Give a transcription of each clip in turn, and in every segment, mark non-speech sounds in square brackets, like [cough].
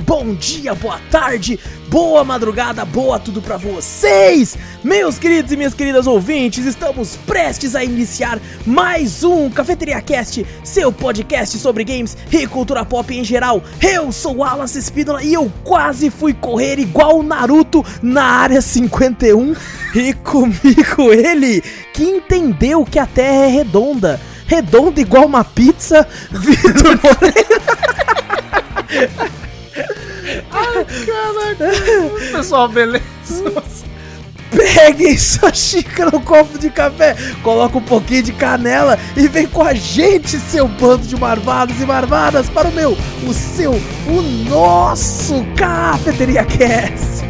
bom dia, boa tarde, boa madrugada, boa tudo pra vocês! Meus queridos e minhas queridas ouvintes, estamos prestes a iniciar mais um Cafeteria Cast, seu podcast sobre games e cultura pop em geral. Eu sou Wallace Espínola e eu quase fui correr igual o Naruto na área 51 e [laughs] comigo ele que entendeu que a Terra é redonda redonda igual uma pizza, [laughs] Vitor Moreira. [laughs] Caraca. Pessoal, beleza? Peguem sua xícara, um copo de café, coloca um pouquinho de canela e vem com a gente, seu bando de marvados e marvadas, para o meu, o seu, o nosso Cafeteria Cast.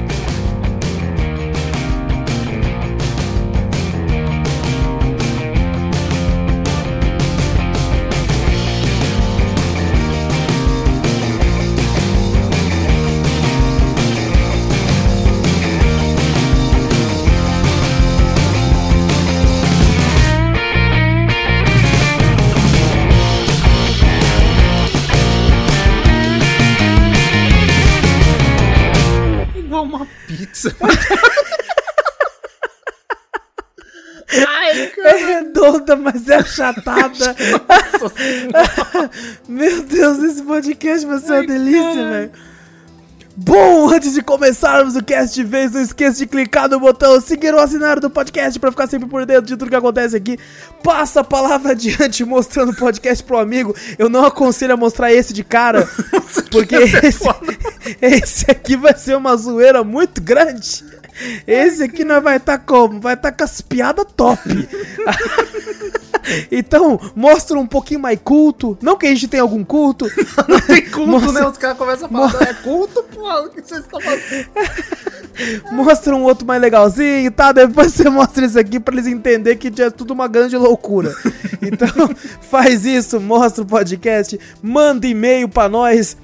Redonda, mas é achatada. [laughs] Meu Deus, esse podcast vai ser uma delícia, velho. Bom, antes de começarmos o cast de vez, não esqueça de clicar no botão seguir ou assinar do podcast para ficar sempre por dentro de tudo que acontece aqui. Passa a palavra [laughs] adiante mostrando o podcast pro amigo. Eu não aconselho a mostrar esse de cara, [laughs] porque esse, esse aqui vai ser uma zoeira muito grande. [laughs] Esse aqui nós vai estar tá como? Vai estar tá com as piadas top. [laughs] então, mostra um pouquinho mais culto. Não que a gente tenha algum culto. [laughs] Não tem culto, mostra... né? Os caras começam a falar, é culto, pô, o que vocês estão fazendo? mostra um outro mais legalzinho, tá? Depois você mostra isso aqui pra eles entenderem que é tudo uma grande loucura. Então, faz isso, mostra o podcast, manda e-mail pra nós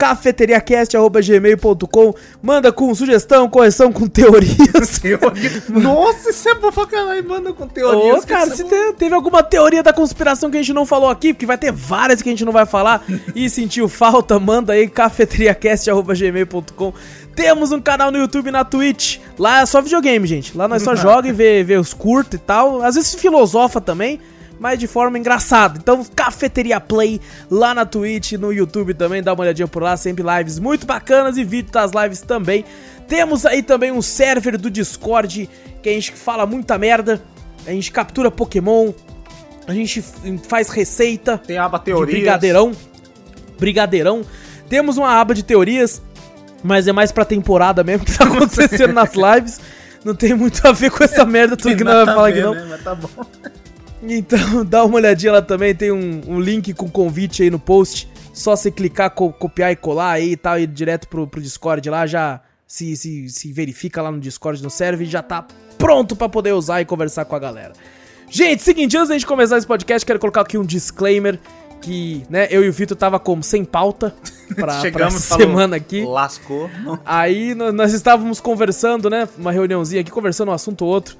cafeteriacast.gmail.com Manda com sugestão, correção, com teorias. [laughs] Nossa, isso é caralho, manda com teorias. Ô, cara, se te, teve alguma teoria da conspiração que a gente não falou aqui, porque vai ter várias que a gente não vai falar, [laughs] e sentiu falta, manda aí cafeteriacast.gmail.com temos um canal no YouTube e na Twitch. Lá é só videogame, gente. Lá nós só [laughs] joga e vê, vê os curtos e tal. Às vezes filosofa também mas de forma engraçada. Então, Cafeteria Play lá na Twitch, no YouTube também, dá uma olhadinha por lá, sempre lives muito bacanas e vídeo das lives também. Temos aí também um server do Discord que a gente fala muita merda, a gente captura Pokémon, a gente faz receita. Tem aba teorias. brigadeirão. Brigadeirão. Temos uma aba de teorias, mas é mais pra temporada mesmo [laughs] que tá acontecendo nas lives. Não tem muito a ver com essa merda tudo que nós vamos falar aqui não. Né? Mas tá bom. Então [laughs] dá uma olhadinha lá também, tem um, um link com convite aí no post. Só você clicar, co copiar e colar aí e tal, ir direto pro, pro Discord lá, já se, se, se verifica lá no Discord, no server e já tá pronto para poder usar e conversar com a galera. Gente, seguinte, antes da gente começar esse podcast, quero colocar aqui um disclaimer que, né, eu e o Vitor tava como sem pauta [laughs] pra, Chegamos, pra semana aqui. Lascou. Aí nós estávamos conversando, né, uma reuniãozinha aqui, conversando um assunto ou outro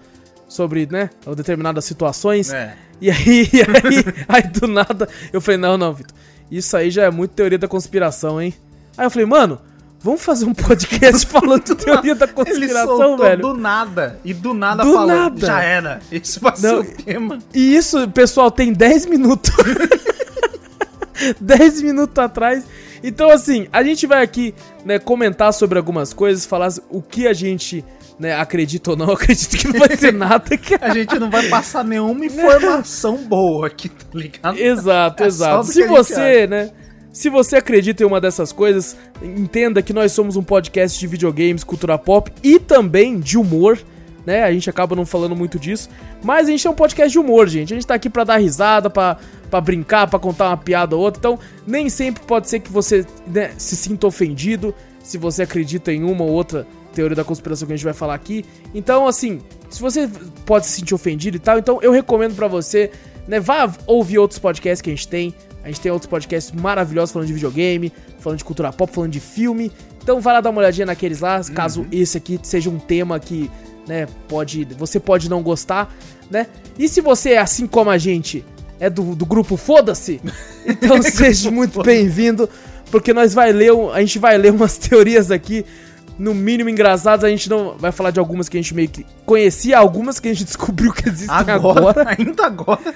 sobre, né, determinadas situações. É. E aí, [laughs] e aí, aí do nada, eu falei, não, não, Vitor, isso aí já é muito teoria da conspiração, hein? Aí eu falei, mano, vamos fazer um podcast [laughs] falando de teoria da conspiração, velho. do nada. E do nada Do falou, nada. já era. Isso vai ser o tema. E isso, pessoal, tem 10 minutos. [laughs] 10 minutos atrás. Então, assim, a gente vai aqui, né, comentar sobre algumas coisas, falar o que a gente né, acredita ou não, [laughs] acredito que não vai ser nada. Que... A gente não vai passar nenhuma informação boa aqui, tá ligado? Exato, É exato. Se você, né, se você acredita em uma dessas coisas, entenda que nós somos um podcast de videogames, cultura pop e também de humor, né? A gente acaba não falando muito disso, mas a gente é um podcast de humor, gente. A gente tá aqui pra dar risada, pra, pra brincar, pra contar uma piada ou outra. Então, nem sempre pode ser que você né, se sinta ofendido se você acredita em uma ou outra teoria da conspiração que a gente vai falar aqui. Então, assim, se você pode se sentir ofendido e tal, então eu recomendo pra você, né, vá ouvir outros podcasts que a gente tem. A gente tem outros podcasts maravilhosos falando de videogame, falando de cultura pop, falando de filme. Então vai lá dar uma olhadinha naqueles lá, caso esse aqui seja um tema que, né, pode, você pode não gostar, né? E se você, assim como a gente, é do, do grupo Foda-se. Então [laughs] seja muito bem-vindo, porque nós vai ler, a gente vai ler umas [laughs] teorias aqui, no mínimo engraçadas. A gente não vai falar de algumas que a gente meio que conhecia, algumas que a gente [laughs] descobriu que existem Agora, agora. ainda agora.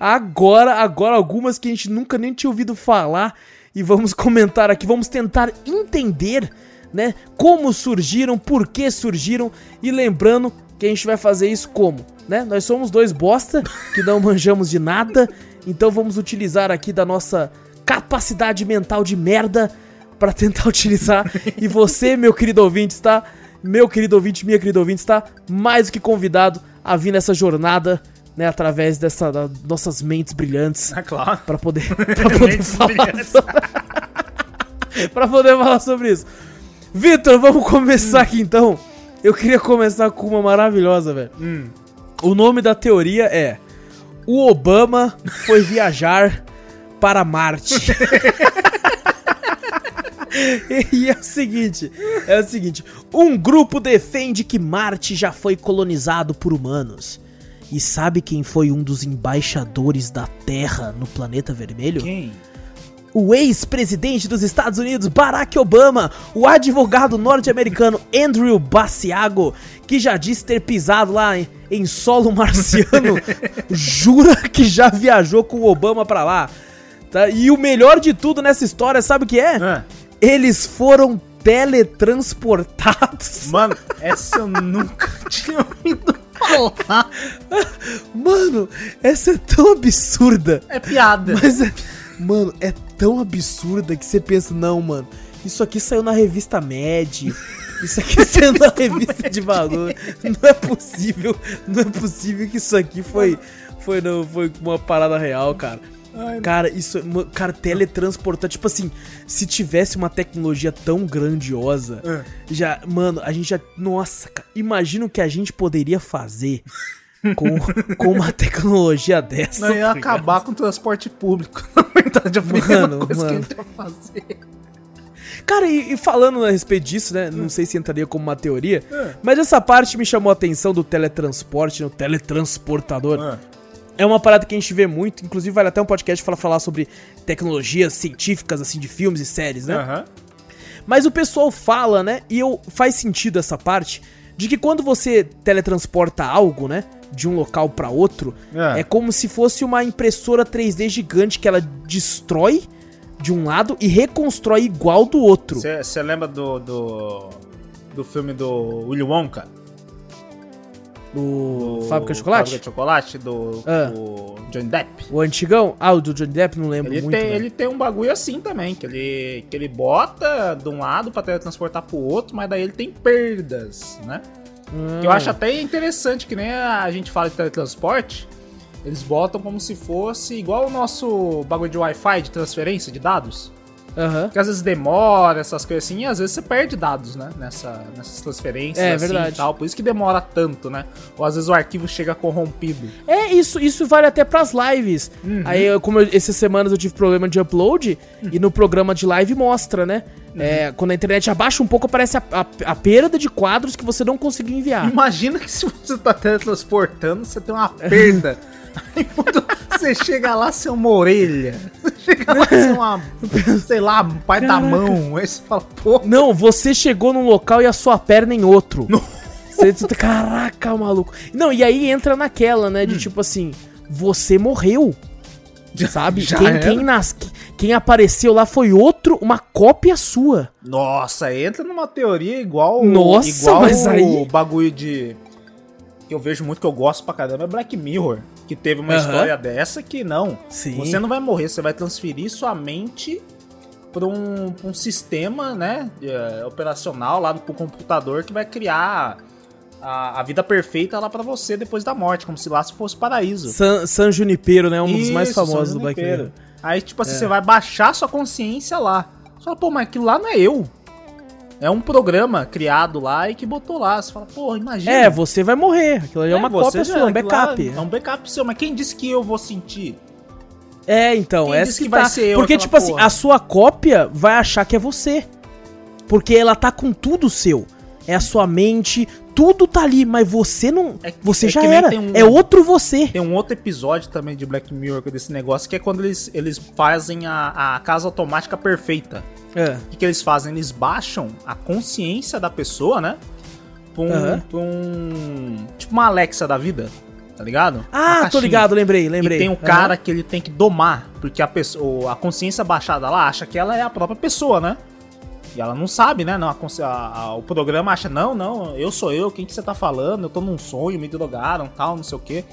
Agora, agora algumas que a gente nunca nem tinha ouvido falar e vamos comentar aqui, vamos tentar entender, né, como surgiram, por que surgiram e lembrando que a gente vai fazer isso como, né? Nós somos dois bosta que não manjamos de nada, então vamos utilizar aqui da nossa capacidade mental de merda pra tentar [laughs] utilizar e você, meu querido ouvinte, está meu querido ouvinte, minha querida ouvinte, está mais do que convidado a vir nessa jornada, né, através dessa das nossas mentes brilhantes É claro. Pra poder, [laughs] pra poder falar [laughs] pra poder falar sobre isso. Vitor, vamos começar aqui então. Eu queria começar com uma maravilhosa, velho. Hum. O nome da teoria é O Obama foi viajar para Marte. [laughs] e é o seguinte, é o seguinte, um grupo defende que Marte já foi colonizado por humanos. E sabe quem foi um dos embaixadores da Terra no planeta vermelho? Quem? O ex-presidente dos Estados Unidos, Barack Obama, o advogado norte-americano Andrew Baciago, que já disse ter pisado lá em, em solo marciano, [laughs] jura que já viajou com o Obama pra lá. Tá? E o melhor de tudo nessa história, sabe o que é? Ah, Eles foram teletransportados. mano, essa eu nunca [laughs] tinha ouvido falar. [laughs] Mano, essa é tão absurda. É piada. Mas, é, mano, é tão absurda que você pensa, não, mano, isso aqui saiu na revista Med, isso aqui [laughs] saiu na revista de valor. Não é possível, não é possível que isso aqui foi, foi, não, foi uma parada real, cara. Ai, Cara, isso, cara, teletransportar, tipo assim, se tivesse uma tecnologia tão grandiosa, Ah. já, mano, a gente já, nossa, cara, imagina o que a gente poderia fazer com, com uma tecnologia dessa. Não ia tá ligado? acabar com o transporte público. [laughs] Na verdade, a primeira Mano, coisa mano. que a gente ia fazer. Cara, e, e falando a respeito disso, né? Não sei se entraria como uma teoria, É. mas essa parte me chamou a atenção do teletransporte, né, o teletransportador. Ah, É uma parada que a gente vê muito, inclusive vale até um podcast para falar sobre tecnologias científicas, assim, de filmes e séries, né? Aham. Mas o pessoal fala, né? E eu, faz sentido essa parte, de que quando você teletransporta algo, né? De um local pra outro, É. é como se fosse uma impressora 3D gigante que ela destrói de um lado e reconstrói igual do outro. Você lembra do, do. do filme do Willy Wonka? Do Do Fábrica de Chocolate? Fábrica de Chocolate, do, Ah. do Johnny Depp. O antigão? Ah, o do Johnny Depp, não lembro Ele muito. tem, né? ele tem um bagulho assim também, que ele, que ele bota de um lado pra teletransportar pro outro, mas daí ele tem perdas, né? Hum. Eu acho até interessante, que nem a gente fala de teletransporte, eles botam como se fosse igual o nosso bagulho de Wi-Fi, de transferência de dados. Aham. Que às vezes demora, essas coisas assim, e às vezes você perde dados, né? Nessa, nessas transferências É, assim verdade. e tal. Por isso que demora tanto, né? Ou às vezes o arquivo chega corrompido. É, isso, isso vale até pras lives. Uhum. Aí, como eu- essas semanas eu tive problema de upload, e no programa de live mostra, né? Uhum. É, quando a internet abaixa um pouco, aparece a, a, a perda de quadros que você não conseguiu enviar. Imagina que se você tá teletransportando, você tem uma perda. [laughs] Aí [laughs] quando você chega lá, você é uma orelha. Você chega lá, você é uma, sei lá, um pai da Caraca. mão. Aí você fala, pô, Não, você chegou num local e a sua perna em outro. Você, você- caraca, maluco. Não, e aí entra naquela, né? De tipo assim, você morreu. Sabe? já quem, era. quem, nas, quem apareceu lá foi outro, uma cópia sua. Nossa, entra numa teoria igual. Nossa, igual mas aí- o bagulho de. Que eu vejo muito que eu gosto pra caramba é Black Mirror. Que teve uma Aham. história dessa que não. Sim. Você não vai morrer, você vai transferir sua mente pra um, pra um sistema, né? eh, operacional lá pro computador que vai criar a, a vida perfeita lá pra você depois da morte, como se lá se fosse paraíso. San, San Junipero, né? Um dos mais Isso, famosos do Black. Mirror. Aí, tipo assim, você vai baixar sua consciência lá. Você fala, pô, mas aquilo lá não é eu. É um programa criado lá e que botou lá. Você fala, pô, imagina. É, você vai morrer. Aquilo ali é, uma você cópia já- sua, um aquilo lá backup. É um backup seu, mas quem disse que eu vou sentir? É, então, Quem essa disse que, que vai tá. ser eu Porque, tipo assim, porra? a sua cópia vai achar que é você. Porque ela tá com tudo seu. É a sua mente, tudo tá ali, mas você não. É- você é já era. um- É outro você. Tem um outro episódio também de Black Mirror desse negócio, que é quando eles, eles fazem a, a casa automática perfeita. É. O que, que eles fazem? Eles baixam a consciência da pessoa, né? Pra um, Aham. pra um- Tipo uma Alexa da vida, tá ligado? Ah, tô ligado, lembrei, lembrei. E tem um cara que ele tem que domar, porque a pessoa, a consciência baixada lá acha que ela é a própria pessoa, né? E ela não sabe, né? Não, a a- o programa acha, não, não, eu sou eu, quem que você tá falando? Eu tô num sonho, me drogaram, tal, não sei o quê.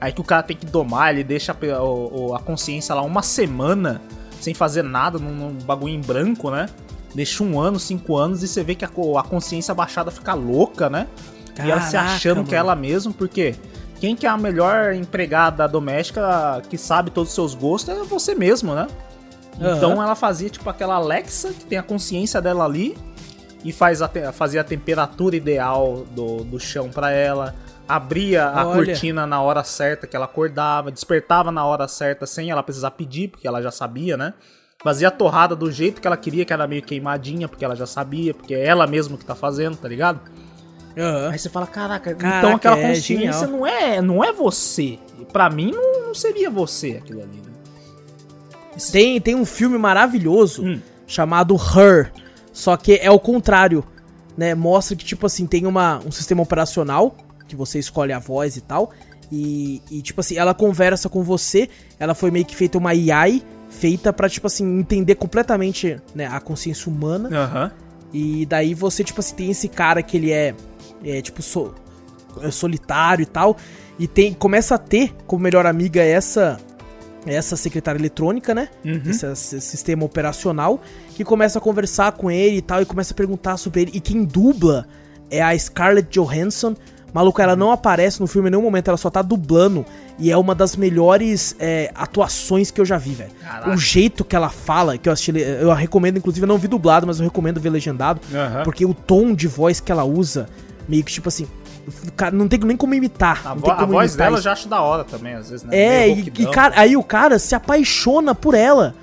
Aí que o cara tem que domar, ele deixa a, o- a consciência lá uma semana sem fazer nada, num, num bagulho em branco, né? Deixa um ano, cinco anos, e você vê que a, a consciência baixada fica louca, né? e ela se Caraca, achando que é mano. ela mesmo, porque quem que é a melhor empregada doméstica que sabe todos os seus gostos é você mesmo, né? Então ela fazia tipo aquela Alexa que tem a consciência dela ali e faz a fazia a temperatura ideal do, do chão pra ela, abria a Olha. cortina na hora certa que ela acordava, despertava na hora certa sem ela precisar pedir, porque ela já sabia, né? Fazia a torrada do jeito que ela queria, que era meio queimadinha, porque ela já sabia, porque é ela mesmo que tá fazendo, tá ligado? Aham. Aí você fala, caraca, Caraca, então aquela é consciência genial. não é, não é você. E Pra mim não, não seria você aquilo ali, né? Tem, tem um filme maravilhoso Hum. chamado Her, só que é o contrário, né? Mostra que, tipo assim, tem uma, um sistema operacional, que você escolhe a voz e tal, e, e, tipo assim, ela conversa com você, ela foi meio que feita uma AI, feita pra, tipo assim, entender completamente né, a consciência humana, e daí você, tipo assim, tem esse cara que ele é, é tipo, so- é solitário e tal. E tem, começa a ter como melhor amiga essa essa secretária eletrônica, né? Uhum. Esse, esse sistema operacional. Que começa a conversar com ele e tal. E começa a perguntar sobre ele. E quem dubla é a Scarlett Johansson. Maluco, ela não aparece no filme em nenhum momento, ela só tá dublando. E é uma das melhores é, atuações que eu já vi, velho. O jeito que ela fala, que eu assisti, eu recomendo, inclusive, eu não vi dublado, mas eu recomendo ver legendado. Porque o tom de voz que ela usa, meio que tipo assim, cara, não tem nem como imitar. A, vo- a voz imitar dela eu isso. já acho da hora também, às vezes, né? É, e, e cara, aí o cara se apaixona por ela.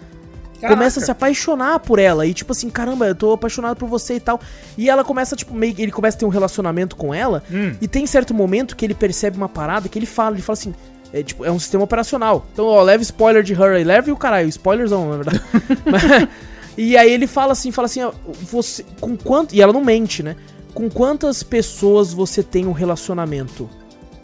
Caraca. Começa a se apaixonar por ela. E tipo assim, caramba, eu tô apaixonado por você e tal. E ela começa, tipo, meio ele começa a ter um relacionamento com ela. Hum. E tem certo momento que ele percebe uma parada que ele fala, ele fala assim. É, tipo, é um sistema operacional. Então, ó, leve spoiler de aí, leve o caralho, spoilerzão, na verdade. [laughs] [laughs] E aí ele fala assim, fala assim, ó, você, com quanto, e ela não mente, né? Com quantas pessoas você tem um relacionamento?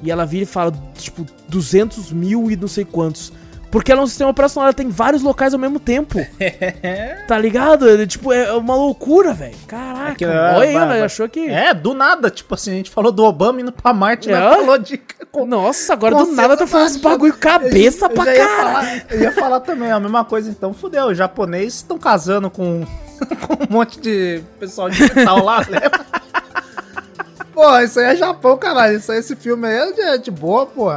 E ela vira e fala, tipo, 200 mil e não sei quantos. Porque ela é um sistema operacional, ela tem vários locais ao mesmo tempo. [laughs] tá ligado? Ele, tipo, é uma loucura, velho. Caraca, olha é, aí, vai- ela achou que... É, do nada, tipo assim, a gente falou do Obama indo pra Marte, É? mas falou de... Nossa, agora do nada tá falando esse bagulho cabeça Eu pra caralho. falar, eu ia falar também a mesma coisa, então fudeu, os japoneses estão casando com, [laughs] com um monte de pessoal digital lá, lembra? Pô, isso aí é Japão, caralho, isso aí, esse filme aí é de, é boa, pô.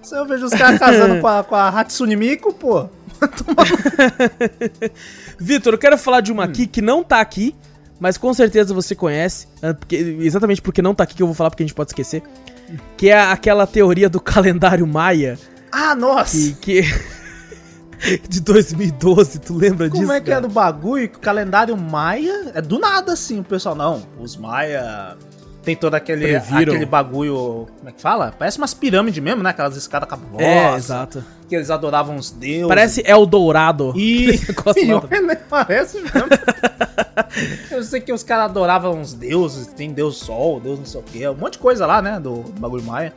Isso aí eu vejo os caras casando [laughs] com a, com a Hatsune Miku, pô. [laughs] Vitor, eu quero falar de uma Hum. aqui que não tá aqui, mas com certeza você conhece. ah, porque- exatamente porque não tá aqui que eu vou falar, porque a gente pode esquecer. Que é aquela teoria do calendário maia, Ah, nossa! que. que [laughs] de 2012, tu lembra disso? Como é que é cara? do bagulho? O calendário maia é do nada assim, o pessoal. Não, os maia tem todo aquele, Previram. aquele bagulho. Como é que fala? Parece umas pirâmides mesmo, né? Aquelas escadas cabulosas. É, exato. Que eles adoravam os deuses. Parece Eldorado. [laughs] E. Pior, né? Parece mesmo. [laughs] Eu sei que os caras adoravam os deuses, tem Deus Sol, Deus não sei o quê, um monte de coisa lá, né? Do, do bagulho maia.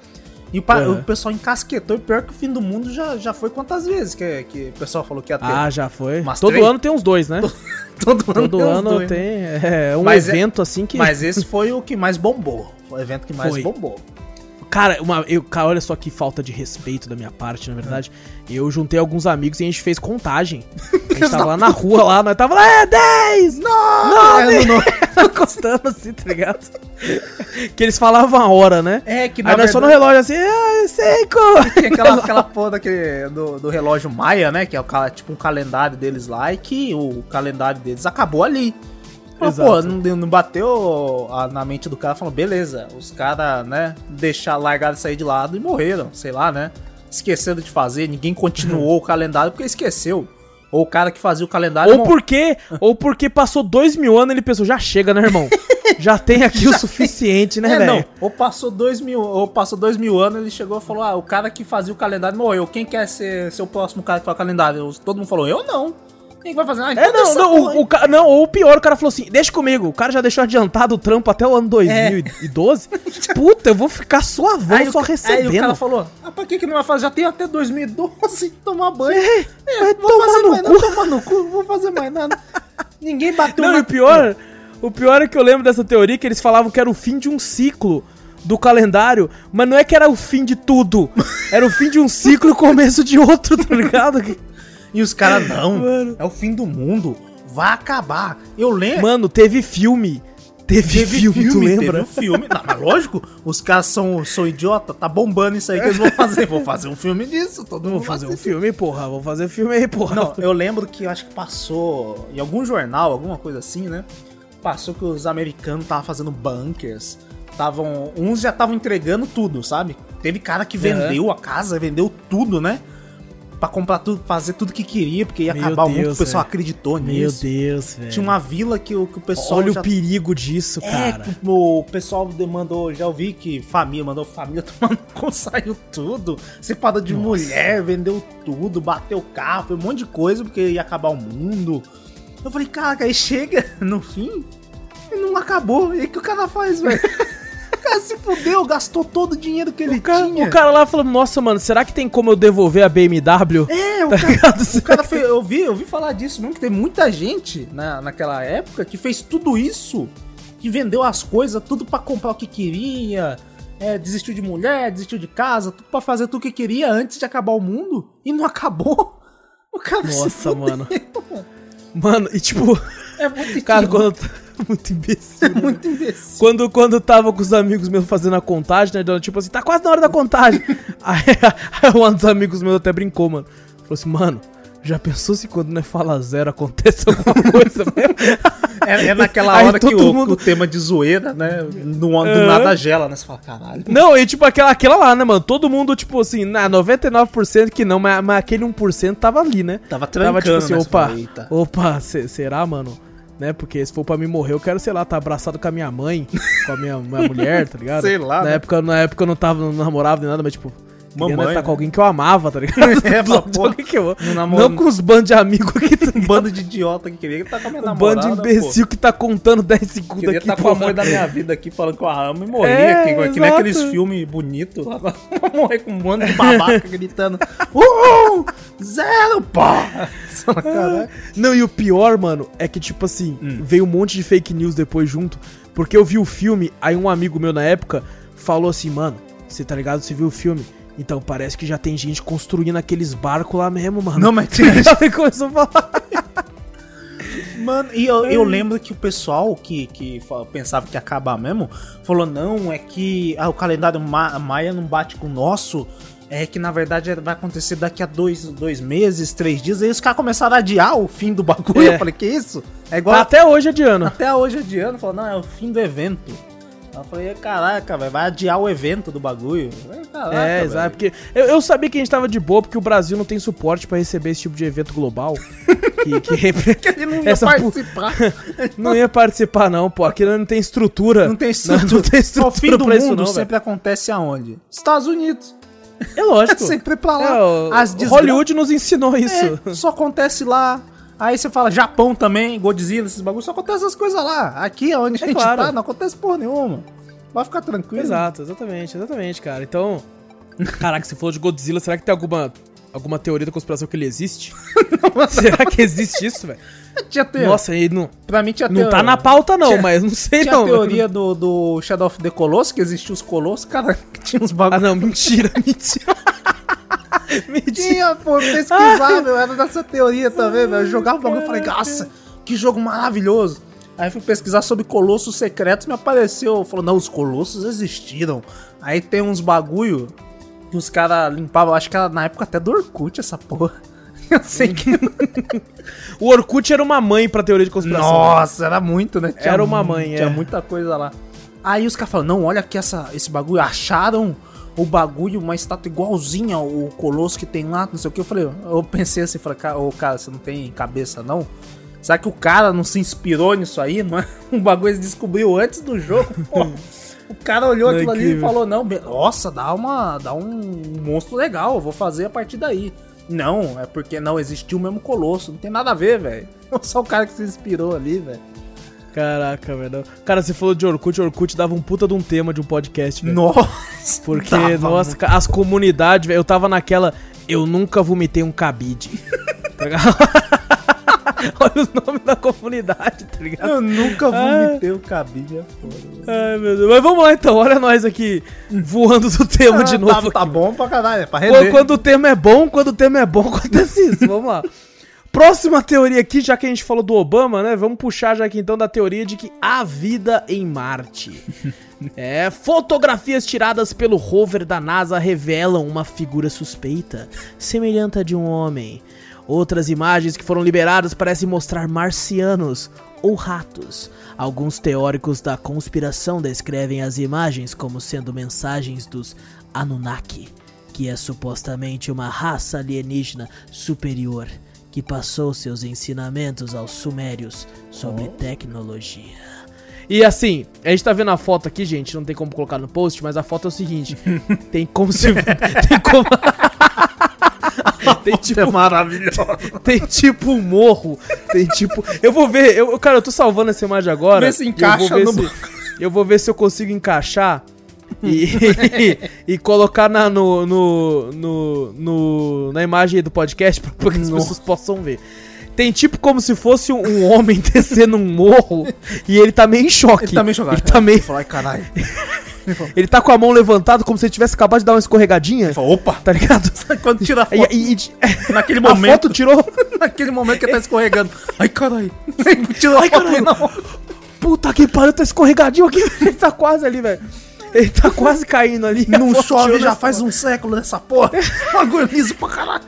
E o, Uhum. o pessoal encasquetou, e pior que o fim do mundo já, já foi quantas vezes que, que o pessoal falou que ia ter. Ah, já foi. Umas Todo três? ano tem uns dois, né? [laughs] Todo Todo tem uns ano dois, né? tem. É um Mas é- evento assim que. Mas esse [laughs] foi o que mais bombou. O evento que mais Foi. bombou. Cara, uma, eu, cara, olha só que falta de respeito da minha parte, na verdade. Eu juntei alguns amigos e a gente fez contagem. A gente tava lá na rua, lá, nós tava lá, é 10! Não, é, no- [laughs] Contando assim, tá ligado? que eles falavam a hora, né? é que na Aí nós só no verdade relógio assim, ah, cinco! tinha aquela, [laughs] aquela porra daquele, do, do relógio Maia, né? Que é o, tipo um calendário deles lá e que o calendário deles acabou ali. Mas, pô, não, não bateu a- na mente do cara falando, beleza, os caras, né, deixar, largaram sair de lado e morreram, sei lá, né? Esqueceram de fazer, ninguém continuou o calendário porque esqueceu. Ou o cara que fazia o calendário. Ou porque, ou porque passou dois mil anos e ele pensou, já chega, né, irmão? já tem aqui o [laughs] suficiente, né, É, velho? Ou passou dois mil, ou passou dois mil anos, ele chegou e falou: Ah, o cara que fazia o calendário morreu. Quem quer ser, ser o próximo cara que faz o calendário? Todo mundo falou, eu não. Quem que vai fazer? Ah, então É, não, não, o, o ca- não, ou o pior, o cara falou assim, deixa comigo, o cara já deixou adiantado o trampo até o ano 2012. [laughs] Puta, eu vou ficar suavão Aí o só ca- recebendo. Aí o cara falou, ah, pra que que não vai fazer? Já tem até 2012 [laughs] tomar banho. É, É, vou tomar fazer no mais cu. nada, tomar no cu, não vou fazer mais nada. Ninguém bateu Não, na... e o pior, o pior é que eu lembro dessa teoria que eles falavam que era o fim de um ciclo do calendário, mas não é que era o fim de tudo, [laughs] era o fim de um ciclo e o começo de outro, tá ligado? E os caras, não, Mano. é o fim do mundo, vai acabar. Eu lembro... Mano, teve filme. Teve, filme, tu lembra? Teve um filme. Não, mas lógico, os caras são, são idiota, tá bombando isso aí que eles vão fazer. Vou fazer um filme disso, todo mundo Vou fazer um vai filme, porra. Vou fazer filme aí, porra. Não, eu lembro que eu acho que passou em algum jornal, alguma coisa assim, né? Passou que os americanos estavam fazendo bunkers. Tavam, uns já estavam entregando tudo, sabe? Teve cara que vendeu a casa, vendeu tudo, né? Pra comprar tudo, fazer tudo que queria, porque ia Meu acabar o mundo, Deus, o pessoal velho. acreditou Meu nisso. Deus, velho. Tinha uma vila que, o- que o pessoal Olha já o perigo disso, é, cara. que o pessoal demandou, já ouvi que família, mandou família [laughs] tomar no cu, saiu tudo, separou de mulher, vendeu tudo, bateu carro, foi um monte de coisa porque ia acabar o mundo. Eu falei, caraca, aí chega [laughs] no fim e não acabou. E aí o que o cara faz, velho? [laughs] Cara se fudeu, gastou todo o dinheiro que ele O cara, tinha. o cara lá falou, nossa, mano, será que tem como eu devolver a BMW? É, o [laughs] Tá cara, o cara fez, eu vi, eu vi falar disso mesmo, que tem muita gente na, naquela época que fez tudo isso, que vendeu as coisas, tudo pra comprar o que queria, é, desistiu de mulher, desistiu de casa, tudo pra fazer tudo que queria antes de acabar o mundo, e não acabou. [laughs] O cara se Nossa, fudeu. mano. Mano, e tipo, É muito cara, quando. [laughs] Muito imbecil. é muito imbecil. Quando, quando eu tava com os amigos meus fazendo a contagem, né? dando Tipo assim, tá quase na hora da contagem. [laughs] aí, aí um dos amigos meus até brincou, mano. Falou assim, mano, já pensou se quando não é fala zero acontece alguma [laughs] coisa mesmo? É, é naquela hora que todo o, mundo- o tema de zoeira, né, do, do nada gela, né, você fala, caralho. Não, e tipo aquela, aquela lá, né, mano? Todo mundo, tipo assim, na 99% que não, mas, mas aquele 1% tava ali, né? Tava trancando, Tava tipo assim, né, opa, opa, se- será, mano? Né? Porque se for pra me morrer, eu quero, sei lá, tá abraçado com a minha mãe, com a minha, minha mulher, tá [laughs] ligado? Sei lá, Na, né? época, na época eu não tava, não namorava nem nada, mas tipo, queria Mamãe, estar com né? alguém que eu amava, tá ligado? [laughs] É, [laughs] Do pô, alguém que eu- não Não com os bandos de amigos aqui, tá [laughs] Um bando de idiota que queria estar com a minha Um namorada, bando de imbecil que tá contando 10 pô. segundos Queria aqui, estar com o porra. amor da minha vida aqui falando que eu a amo e morrer É, aqui, que nem exato. aqueles filmes bonitos lá. morrer com um bando de babaca gritando Uhul! Zero, pá! Não, e o pior, mano, é que, tipo assim, Hum. veio um monte de fake news depois junto. Porque eu vi o filme, aí um amigo meu na época falou assim, mano, você tá ligado? Você viu o filme? Então parece que já tem gente construindo aqueles barcos lá mesmo, mano. Não, mas? E começou a falar. Mano, e eu, eu lembro que o pessoal que, que pensava que ia acabar mesmo falou: não, é que ah, o calendário ma maia não bate com o nosso. É que na verdade vai acontecer daqui a dois, dois meses, três dias. Aí os caras começaram a adiar o fim do bagulho. É. Eu falei: que isso? É igual Até hoje é de ano. Até hoje adiando, falou, não, é o fim do evento. Eu falei, caraca, velho, vai adiar o evento do bagulho. Falei, Caraca, é, exato. Porque eu, eu sabia que a gente tava de boa, porque o Brasil não tem suporte pra receber esse tipo de evento global. [laughs] que, que Que ele não ia Essa participar. [laughs] não ia participar, não, pô. Aquilo não tem estrutura. Não tem Não, estrutura. não tem o estrutura fim do isso, mundo não, sempre acontece aonde? Estados Unidos. É lógico. [laughs] sempre pra lá. É, o- o Hollywood nos ensinou isso. É, só acontece lá. Aí você fala Japão também, Godzilla, esses bagulhos, só acontece essas coisas lá. Aqui onde a É gente claro. tá, não acontece porra nenhuma. Vai ficar tranquilo. Exato, exatamente, exatamente, cara. Então, caraca, você falou de Godzilla, será que tem alguma alguma teoria da conspiração que ele existe? [laughs] [laughs] será que existe isso, velho? Tinha teoria. Nossa, ele não, pra mim tinha não teoria. tá na pauta não, Tinha- mas não sei Tinha não. a teoria do, do Shadow of the Colossus, que existia os Colossos, cara, [laughs] que tinha uns Ah, bagulhos. não, mentira, mentira. [laughs] mentira. Tinha, pô, pesquisar, meu, era dessa teoria também, velho. Eu jogava o bagulho e falei, nossa, que jogo maravilhoso. Aí fui pesquisar sobre colossos secretos, me apareceu, falou, não, os colossos existiram. Aí tem uns bagulho que os caras limpavam, acho que era na época até do Orkut essa porra. [laughs] Eu sei que. [laughs] O Orkut era uma mãe pra teoria de conspiração. Nossa, era muito, né? Era uma mãe, Tinha é. muita coisa lá. Aí os caras falam, não, olha aqui essa, esse bagulho, acharam o bagulho, uma estátua igualzinha ao colosso que tem lá, não sei o que. Eu falei, eu pensei assim, falei, cara, ô, cara, você não tem cabeça não? Será que o cara não se inspirou nisso aí? Não é um bagulho ele descobriu antes do jogo? Pô, [laughs] o cara olhou é aquilo ali e falou: Não, nossa, dá, uma, dá um monstro legal, eu vou fazer a partir daí. Não, é porque não existiu o mesmo colosso, não tem nada a ver, velho. [laughs] Só o cara que se inspirou ali, velho. Caraca, velho. Cara, você falou de Orkut, Orkut dava um puta de um tema de um podcast, velho. Nossa, Porque, nossa, ca- as comunidades, velho, eu tava naquela. Eu nunca vomitei um cabide. tá ligado? [laughs] Olha os nomes da comunidade, tá ligado? Eu nunca Ah. vomitei o cabide, é foda. Ai, meu Deus. Mas vamos lá então, olha nós aqui voando do tema de Ah, novo. Tá, tá bom pra caralho, é pra Quando, render. quando o tema é bom, quando o tema é bom, [laughs] acontece isso. Vamos lá. Próxima teoria aqui, já que a gente falou do Obama, né? Vamos puxar já aqui então da teoria de que há vida em Marte. [laughs] É, fotografias tiradas pelo rover da NASA revelam uma figura suspeita, semelhante a de um homem. Outras imagens que foram liberadas parecem mostrar marcianos ou ratos. Alguns teóricos da conspiração descrevem as imagens como sendo mensagens dos Anunnaki, que é supostamente uma raça alienígena superior que passou seus ensinamentos aos sumérios sobre tecnologia. E assim, a gente tá vendo a foto aqui, gente, não tem como colocar no post, mas a foto é o seguinte: [laughs] tem como se. [laughs] tem como. tem tipo é maravilhoso. [laughs] tem tipo um morro. Tem tipo. Eu vou ver. Eu, cara, eu tô salvando essa imagem agora. Vê se e eu encaixa vou ver no- se- eu vou ver se eu consigo encaixar. E, [laughs] e colocar na, no, no, no, no- na imagem do podcast pra, pra que as Nossa. pessoas possam ver. Tem tipo como se fosse um, um homem [laughs] descendo um morro e ele tá meio em choque. Ele tá meio jogado. Ele tá meio. Ai, caralho. Ele tá com a mão levantada como se ele tivesse acabado de dar uma escorregadinha. Ele falou, opa! Tá ligado? [laughs] Quando tira a foto, e- e- naquele a momento, foto tirou. naquele momento que ele tá escorregando. Ai, caralho. Tira a Ai, foto caralho. não. Puta que pariu, tá escorregadinho aqui. Ele tá quase ali, velho. Ele tá quase caindo ali. Não [laughs] chove já faz um século nessa porra. [laughs] Liso pra caralho.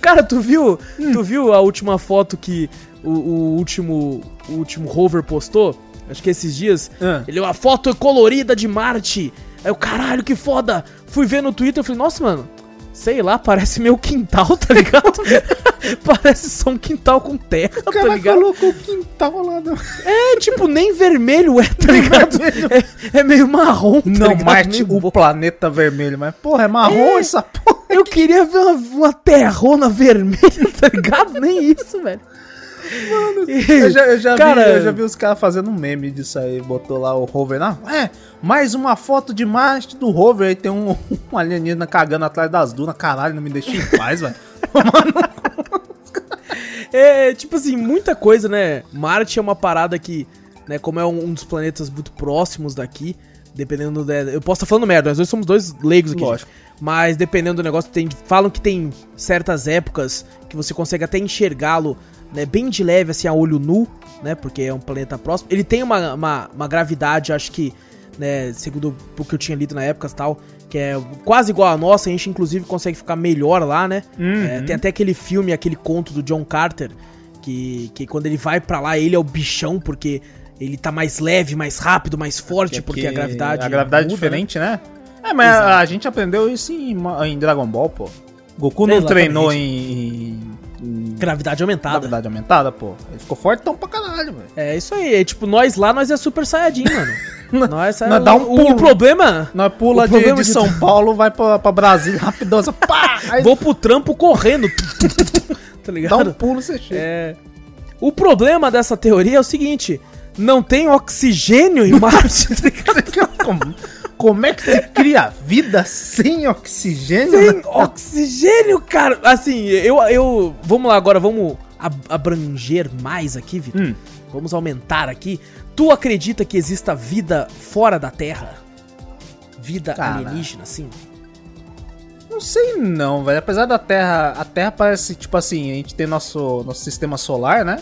Cara, tu viu? Hum. Tu viu a última foto que o, o último o último rover postou? Acho que esses dias. Ah. Ele uma foto colorida de Marte. Aí eu, caralho, que foda. Fui ver no Twitter e falei, nossa, mano. Sei lá, parece meu quintal, tá ligado? [laughs] parece só um quintal com terra, O tá cara ligado? colocou o quintal lá. No... É, tipo, nem vermelho é, tá ligado? É, é meio marrom, tá Não, ligado? Marte, Meio o bo- planeta vermelho. Mas, porra, é marrom É. essa porra. Eu queria ver uma, uma terrona vermelha, [laughs] tá ligado? Nem isso, velho. Mano, Eu já, eu já Cara- vi, eu já vi os caras fazendo um meme disso aí. Botou lá o rover. Não, é, mais uma foto de Marte do rover. Aí tem um, [laughs] um alienígena cagando atrás das dunas. Caralho, não me deixa em paz, velho. [laughs] É, tipo assim, muita coisa, né? Marte é uma parada que, né, como é um, um dos planetas muito próximos daqui, dependendo da. Eu posso estar falando merda, nós dois somos dois leigos aqui. Lógico. Mas dependendo do negócio, tem, falam que tem certas épocas que você consegue até enxergá-lo, né, bem de leve, assim, a olho nu, né? Porque é um planeta próximo. Ele tem uma, uma, uma gravidade, acho que, né, segundo o que eu tinha lido na época e tal, que é quase igual a nossa, a gente inclusive consegue ficar melhor lá, né? É, tem até aquele filme, aquele conto do John Carter, que, que quando ele vai pra lá, ele é o bichão, porque ele tá mais leve, mais rápido, mais forte, porque a gravidade. A gravidade é muda, diferente, né? É, mas Exato. a gente aprendeu isso em, em Dragon Ball, pô. Goku não treinou em, né? Gravidade aumentada. gravidade aumentada, pô. Ele ficou fortão pra caralho, velho. É isso aí. É, tipo, nós lá, nós é super saiyajin, mano. [laughs] nós é, nós dá um o, pulo. o problema. Nós pula O de, problema de São [laughs] Paulo, vai pra, pra Brasília rapidão, assim, pá! [laughs] Aí Vou pro trampo correndo. tá dá ligado? um pulo, você chega. É. O problema dessa teoria é o seguinte: não tem oxigênio em Marte, tá ligado? Como, é que se cria vida sem oxigênio? Né? oxigênio, cara. Assim, eu. eu vamos lá agora, vamos ab- abranger mais aqui, Vitor. Hum. Vamos aumentar aqui. Tu acredita que exista vida fora da Terra? Vida Cara. alienígena, assim? Não sei não, velho. Apesar da Terra, a Terra parece, tipo assim, a gente tem nosso, nosso sistema solar, né?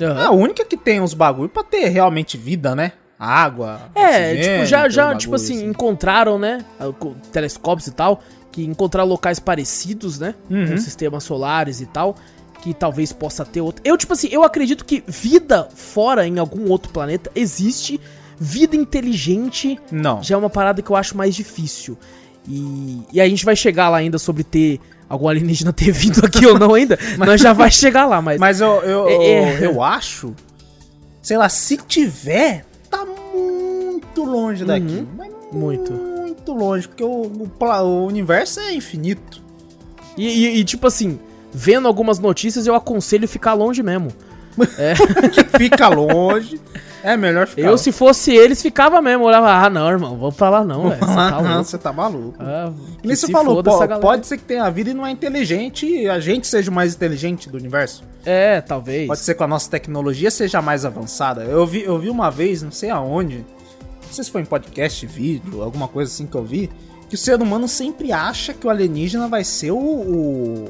É a única que tem uns bagulho pra ter realmente vida, né? Água, É, tipo, já, já tipo bagulho assim, encontraram, né? Telescópios e tal, que encontraram locais parecidos, né? Uhum. Com sistemas solares e tal, que talvez possa ter outro. Eu, tipo assim, eu acredito que vida fora em algum outro planeta existe. Vida inteligente Não. já é uma parada que eu acho mais difícil. E, e a gente vai chegar lá ainda sobre ter algum alienígena [laughs] ter vindo aqui ou não ainda, [laughs] nós já vai chegar lá, mas. Mas eu, eu, É, é. eu acho. Sei lá, se tiver, tá muito longe daqui. Uhum. Mas Muito. Muito longe, porque o, o, o universo é infinito. E, e- e, tipo assim, vendo algumas notícias, eu aconselho ficar longe mesmo. [laughs] Fica longe. É melhor ficar Eu, se fosse eles, ficava mesmo. Olhava, ah, não, irmão, pra lá não, velho. Você tá não, louco. você tá maluco. Ah, que você falou, foda po- essa galera. pode ser que tenha vida e não é inteligente e a gente seja o mais inteligente do universo. É, talvez. Pode ser que a nossa tecnologia seja mais avançada. Eu vi, eu vi uma vez, não sei aonde, não sei se foi em podcast, vídeo, alguma coisa assim que eu vi, que o ser humano sempre acha que o alienígena vai ser o, o,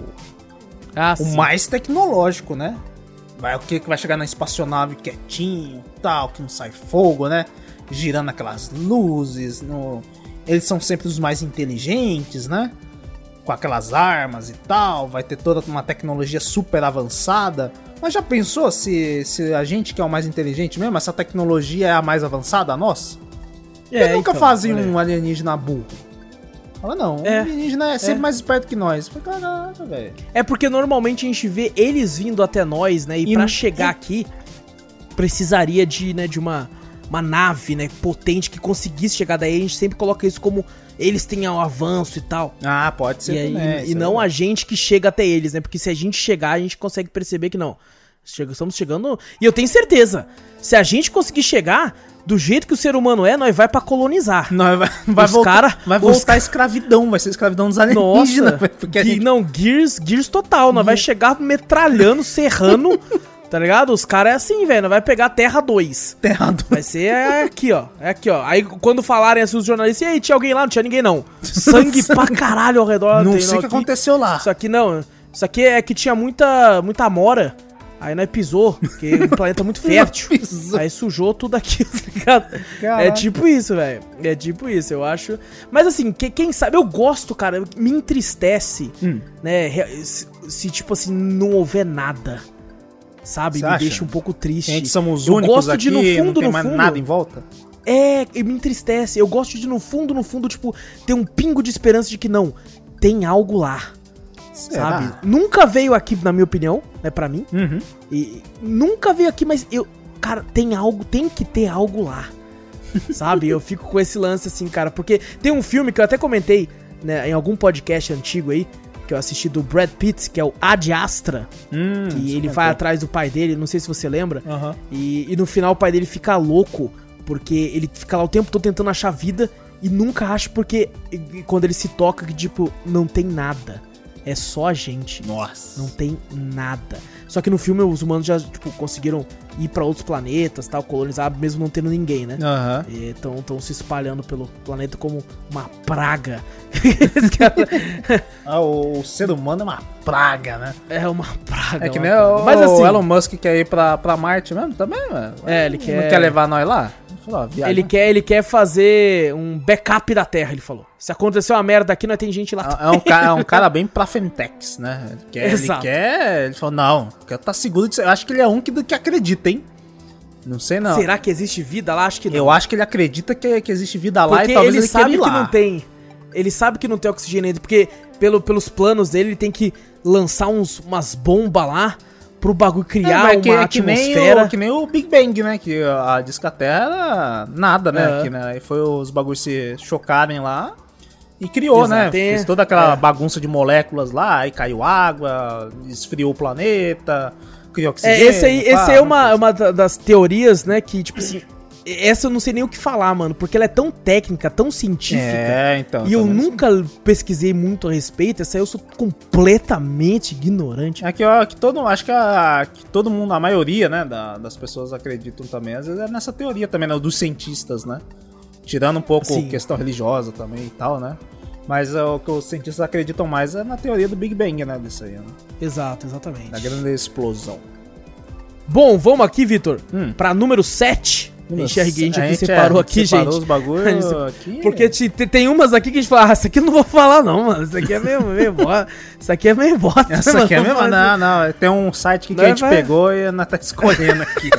Ah, o mais tecnológico, né? Vai o que que vai chegar na espaçonave quietinho, tal, que não sai fogo, né? Girando aquelas luzes, no... eles são sempre os mais inteligentes, né? Com aquelas armas e tal, vai ter toda uma tecnologia super avançada. Mas já pensou se, se a gente que é o mais inteligente mesmo, essa tecnologia é a mais avançada a que É, nunca então, fazem um alienígena burro? Fala, não, o É, alienígena é sempre é. mais esperto que nós. Fala, Caraca, velho. É porque normalmente a gente vê eles vindo até nós, né? E, E pra chegar aqui, precisaria de, né, de uma, uma nave, né, potente que conseguisse chegar daí. A gente sempre coloca isso como eles têm um avanço e tal. Ah, pode ser E, aí, também. e isso não é a gente que chega até eles, né? Porque se a gente chegar, a gente consegue perceber que não. Chega- estamos chegando. E eu tenho certeza, se a gente conseguir chegar, do jeito que o ser humano é, nós vai pra colonizar. Não, vai, [laughs] vai Os voltar, cara- vai os voltar a escravidão, vai ser escravidão dos alienígenas. Nossa, [laughs] porque gente- não, Gears, Gears total, nós vai chegar metralhando, serrando, [laughs] tá ligado? Os caras é assim, velho, nós vai pegar Terra 2. Terra do- Vai ser é aqui, ó, é aqui, ó. Aí quando falarem assim os jornalistas, e aí, tinha alguém lá? Não tinha ninguém não. Sangue pra caralho ao redor. Não sei o que aqui. aconteceu lá. Isso aqui não, isso aqui é que tinha muita, muita amora. Aí nós pisou, porque o [laughs] planeta é muito fértil. Aí sujou tudo aqui, [laughs] tá ligado? É tipo isso, velho. É tipo isso, eu acho. Mas assim, que- quem sabe, eu gosto, cara, me entristece, Hum. né? Se, se, tipo assim, não houver nada. Sabe? Você me acha? deixa um pouco triste. A gente somos os eu únicos gosto aqui, de, no fundo, não tem mais fundo, nada em volta. É, me entristece. Eu gosto de, no fundo, no fundo, tipo, ter um pingo de esperança de que não, tem algo lá, Será? sabe? Nunca veio aqui, na minha opinião, né, pra mim. Uhum. E nunca veio aqui, mas eu. Cara, tem algo, tem que ter algo lá. [laughs] Sabe? Eu fico com esse lance assim, cara. Porque tem um filme que eu até comentei, né, em algum podcast antigo aí, que eu assisti do Brad Pitt, que é o Ad Astra, Hum, que ele vai atrás do pai dele, não sei se você lembra. Aham. E, e no final o pai dele fica louco, porque ele fica lá o tempo todo tentando achar vida e nunca acha, porque quando ele se toca, que tipo, não tem nada. É só a gente. Nossa. Não tem nada. Só que no filme os humanos já, tipo, conseguiram ir pra outros planetas, tal, colonizar, mesmo não tendo ninguém, né? Aham. E Estão se espalhando pelo planeta como uma praga. [laughs] Ah, o, o ser humano é uma praga, né? é uma praga. É que nem praga. o, Mas assim, o Elon Musk quer ir pra, pra Marte mesmo também, mano. É, ele Não quer- quer levar nós lá? Ele ó, viagem. ele quer, ele quer fazer um backup da Terra, ele falou. Se acontecer uma merda aqui, nós tem gente lá. É um, cara, é um cara [laughs] bem pra Fentex, né? Ele quer, ele Exato. quer. Ele falou, não, eu quero estar seguro disso. Eu acho que ele é um que, que acredita, hein? Não sei não. Será que existe vida lá? Acho que não. Eu acho que ele acredita que, que existe vida lá Porque e talvez ele, ele, sabe que lá. não tem. Ele sabe que não tem oxigênio ainda, porque pelo, pelos planos dele, ele tem que lançar uns, umas bombas lá pro bagulho É, criar mas que, uma é que nem atmosfera. o, que nem o Big Bang, né? Que a diz que a Terra era nada, né? É. Aqui, né? Aí foi os bagulhos se chocarem lá e criou, né? Exato, tem- Fez toda aquela é. bagunça de moléculas lá, aí caiu água, esfriou o planeta, criou É, oxigênio. esse aí, pá, esse aí é uma, uma da- das teorias, né, que, tipo assim, essa eu não sei nem o que falar, mano, porque ela é tão técnica, tão científica. É, então. E eu nunca pesquisei muito a respeito, essa aí eu sou completamente ignorante. É que, ó, que todo, acho que, a, que todo mundo, a maioria, né, da- das pessoas acreditam também, às vezes é nessa teoria também, né, dos cientistas, né? Tirando um pouco Sim. questão religiosa também e tal, né? Mas é, o que os cientistas acreditam mais é na teoria do Big Bang, né, disso aí, né? Exato, exatamente. Da grande explosão. Bom, vamos aqui, Vitor, Hum. pra número 7. A gente, a gente separou é, aqui, separou gente. os bagulho [laughs] aqui. Porque te- te- tem umas aqui que a gente fala, ah, essa aqui eu não vou falar não, mano. Isso aqui é meio, meio [laughs] bosta. Isso aqui é meio bosta. Essa mano. aqui é mesmo? Mas Não, não. Tem um site que Não, a gente vai- pegou e nós tá escolhendo aqui.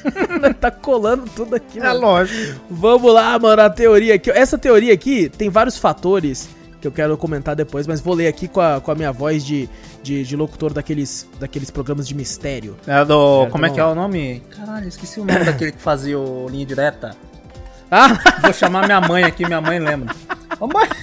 [laughs] tá colando tudo aqui, é mano. lógico. Vamos lá, mano, a teoria aqui. Essa teoria aqui tem vários fatores que eu quero comentar depois, mas vou ler aqui com a, com a minha voz de, de, de locutor daqueles, daqueles programas de mistério. É do. É, como é que é o nome? Caralho, esqueci o nome daquele que fazia o linha direta. Ah! Vou chamar minha mãe aqui, minha mãe lembra. Ô mãe! [laughs]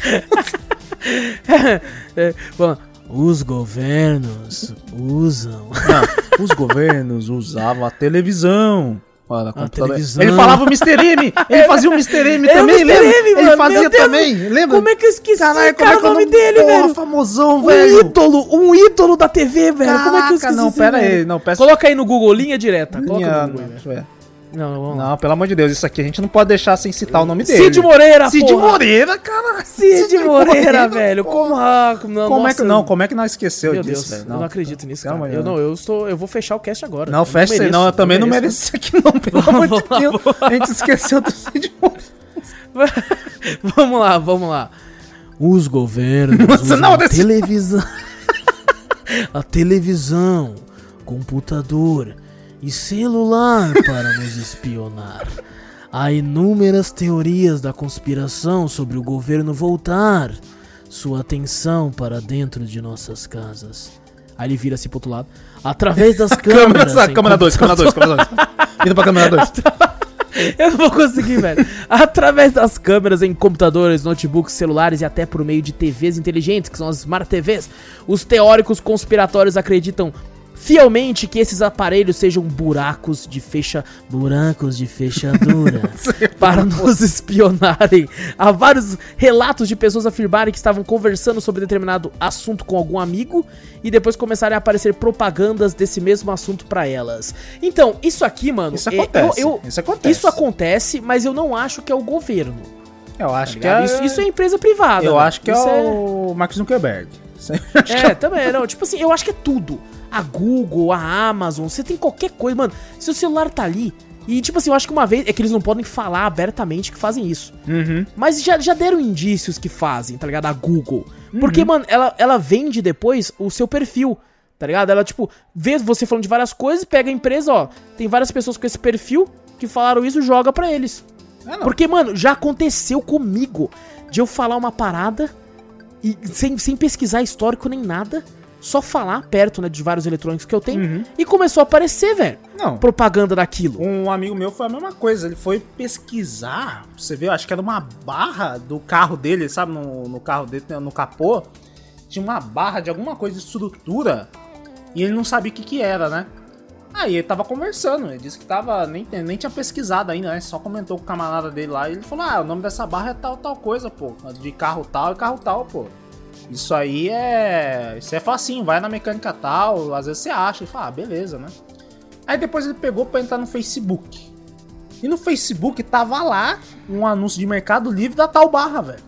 É, bom, os governos usam. Não, os governos usavam a televisão. Para computador. televisão. Ele falava o Mr. M! Ele fazia o [laughs] Mr. M É também, Mr. lembra? M, ele mano, fazia meu Deus. também, lembra? Como é que eu esqueci, Caralho, cara, como é o nome dele, Porra, velho? famosão, Um velho. ídolo, um ídolo da TV, velho. Como é que eu Caraca, esqueci não, pera aí, não, peço- Coloca aí no Google, linha direta. Coloca Minha- no Google, aí, Não, não, lá. Não, pelo amor de Deus, isso aqui a gente não pode deixar sem citar o nome dele. Cid Moreira, Cid porra. Moreira, cara. Cid Moreira, [laughs] velho. Como, ah, não, Como é que não? Como é que nós esqueceu Meu disso, Deus, velho? eu não acredito nisso, Calma cara. aí, Eu não. não, eu estou, eu vou fechar o cast agora. Não, fecha isso aí, não. Eu também não mereço isso aqui, não. Pelo [laughs] amor de Deus. A gente esqueceu do Cid [laughs] Moreira. vamos lá, vamos lá. Os governos Nossa, usam não, a desse- televisão, a televisão, computador e celular para nos espionar. Há inúmeras teorias da conspiração sobre o governo voltar sua atenção para dentro de nossas casas. Aí ele vira-se pro outro lado. Através das [laughs] câmeras. Câmera 2, câmera 2, câmera 2. Indo pra câmera 2. [laughs] Eu não vou conseguir, velho. Através das câmeras em computadores, notebooks, celulares e até por meio de TVs inteligentes, que são as Smart TVs, os teóricos conspiratórios acreditam fielmente que esses aparelhos sejam buracos de fecha buracos de fechadura [laughs] para nos espionarem. Há vários relatos de pessoas afirmarem que estavam conversando sobre determinado assunto com algum amigo e depois começarem a aparecer propagandas desse mesmo assunto pra elas. Então, isso aqui, mano, Isso é- acontece. eu- eu- Isso acontece. isso acontece, mas eu não acho que é o governo. Eu tá acho que ligado? é. isso, isso é empresa privada. Eu né? acho que é Isso o Mark Zuckerberg. É, também, não. Tipo assim, eu acho que é tudo. A Google, a Amazon, você tem qualquer coisa, mano. Se o celular tá ali. E, tipo assim, eu acho que uma vez. É que eles não podem falar abertamente que fazem isso. Uhum. Mas já, já deram indícios que fazem, tá ligado? A Google. Porque, Uhum. mano, ela, ela vende depois o seu perfil, tá ligado? Ela, tipo, vê você falando de várias coisas, pega a empresa, ó. Tem várias pessoas com esse perfil que falaram isso, joga pra eles. Não. Porque, mano, já aconteceu comigo de eu falar uma parada e sem, sem pesquisar histórico nem nada, só falar perto, né, de vários eletrônicos que eu tenho, Uhum. e começou a aparecer, velho, Não. propaganda daquilo. Um amigo meu foi a mesma coisa. Ele foi pesquisar. Você viu? Acho que era uma barra do carro dele, sabe? No, no carro dele, no capô. Tinha uma barra de alguma coisa de estrutura. E ele não sabia o que, que era, né? Aí ele tava conversando. Ele disse que tava. Nem, nem tinha pesquisado ainda, né? Só comentou com o camarada dele lá. E ele falou: Ah, o nome dessa barra é tal, tal coisa, pô. De carro tal e carro tal, pô. Isso aí é. Isso é facinho, vai na mecânica tal. Às vezes você acha. E fala: Ah, beleza, né? Aí depois ele pegou pra entrar no Facebook. E no Facebook tava lá um anúncio de Mercado Livre da tal barra, velho.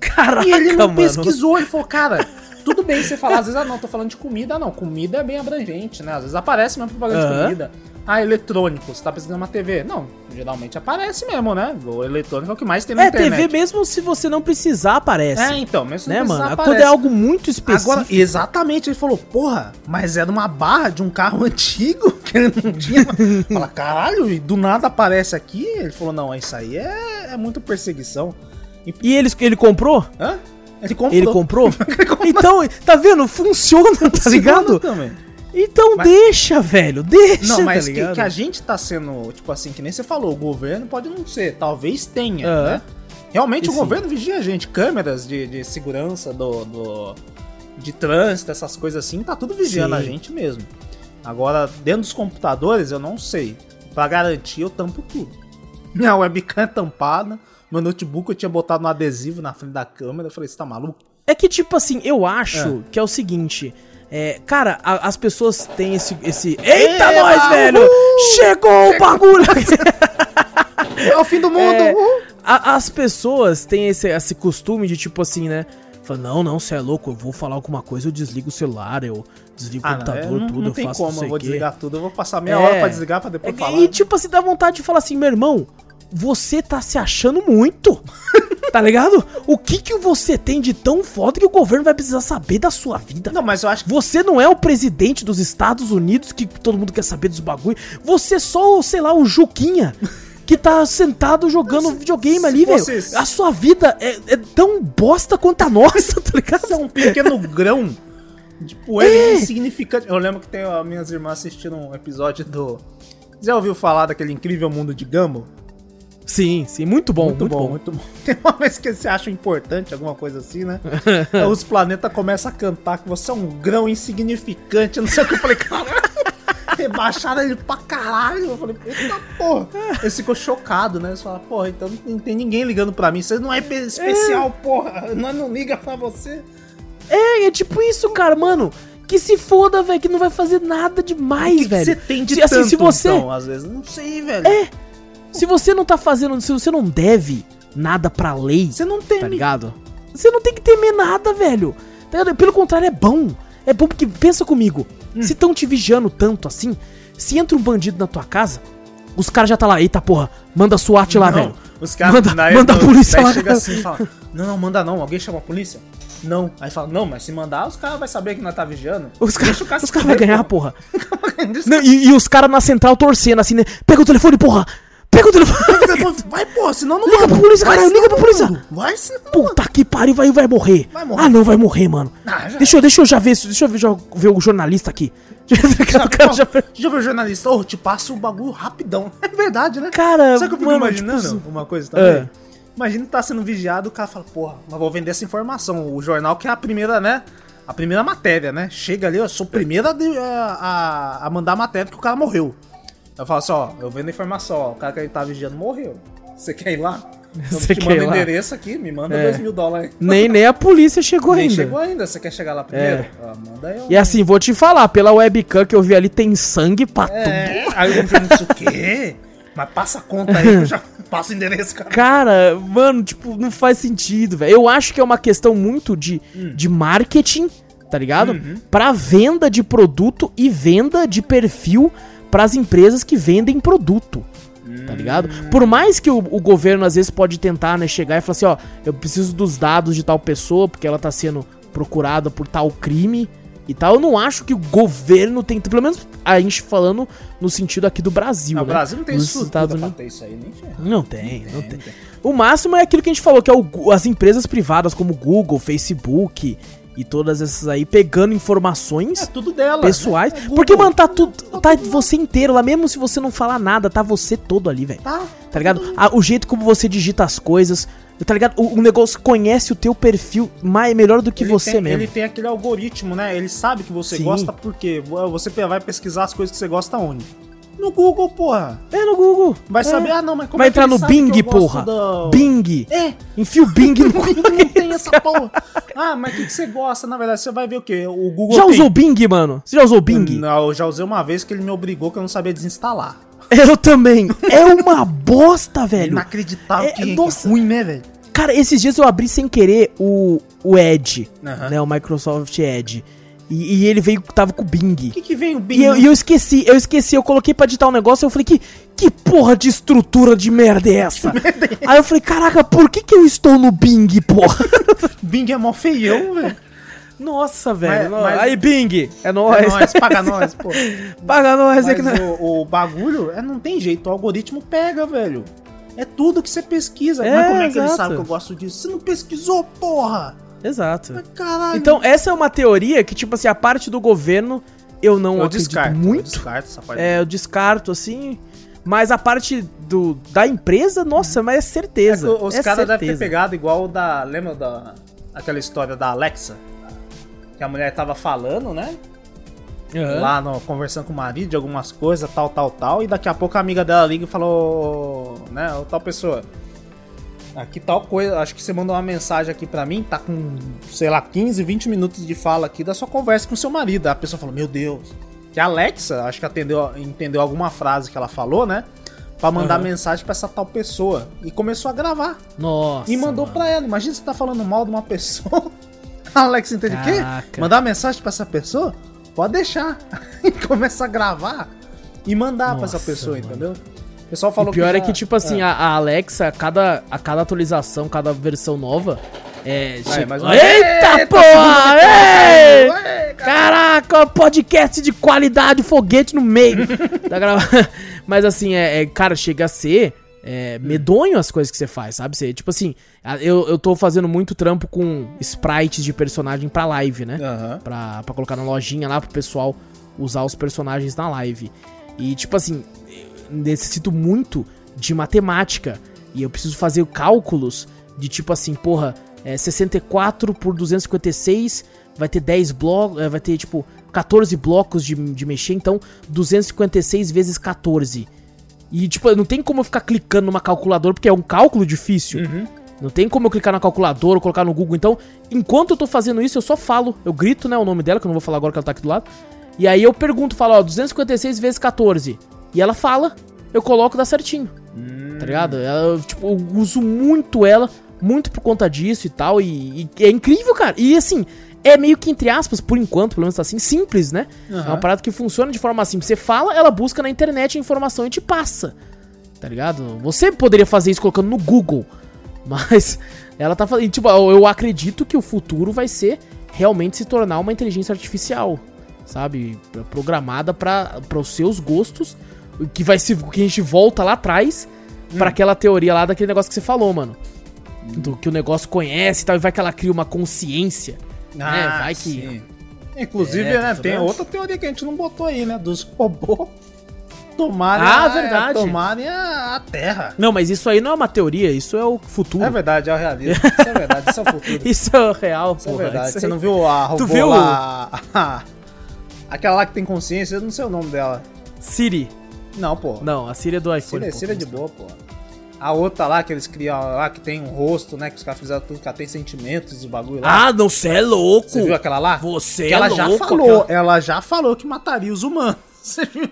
Caraca, E ele não mano. pesquisou, ele falou, cara, tudo bem você falar, às vezes, ah, não, tô falando de comida, não. Comida é bem abrangente, né? Às vezes aparece mesmo propaganda de Aham. comida. Ah, eletrônico, você tá pesquisando uma TV. Não, geralmente aparece mesmo, né? O eletrônico é o que mais tem na É, internet. TV mesmo se você não precisar, aparece. É, então, mesmo se né, não mano? precisar, Quando é aparece. algo muito específico. Agora, exatamente, ele falou, porra, mas era uma barra de um carro [laughs] antigo que ele não tinha. Fala, caralho, e do nada aparece aqui. Ele falou, não, isso aí é, é muito perseguição. E ele, ele comprou? Hã? Ele comprou. [laughs] Ele comprou? então, tá vendo? Funciona, tá Funciona ligado? Também. Então Mas- deixa, velho. Deixa, Não, mas tá que, que a gente tá sendo, tipo assim, que nem você falou, o governo pode não ser, talvez tenha, né? Realmente E o sim. governo vigia a gente, câmeras de, de segurança do, do- de trânsito, essas coisas assim, tá tudo vigiando Sim. a gente mesmo. Agora, dentro dos computadores, eu não sei. Pra garantir, eu tampo tudo. [laughs] Minha webcam é tampada, meu notebook eu tinha botado no adesivo na frente da câmera, eu falei, você tá maluco? É que, tipo assim, eu acho que é o seguinte. É, cara, a- as pessoas têm esse. esse... Eita, Eba, nós, velho! uhul! Chegou o bagulho! [laughs] É o fim do mundo! É, a- as pessoas têm esse, esse costume de, tipo assim, né? Fala, não, não, você é louco, eu vou falar alguma coisa, eu desligo o celular, eu desligo o Ah, não, computador, é, não, tudo, não eu faço como, não sei eu vou o quê. desligar tudo, eu vou passar meia É. hora pra desligar pra depois É, falar. E tipo assim, dá vontade de falar assim, meu irmão, você tá se achando muito. [laughs] tá ligado? O que que você tem de tão foda que o governo vai precisar saber da sua vida? Não, mas eu acho que Você não é o presidente dos Estados Unidos que todo mundo quer saber dos bagulho. Você é só, o, sei lá, o Juquinha. que tá sentado jogando videogame se ali, velho. A sua vida é, é tão bosta quanto a nossa, tá ligado? Isso é um pequeno grão. Tipo, ele é insignificante. Eu lembro que tem ó, minhas irmãs assistindo um episódio do. Já ouviu falar daquele incrível mundo de Gumball? Sim, sim, muito bom, muito, bom. muito bom. [laughs] Tem uma vez que você acha importante, alguma coisa assim, né? Aí Os planetas começam a cantar que você é um grão insignificante, não sei o que. Eu falei, caralho. Rebaixaram ele pra caralho. Eu falei, eita porra. Eles ficou chocado, né? Eles falaram, porra, então não tem ninguém ligando pra mim. Você não é pe- especial, porra. Nós não liga pra você. É, é tipo isso, cara, mano. Que se foda, velho, que não vai fazer nada demais, velho. você tem de se, assim, se tanto, você, então, às vezes? Não sei, velho. É. se você não tá fazendo, se você não deve nada pra lei, Você não tem. tá ligado? Você não tem que temer nada, velho. Tá? Pelo contrário, é bom. É bom porque, pensa comigo, Hum. se tão te vigiando tanto assim, se entra um bandido na tua casa, os caras já tá lá, eita porra, manda SWAT lá, Não, velho. Os caras Manda- manda a polícia lá, chega assim e fala: Não, não, manda não. Alguém chama a polícia? Não. Aí fala: Não, mas se mandar, os caras vão saber que nós tá vigiando. Os caras cara vão ganhar, porra. [laughs] Não, e, e os caras na central torcendo assim, né? Pega o telefone, porra! Pega o telefone! Vai, pô, senão não Liga manda. pra polícia, caralho, liga pra polícia. Vai, senão não Puta que pariu, vai, vai morrer. Vai morrer. Ah, não, vai morrer, mano. Ah, já- deixa, eu, deixa eu já ver, deixa eu ver, já ver o jornalista aqui. [laughs] Já, o cara já... já, viu o jornalista? Ô, te passa o bagulho rapidão. [laughs] É verdade, né? Cara, Sabe que eu fico mano, imaginando? tipo, uma coisa também. É. Imagina que tá sendo vigiado, o cara fala, porra, mas vou vender essa informação. O jornal que é a primeira, né? A primeira matéria, né? Chega ali, eu sou o primeiro a, a, a- mandar a matéria que o cara morreu. Eu falo assim, ó, eu vendo a informação, ó, o cara que ele tá vigiando morreu. Você quer ir lá? [laughs] Eu Você te ir o endereço aqui, me manda É. dois mil dólares. nem, nem a polícia chegou Nem ainda. chegou ainda, você quer chegar lá primeiro? É. Ó, manda ó. E assim, vou te falar, pela webcam que eu vi ali, tem sangue pra tudo. É, aí eu pergunto, o quê? Mas passa a conta aí que eu já [laughs] passo o endereço, cara. Cara, mano, tipo, não faz sentido, velho. Eu acho que é uma questão muito de, Hum. de marketing, tá ligado? Uhum. Pra venda de produto e venda de perfil pras empresas que vendem produto. Tá ligado? Hum. Por mais que o, o governo às vezes pode tentar, né, chegar e falar assim, ó, eu preciso dos dados de tal pessoa porque ela tá sendo procurada por tal crime e tal. Eu não acho que o governo tem, pelo menos a gente falando no sentido aqui do Brasil, Ah, o né? Brasil não tem Nos estrutura Estados pra isso aí, nem. Não tem, não tem. Não tem. O máximo é aquilo que a gente falou, que é o as empresas privadas como Google, Facebook e todas essas aí pegando informações É tudo dela. pessoais. né? É. Porque, mano, tá tudo. Tá você inteiro lá, mesmo se você não falar nada, tá você todo ali, velho. Tá. Tá ligado? Ah, o jeito como você digita as coisas. Tá ligado? O, o negócio conhece o teu perfil mais, melhor do que Ele você tem, mesmo. Ele tem aquele algoritmo, né? Ele sabe que você Sim. gosta porque você vai pesquisar as coisas que você gosta onde? No Google, porra. É no Google. Vai É. saber, ah, não, mas como Vai é que entrar no que Bing, porra. do- Bing. É, Enfia o Bing no [laughs] não tem essa porra. Ah, mas o que, que você gosta? Na verdade, você vai ver o quê? O Google Já tem. usou Bing, mano? Você já usou Bing? Não, eu já usei uma vez que ele me obrigou que eu não sabia desinstalar. [laughs] Eu também. É uma bosta, velho. Inacreditável É, que, que nossa. ruim, né, velho? Cara, esses dias eu abri sem querer o, o Edge, Aham. né? O Microsoft Edge. E, e ele veio, tava com o Bing. O que, que vem o Bing? E eu, e eu esqueci, eu esqueci, eu coloquei pra digitar um negócio e eu falei, que, que porra de estrutura de [laughs] merda é essa? Aí eu falei, caraca, por que que eu estou no Bing, porra? [laughs] Bing é mó feião, [laughs] velho. Nossa, velho. Mas- mas- Aí, Bing, é É nóis. nóis, paga nós, pô. Paga nós, é que não... o, o bagulho é, não tem jeito, o algoritmo pega, velho. É tudo que você pesquisa. É, Mas como é que ele exato. sabe que eu gosto disso? Você não pesquisou, porra! Exato. Mas caralho. Então, essa é uma teoria que, tipo assim, a parte do governo eu não eu acredito descarto. Eu muito. descarto essa parte. É, eu descarto, assim. Mas a parte do, da empresa, nossa, mas é certeza. É os é caras devem ter pegado igual o da. Lembra da. Aquela história da Alexa? Que a mulher tava falando, né? Aham. Lá no, conversando com o marido de algumas coisas, tal, tal, tal. E daqui a pouco a amiga dela liga e falou. Né? Tal pessoa. Aqui tal coisa, acho que você mandou uma mensagem aqui pra mim, tá com, sei lá, 15, 20 minutos de fala aqui da sua conversa com seu marido. A pessoa falou, meu Deus. Que a Alexa, acho que atendeu, entendeu alguma frase que ela falou, né? Pra mandar Aham. mensagem pra essa tal pessoa. E começou a gravar. Nossa. E mandou pra ela. Imagina você tá falando mal de uma pessoa. [laughs] A Alex entende o quê? Mandar mensagem pra essa pessoa? Pode deixar. [laughs] E começa a gravar e mandar pra essa pessoa, mano. entendeu? O pessoal falou o pior é já- que, tipo assim, a, a Alexa, a cada, a cada atualização, cada versão nova, é. Vai, tipo, uma- Eita, Eita, porra! Ei! ué, Caraca, podcast de qualidade, foguete no meio. [laughs] tá gravando. [laughs] Mas assim, é, é, cara, chega a ser é, medonho as coisas que você faz, sabe? Você, tipo assim, eu, eu tô fazendo muito trampo com sprites de personagem pra live, né? Aham. pra, pra colocar na lojinha lá pro pessoal usar os personagens na live. E, tipo assim, necessito muito de matemática. E eu preciso fazer cálculos de tipo assim, porra, é 64 por 256 vai ter 10 blocos, vai ter tipo 14 blocos de, de mexer, então 256 vezes 14. E tipo, não tem como eu ficar clicando numa calculadora, porque é um cálculo difícil. Uhum. Não tem como eu clicar na calculadora ou colocar no Google. Então, enquanto eu tô fazendo isso, eu só falo. Eu grito, né, o nome dela, que eu não vou falar agora que ela tá aqui do lado. E aí eu pergunto, falo, ó, 256 vezes 14. E ela fala, eu coloco, dá certinho. Hum. Tá ligado? Eu, tipo, eu uso muito ela, muito por conta disso e tal. E, e é incrível, cara. E assim, é meio que, entre aspas, por enquanto, pelo menos tá assim, simples, né? É uma parada que funciona de forma simples. Você fala, ela busca na internet a informação e te passa. Tá ligado? Você poderia fazer isso colocando no Google. [laughs] Mas ela tá fazendo. Tipo, eu acredito que o futuro vai ser realmente se tornar uma inteligência artificial. Sabe? Programada para os seus gostos. Que vai se. Que a gente volta lá atrás pra aquela teoria lá daquele negócio que você falou, mano. Do que o negócio conhece e tal, e vai que ela cria uma consciência. né? Vai que. sim. Inclusive, É, né, tá tem vendo? outra teoria que a gente não botou aí, né? Dos robôs tomarem, Ah, a, verdade. tomarem a, a Terra. Não, mas isso aí não é uma teoria, isso é o futuro. É verdade, é o realismo. [laughs] Isso é verdade, isso é o futuro. Isso é o real, Isso é verdade. Isso Você aí- não viu a robô Tu viu? lá? [laughs] Aquela lá que tem consciência, eu não sei o nome dela. Siri. Não, pô. Não, a Siri é do iPhone. Siri, pô. Siri é de boa, pô. A outra lá que eles criam lá, que tem um rosto, né? Que os caras fizeram tudo, que ela tem sentimentos, o bagulho lá. Ah, não, você é louco. Você viu aquela lá? Você que é ela já louco, falou, aquela- ela já falou que mataria os humanos. [laughs] Você viu?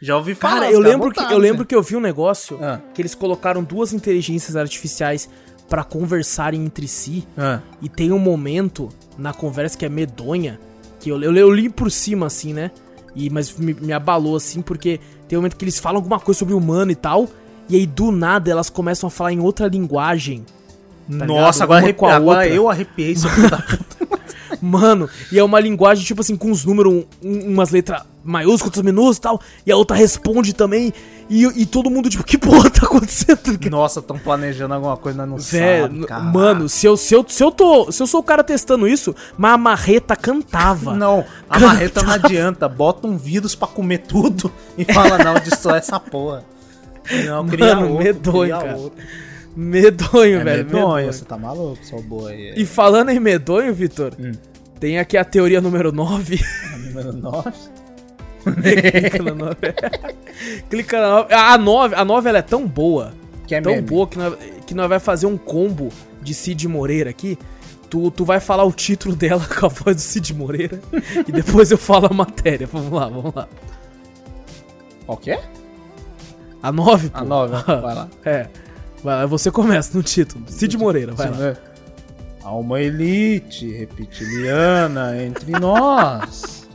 Já ouvi falar. Cara, eu lembro, que, eu lembro né? que eu vi um negócio Ah. que eles colocaram duas inteligências artificiais pra conversarem entre si. Ah. E tem um momento na conversa que é medonha, que eu, eu, eu li por cima, assim, né? E, mas me, me abalou, assim, porque tem um momento que eles falam alguma coisa sobre humano e tal, e aí do nada elas começam a falar em outra linguagem. Tá Nossa, agora, arrepi... com a agora eu arrepiei seu filho da puta. [laughs] Mano, e é uma linguagem, tipo assim, com os números, um- um- umas letras maiúsculas, minúsculas e tal, e a outra responde também, e, e todo mundo, tipo, que porra tá acontecendo? Nossa, estão planejando alguma coisa, não Velho, sabe, cara. mano, se eu, se, eu, se eu tô. Se eu sou o cara testando isso, mas a marreta cantava. [laughs] Não, a marreta não adianta. Bota um vírus pra comer tudo [laughs] e fala, não, destrói essa porra. Não, cria Mano, outro, medonho, cria cara. outro. Medonho, É velho. medonho, medonho. você tá maluco, seu boi. E falando em medonho, Vitor, Hum. tem aqui a teoria número 9. Número 9. [laughs] Clica na 9. Clica na 9. A 9, a 9 ela é tão boa, Que é tão meme. boa que nós, que nós vai fazer um combo de Cid Moreira aqui. Tu, tu vai falar o título dela [laughs] com a voz do Cid Moreira e depois eu falo a matéria. Vamos lá, vamos lá. Qual que é? A 9, pô. A [laughs] 9, vai lá. É. Vai lá, você começa no título. Cid Moreira, vai lá. Sim, é. Há uma elite reptiliana entre nós.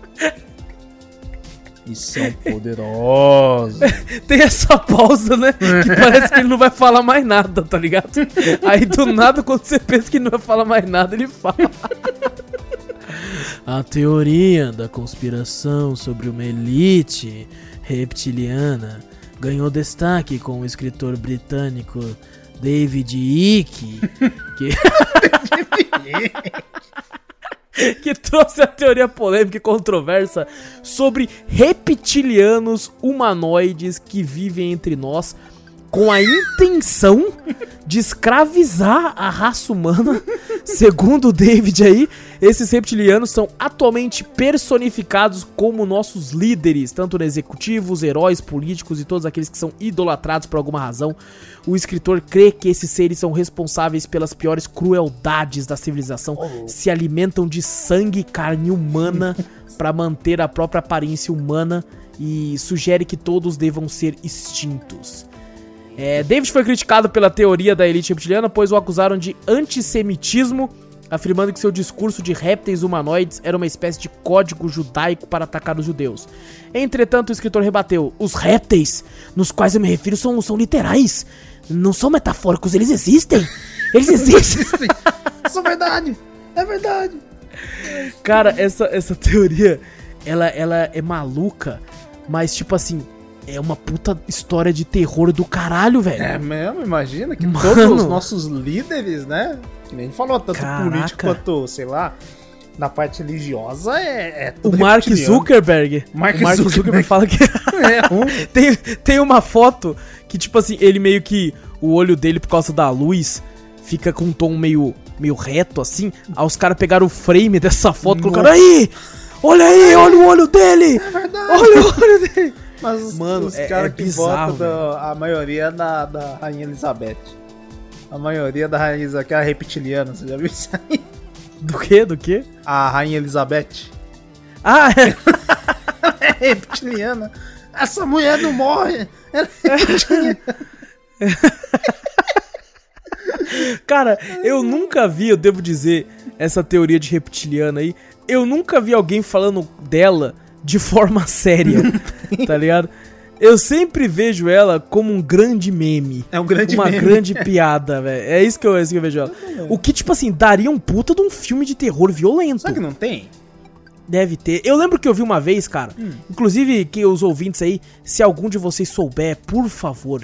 E são poderosos. [laughs] Tem essa pausa, né? Que parece que ele não vai falar mais nada, tá ligado? Aí do nada, quando você pensa que ele não vai falar mais nada, ele fala. A teoria da conspiração sobre uma elite reptiliana ganhou destaque com o escritor britânico David Icke, que... [laughs] [laughs] que trouxe a teoria polêmica e controversa sobre reptilianos humanoides que vivem entre nós com a intenção de escravizar a raça humana. [laughs] Segundo o David aí, esses reptilianos são atualmente personificados como nossos líderes, tanto no executivo, os heróis políticos e todos aqueles que são idolatrados por alguma razão. O escritor crê que esses seres são responsáveis pelas piores crueldades da civilização, se alimentam de sangue e carne humana [laughs] para manter a própria aparência humana e sugere que todos devam ser extintos. É, David foi criticado pela teoria da elite reptiliana, pois o acusaram de antissemitismo, afirmando que seu discurso de répteis humanoides era uma espécie de código judaico para atacar os judeus. Entretanto, o escritor rebateu: os répteis nos quais eu me refiro são, são literais, não são metafóricos, eles existem! Eles [laughs] existem! Isso é verdade! É verdade! Cara, essa, essa teoria, ela, ela é maluca, mas tipo assim, é uma puta história de terror do caralho, velho. É mesmo, imagina que Mano. todos os nossos líderes, né? Que nem falou, tanto Caraca. político quanto, sei lá, na parte religiosa é, é O tudo Mark reptiliano. Zuckerberg. Mark o Mark Zuckerberg. Zuckerberg fala que. [laughs] É tem, tem uma foto que, tipo assim, ele meio que. O olho dele, por causa da luz, fica com um tom meio, meio reto, assim. Aí os caras pegaram o frame dessa foto e colocaram aí! Olha aí, olha o olho dele! É verdade. Olha o olho dele! Mas os, Mano, os é- caras é que bizarro, votam, da- a maioria é da, da Rainha Elizabeth. A maioria da Rainha Elizabeth, que é a reptiliana, você já viu isso aí? Do que? Do que? A Rainha Elizabeth Ah, é. [laughs] é reptiliana. Essa mulher não morre. Ela é reptiliana. [laughs] Cara, eu nunca vi, eu devo dizer, essa teoria de reptiliana aí. Eu nunca vi alguém falando dela de forma [laughs] séria, tá ligado? Eu sempre vejo ela como um grande meme. É um grande uma meme. grande piada, velho. É isso que, eu, é isso que eu vejo ela. O que, tipo assim, daria um puta de um filme de terror violento. Será que não tem? Deve ter. Eu lembro que eu vi uma vez, cara. Hum. Inclusive, que os ouvintes aí, se algum de vocês souber, por favor,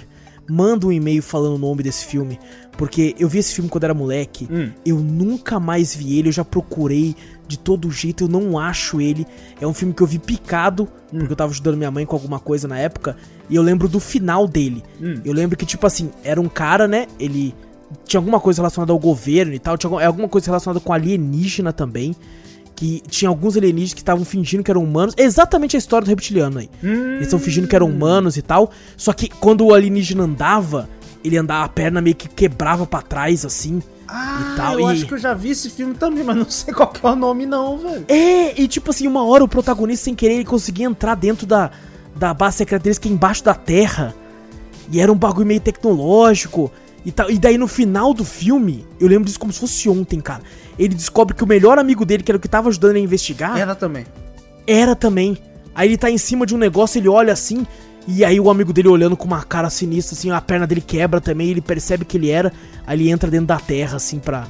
manda um e-mail falando o nome desse filme. Porque eu vi esse filme quando era moleque. Hum. Eu nunca mais vi ele, eu já procurei de todo jeito, eu não acho ele. É um filme que eu vi picado, Hum. porque eu tava ajudando minha mãe com alguma coisa na época. E eu lembro do final dele. Hum. Eu lembro que, tipo assim, era um cara, né? Ele tinha alguma coisa relacionada ao governo e tal. Tinha alguma- coisa relacionada com alienígena também. Que tinha alguns alienígenas que estavam fingindo que eram humanos. Exatamente a história do reptiliano aí. Hum. Eles estão fingindo que eram humanos e tal. Só que quando o alienígena andava, ele andava, a perna meio que quebrava pra trás, assim. Ah, e tal, eu e- acho que eu já vi esse filme também, mas não sei [laughs] qual que é o nome não, velho. É, e tipo assim, uma hora o protagonista, sem querer, ele conseguia entrar dentro da, da base secreta deles, que é embaixo da terra. E era um bagulho meio tecnológico e tal. E daí no final do filme, eu lembro disso como se fosse ontem, cara. Ele descobre que o melhor amigo dele, que era o que tava ajudando ele a investigar, Era também. era também. Aí ele tá em cima de um negócio, ele olha assim, e aí o amigo dele olhando com uma cara sinistra, assim, a perna dele quebra também, ele percebe que ele era, aí ele entra dentro da terra, assim, pra,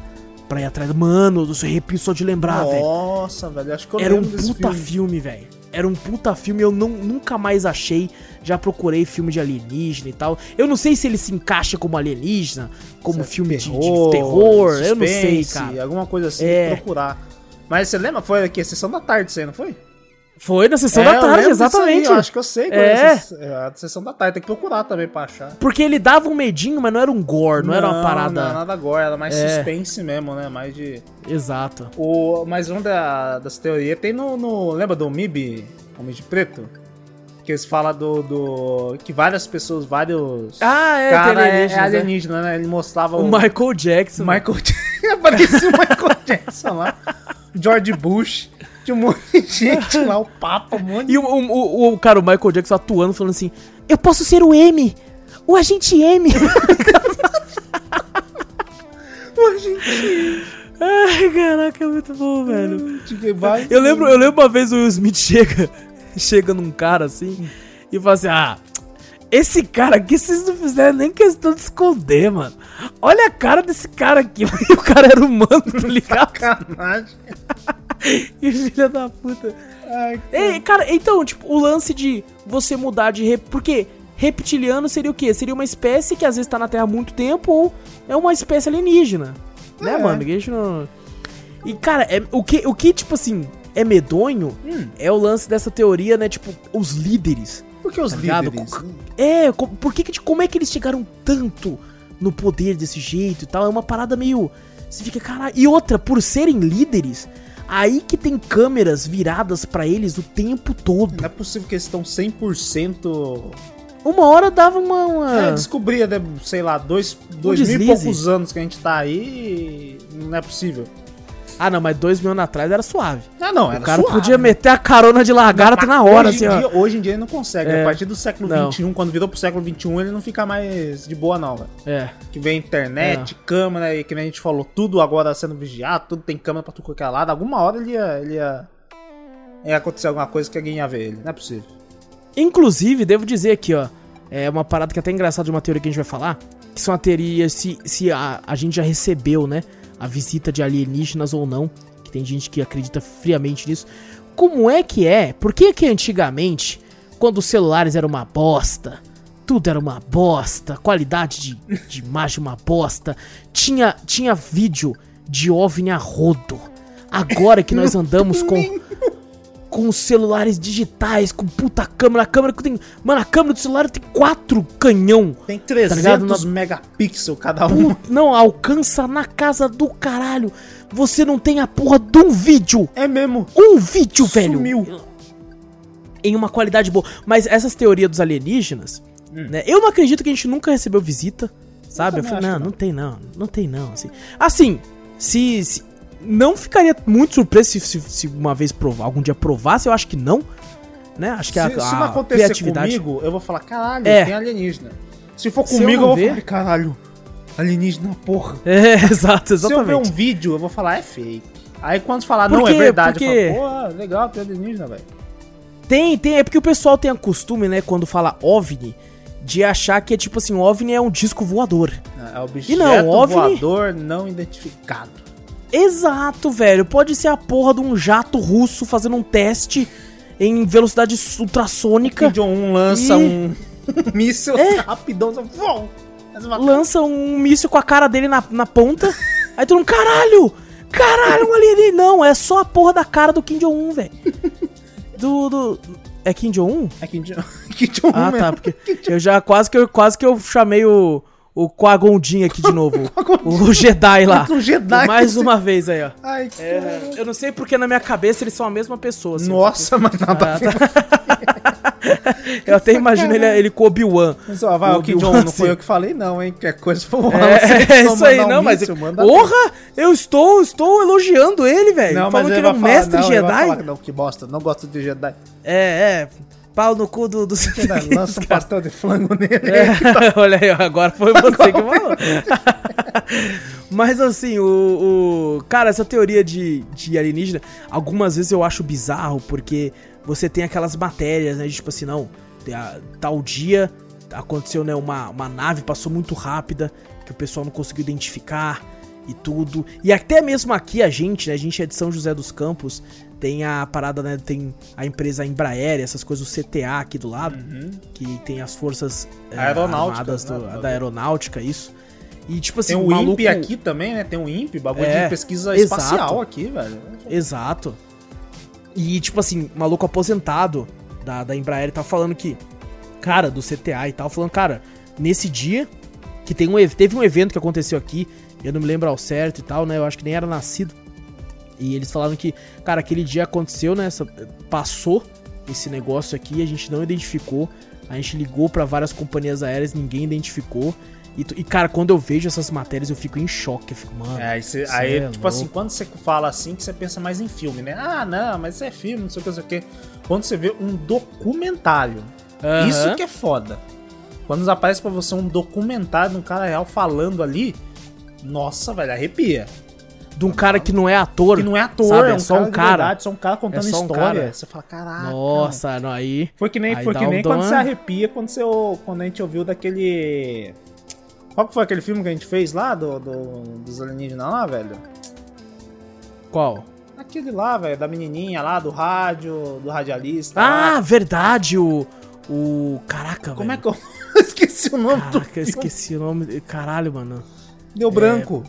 pra ir atrás. Mano, eu sou arrepio só de lembrar, velho. Nossa, velho, acho que eu Era um puta filme. filme, velho. Era um puta filme, eu não, nunca mais achei. Já procurei filme de alienígena e tal. Eu não sei se ele se encaixa como alienígena, como Certo, filme de, de terror. eu não sei, suspense, cara. Alguma coisa assim, É. procurar. Mas você lembra? Foi aqui, a sessão da tarde, isso aí, não foi? Foi na sessão É, da tarde, exatamente. aí, acho que eu sei qual É. é, é a sessão da tarde. Tem que procurar também pra achar. Porque ele dava um medinho, mas não era um gore, não, era uma parada. Não, nada agora, era mais É. suspense mesmo, né? Mais de. Exato. O, mais um da, das teorias tem no, no- Lembra do MIB? Homem de Preto? Que eles falam do, do. Que várias pessoas, vários. Ah, é, cara é, é alienígena, né? Ele mostrava O Michael Jackson. Michael [laughs] Jackson. Parecia o Michael Jackson lá. George Bush. Tinha um monte de gente lá, o Papa, um monte de. E o, o, o, o- cara, o Michael Jackson atuando, falando assim: Eu posso ser o M, o agente M. [laughs] Pô, gente. Ai, caraca, é muito bom, velho. vai- Eu lembro, eu lembro uma vez o Will Smith chega, [laughs] chega num cara assim e fala assim: Ah, esse cara aqui vocês não fizeram nem questão de esconder, mano. Olha a cara desse cara aqui. [laughs] E o cara era humano, tá ligado? Sacanagem. [laughs] E filha da puta. Ai, Ei, cara, então, tipo, o lance de você mudar de. Rep... Porque reptiliano seria o quê? Seria uma espécie que às vezes tá na Terra há muito tempo ou é uma espécie alienígena. Né, É. mano? Que a gente não... E, cara, é, o, que, o que, tipo assim, é medonho Hum. é o lance dessa teoria, né? Tipo, os líderes. Por que os Tá ligado? líderes? É, por que, que- como é que eles chegaram tanto no poder desse jeito e tal? É uma parada meio. Você fica, caralho. E outra, por serem líderes, aí que tem câmeras viradas pra eles o tempo todo. Não é possível que eles estão 100%. Uma hora dava uma. uma- É, descobria, né, sei lá, dois, dois mil e poucos anos que a gente tá aí. Não é possível. Ah, não, mas dois mil anos atrás era suave. Ah, não, o era cara suave. podia meter a carona de lagarto na hora, hoje assim, ó. dia, Hoje em dia ele não consegue. É. A partir do século Não. XXI, quando virou pro século XXI, ele não fica mais de boa, não, velho. É. Que vem internet, câmera, e que nem a gente falou, tudo agora sendo vigiado, tudo tem câmera pra tudo qualquer lado. Alguma hora ele ia, ele ia. ia acontecer alguma coisa que alguém ia ver ele. Não é possível. Inclusive, devo dizer aqui, ó. É uma parada que é até engraçada de uma teoria que a gente vai falar. Que são a teoria se, se a, a gente já recebeu, né? A visita de alienígenas ou não. Que tem gente que acredita friamente nisso. Como é que é? Por que que antigamente, quando os celulares eram uma bosta, tudo era uma bosta, qualidade de, de imagem uma bosta, tinha, tinha vídeo de OVNI a rodo. Agora que nós andamos com com os celulares digitais, com puta câmera, a câmera que tem, mano, a câmera do celular tem quatro canhão. Tem 300 ligado? Na- megapixels cada um. Não alcança na casa do caralho. Você não tem a porra de um vídeo. É mesmo. Um vídeo, velho. Sumiu. Em uma qualidade boa. Mas essas teorias dos alienígenas, né? Eu não acredito que a gente nunca recebeu visita, sabe? Eu, também falei, não, que não tem não, não tem não, assim. Assim, se, se- não ficaria muito surpreso se, se, se uma vez provar, algum dia provasse, eu acho que não, né? Acho que Se, a, se a não acontecer criatividade comigo, eu vou falar, caralho, É. tem alienígena. Se for Se eu comigo, não eu, vou ver- falar, caralho, alienígena, porra. É, [laughs] exato, Se eu ver um exatamente. vídeo, eu vou falar, é fake. Aí quando falar, Por não, é verdade, Porque- eu falo, pô, legal, tem alienígena, velho. Tem, tem, é porque o pessoal tem a costume, né, quando fala OVNI, de achar que é tipo assim, OVNI é um disco voador. É objeto E não, OVNI- voador não identificado. Exato, velho. Pode ser a porra de um jato russo fazendo um teste em velocidade ultrassônica. Kim Jong-un lança E- um [laughs] míssil É. rapidão, vum, Lança um míssil com a cara dele na, na ponta. [laughs] aí todo mundo, caralho! Caralho, um alienígena! Não, é só a porra da cara do Kim Jong-un, velho. [laughs] Do, do... É Kim Jong-un? É Kim Jong- Kim Jong-un Ah, mesmo. tá, porque eu já quase que eu, quase que eu chamei o, o Quagondin aqui de novo. [laughs] o Jedi lá. [laughs] Um Jedi. Mais uma vez aí, ó. Ai, que É, eu não sei porque na minha cabeça eles são a mesma pessoa. assim. Nossa, mas nada a ver. [laughs] Eu até imagino ele, ele com o Obi-Wan. Mas, ó, vai, o Obi-Wan, Jong-un não assim. foi eu que falei, não, hein? Qualquer coisa foi É, é isso aí, um não, mas. míssil, Porra! Eu estou, estou elogiando ele, velho. Falando que ele é um falar, mestre não, Jedi. falar, não, que bosta, não gosto de Jedi. É, é. Pau no cu do. do... Jedi, Lança um [laughs] pastel de flango nele. É, [laughs] olha aí, agora foi você que falou. [laughs] Mas assim, o, o- Cara, essa teoria de, de alienígena, algumas vezes eu acho bizarro, porque você tem aquelas matérias, né? de Tipo assim, não, tal dia aconteceu, né? Uma, uma nave passou muito rápida, que o pessoal não conseguiu identificar e tudo. E até mesmo aqui a gente, né? A gente é de São José dos Campos, tem a parada, né? Tem a empresa Embraer, essas coisas, o CTA aqui do lado que tem as forças é, do- né? da aeronáutica, isso. E tipo assim, Tem o maluco... INPE aqui também, né? Tem o INPE, bagulho É, de pesquisa exato. espacial aqui, velho. Exato. E tipo assim, maluco aposentado da, da Embraer tá falando que, cara, do CTA e tal, falando, cara, nesse dia que tem um, ev- teve um evento que aconteceu aqui, eu não me lembro ao certo e tal, né? Eu acho que nem era nascido. E eles falaram que, cara, aquele dia aconteceu, né? essa- passou esse negócio aqui, a gente não identificou. A gente ligou pra várias companhias aéreas, ninguém identificou. E, e, cara, quando eu vejo essas matérias, eu fico em choque. Eu fico, mano. É, aí, cê- aí, é tipo assim, louco. quando você fala assim, que você pensa mais em filme, né? Ah, não, mas isso é filme, não sei o que, não sei o que. Quando você vê um documentário, Aham. isso que é foda. Quando aparece pra você um documentário de um cara real falando ali, nossa, velho, arrepia. De um cara que não é ator. Que não é ator, sabe? é, É um só cara um cara. verdade, só um cara contando É só um história. cara. Você fala, caraca. Nossa, não, aí. Foi que nem, foi que nem quando você arrepia quando, você, quando a gente ouviu daquele. Qual que foi aquele filme que a gente fez lá do, do- dos alienígenas lá, velho? Qual? Aquele lá, velho, da menininha lá, do rádio, do radialista. Ah, lá. verdade, o. O. Caraca, como é velho. que eu [laughs] esqueci o nome do Caraca, eu filme? esqueci o nome. Caralho, mano. Deu branco.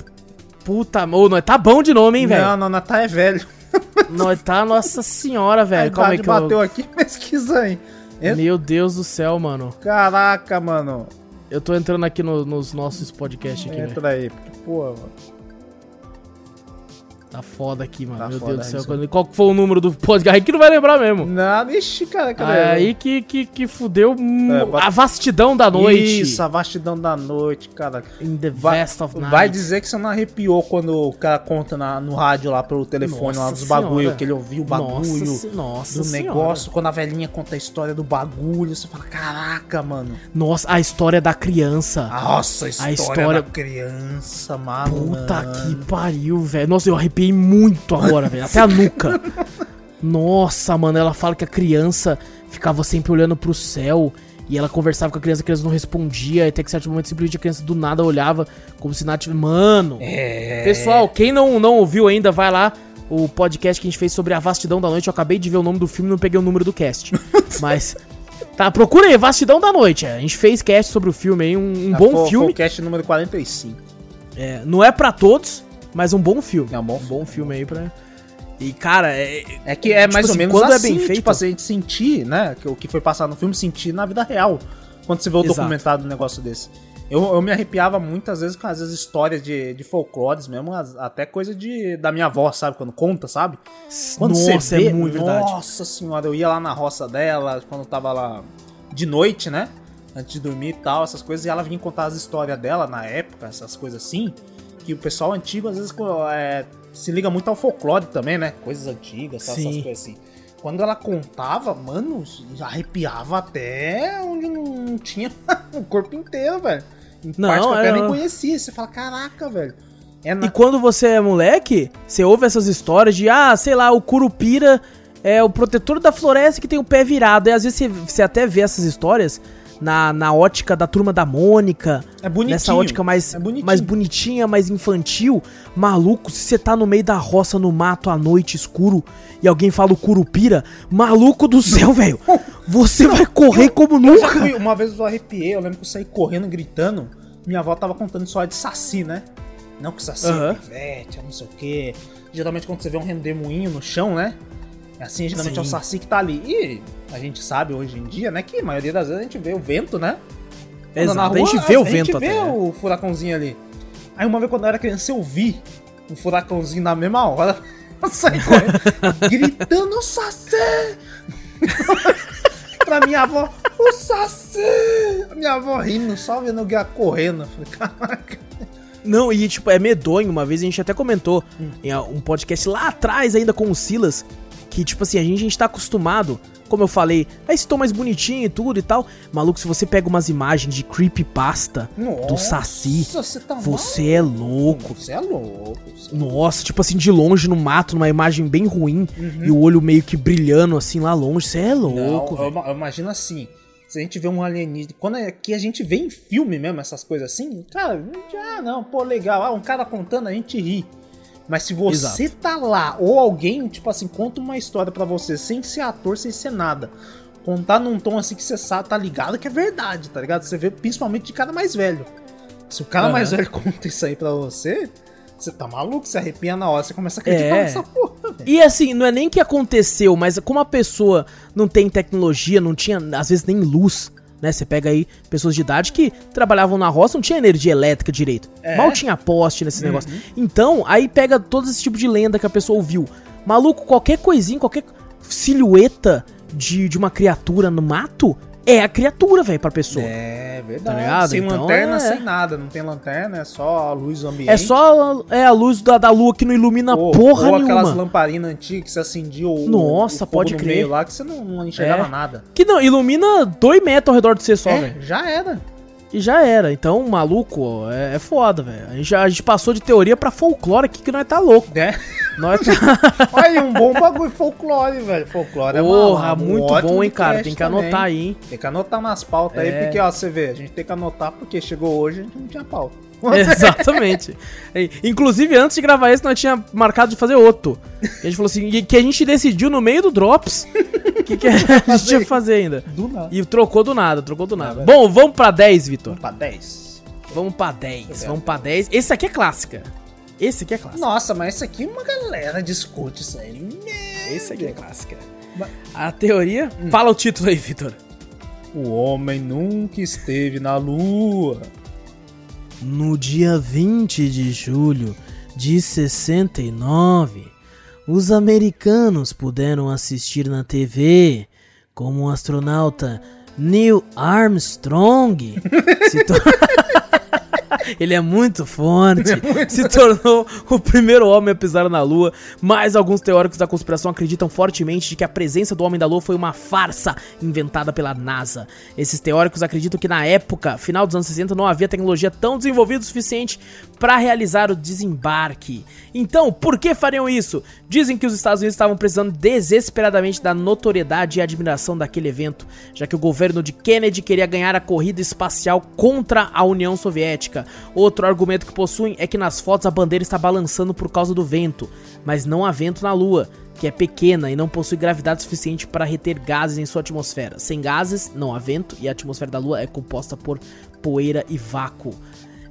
Puta, ô, nós tá bom de nome, hein, velho? Não, não, Natal é velho. [laughs] Nós tá, nossa senhora, velho. Calma aí idade que eu. bateu aqui, [laughs] pesquisa aí. Entra- Meu Deus do céu, mano. Caraca, mano. Eu tô entrando aqui no- nos nossos podcasts aqui. Entra aí. porque, Pô, mano. Tá foda aqui, mano. Tá Meu Deus do céu. Quando- Qual que foi o número do podcast? Que não vai lembrar mesmo. Nada, ixi, cara, cadê? Aí que, que, que fudeu mu- É, a vastidão da noite. Isso, a vastidão da noite, cara. In the Vai, vast of night. vai dizer que você não arrepiou quando o cara conta na- no rádio lá pelo telefone, lá Nossa dos bagulho, senhora. que ele ouviu o bagulho Nossa, nossa do senhora. negócio. Quando a velhinha conta a história do bagulho, você fala, caraca, mano. Nossa, a história da criança. Nossa, a história, história- da criança, mano. Puta que pariu, velho. Nossa, eu arrepiei muito agora, velho. Até a nuca. Nossa, mano, ela fala que a criança ficava sempre olhando pro céu. E ela conversava com a criança, a criança não respondia. Até que certo momento, simplesmente a criança do nada olhava como se nada tivesse. Mano! É. Pessoal, quem não, não ouviu ainda, vai lá. O podcast que a gente fez sobre a vastidão da noite. Eu acabei de ver o nome do filme e não peguei o número do cast. [laughs] Mas Tá, procura aí, Vastidão da Noite. A gente fez cast sobre o filme aí, um, um Ah, bom foi- filme. Foi o cast número 45. É, não é pra todos, mas um bom filme. É um bom Um bom filme aí pra. E, cara, é. É que é Tipo mais ou assim, menos quando é assim, bem feito- tipo assim, a gente sentir, né, que o que foi passado no filme, sentir na vida real. Quando você vê o Exato. documentário do negócio desse. Eu, eu me arrepiava muitas vezes com as histórias de, de folclores mesmo, as- até coisa de, da minha avó, sabe? Quando conta, sabe? Quando Nossa, é muito verdade. Nossa senhora, eu ia lá na roça dela, quando eu tava lá de noite, né? Antes de dormir e tal, essas coisas, e ela vinha contar as histórias dela na época, essas coisas assim. Que o pessoal antigo, às vezes, é, se liga muito ao folclore também, né? Coisas antigas, tal, Sim. essas coisas assim. Quando ela contava, mano, arrepiava até onde não tinha [laughs] o corpo inteiro, velho. Em Não, parte que eu é, até nem não. conhecia. Você fala, caraca, velho. É na... E quando você é moleque, você ouve essas histórias de, ah, sei lá, o Curupira é o protetor da floresta que tem o pé virado. E às vezes você, você até vê essas histórias na, na ótica da turma da Mônica. É bonitinho. Nessa ótica mais, É bonitinho. mais bonitinha, mais infantil. Maluco, se você tá no meio da roça, no mato, à noite, escuro, e alguém fala o Curupira, maluco do céu, velho. Você vai correr como nunca. fui, uma vez eu arrepiei, eu lembro que eu saí correndo, gritando. Minha avó tava contando história de saci, né? Não que saci Aham. é pivete, é não sei o quê. Geralmente quando você vê um rendemoinho no chão, né? É assim, geralmente é o Sim. saci que tá ali. E a gente sabe hoje em dia, né? Que a maioria das vezes a gente vê o vento, né? Exato, a gente vê o a vento gente vê até. né? o furacãozinho ali. Aí uma vez quando eu era criança eu vi um furacãozinho na mesma hora. [laughs] Saí correndo, gritando saci! [laughs] pra minha avó, o Saci! A minha avó rindo, só vendo o guia correndo. Eu Falei, caraca. Não, e tipo, é medonho. Uma vez a gente até comentou em ah, um podcast lá atrás, ainda com o Silas, que tipo assim, a gente, a gente tá acostumado, como eu falei, a esse tom mais bonitinho e tudo e tal. Maluco, se você pega umas imagens de creepypasta do Nossa, Saci, Você tá você é louco. Você é louco. Nossa, tipo assim, de longe no mato, numa imagem bem ruim, Uhum. e o olho meio que brilhando assim lá longe. Você é Não, louco, eu, velho. ima- eu imagino assim. Se a gente vê um alienígena. Quando é que a gente vê em filme mesmo essas coisas assim, cara, ah, não, pô, legal. Ah, um cara contando, a gente ri. Mas se você tá lá, ou alguém, tipo assim, conta uma história pra você, sem ser ator, sem ser nada. Contar num tom assim que você sabe, tá ligado que é verdade, tá ligado? Você vê principalmente de cara mais velho. Se o cara Aham. mais velho [laughs] conta isso aí pra você, você tá maluco, você arrepia na hora, você começa a acreditar É. nessa porra, velho. E assim, não é nem que aconteceu, mas como a pessoa não tem tecnologia, não tinha, às vezes, nem luz, né? Você pega aí pessoas de idade que trabalhavam na roça, não tinha energia elétrica direito. É. Mal tinha poste nesse Uhum. negócio. Então, aí pega todo esse tipo de lenda que a pessoa ouviu. Maluco, qualquer coisinha, qualquer silhueta de, de uma criatura no mato é a criatura, velho, pra pessoa. É verdade. Tá ligado? Sem Então, lanterna, é. sem nada. Não tem lanterna, é só a luz do ambiente. É só é a luz da, da lua que não ilumina ou, porra ou aquelas nenhuma. lamparinas antigas que você acendia o, Nossa, o pode no crer. meio lá que você não, não enxergava É. nada. Que não, ilumina dois metros ao redor de você só, É, velho. já era. E já era. Então, maluco, é, é foda, velho. A gente, a gente passou de teoria pra folclore aqui que nós tá louco. Né? Nós tá... [laughs] Olha, aí, um bom bagulho folclore, velho. Folclore é uma- Porra, um muito ótimo bom, hein, cara. Tem que também. anotar aí, hein. Tem que anotar nas pautas aí, É. porque, ó, você vê, a gente tem que anotar porque chegou hoje e a gente não tinha pauta. [laughs] Exatamente. Inclusive, antes de gravar esse, nós tinha marcado de fazer outro. E a gente falou assim, que a gente decidiu no meio do Drops o [laughs] que, que a gente ia fazer ainda. Do nada. E trocou do nada, trocou do nada. É Bom, vamos pra 10, Vitor. Vamos pra 10. Vamos pra 10, Obrigado. vamos pra 10. Esse aqui é clássica. Esse aqui é clássica. Nossa, mas esse aqui uma galera discute isso aí. Meu Esse aqui é clássica. Mas- A teoria... Hum. Fala o título aí, Vitor. O homem nunca esteve na lua. No dia 20 de julho de 69, os americanos puderam assistir na TV como o astronauta Neil Armstrong se [laughs] tor- Ele é muito forte. Se tornou o primeiro homem a pisar na Lua. Mas alguns teóricos da conspiração acreditam fortemente de que a presença do homem da Lua foi uma farsa inventada pela NASA. Esses teóricos acreditam que na época, final dos anos 60, não havia tecnologia tão desenvolvida o suficiente para realizar o desembarque. Então, por que fariam isso? Dizem que os Estados Unidos estavam precisando desesperadamente da notoriedade e admiração daquele evento, já que o governo de Kennedy queria ganhar a corrida espacial contra a União Soviética. Outro argumento que possuem é que nas fotos a bandeira está balançando por causa do vento, mas não há vento na Lua, que é pequena e não possui gravidade suficiente para reter gases em sua atmosfera. Sem gases, não há vento e a atmosfera da Lua é composta por poeira e vácuo.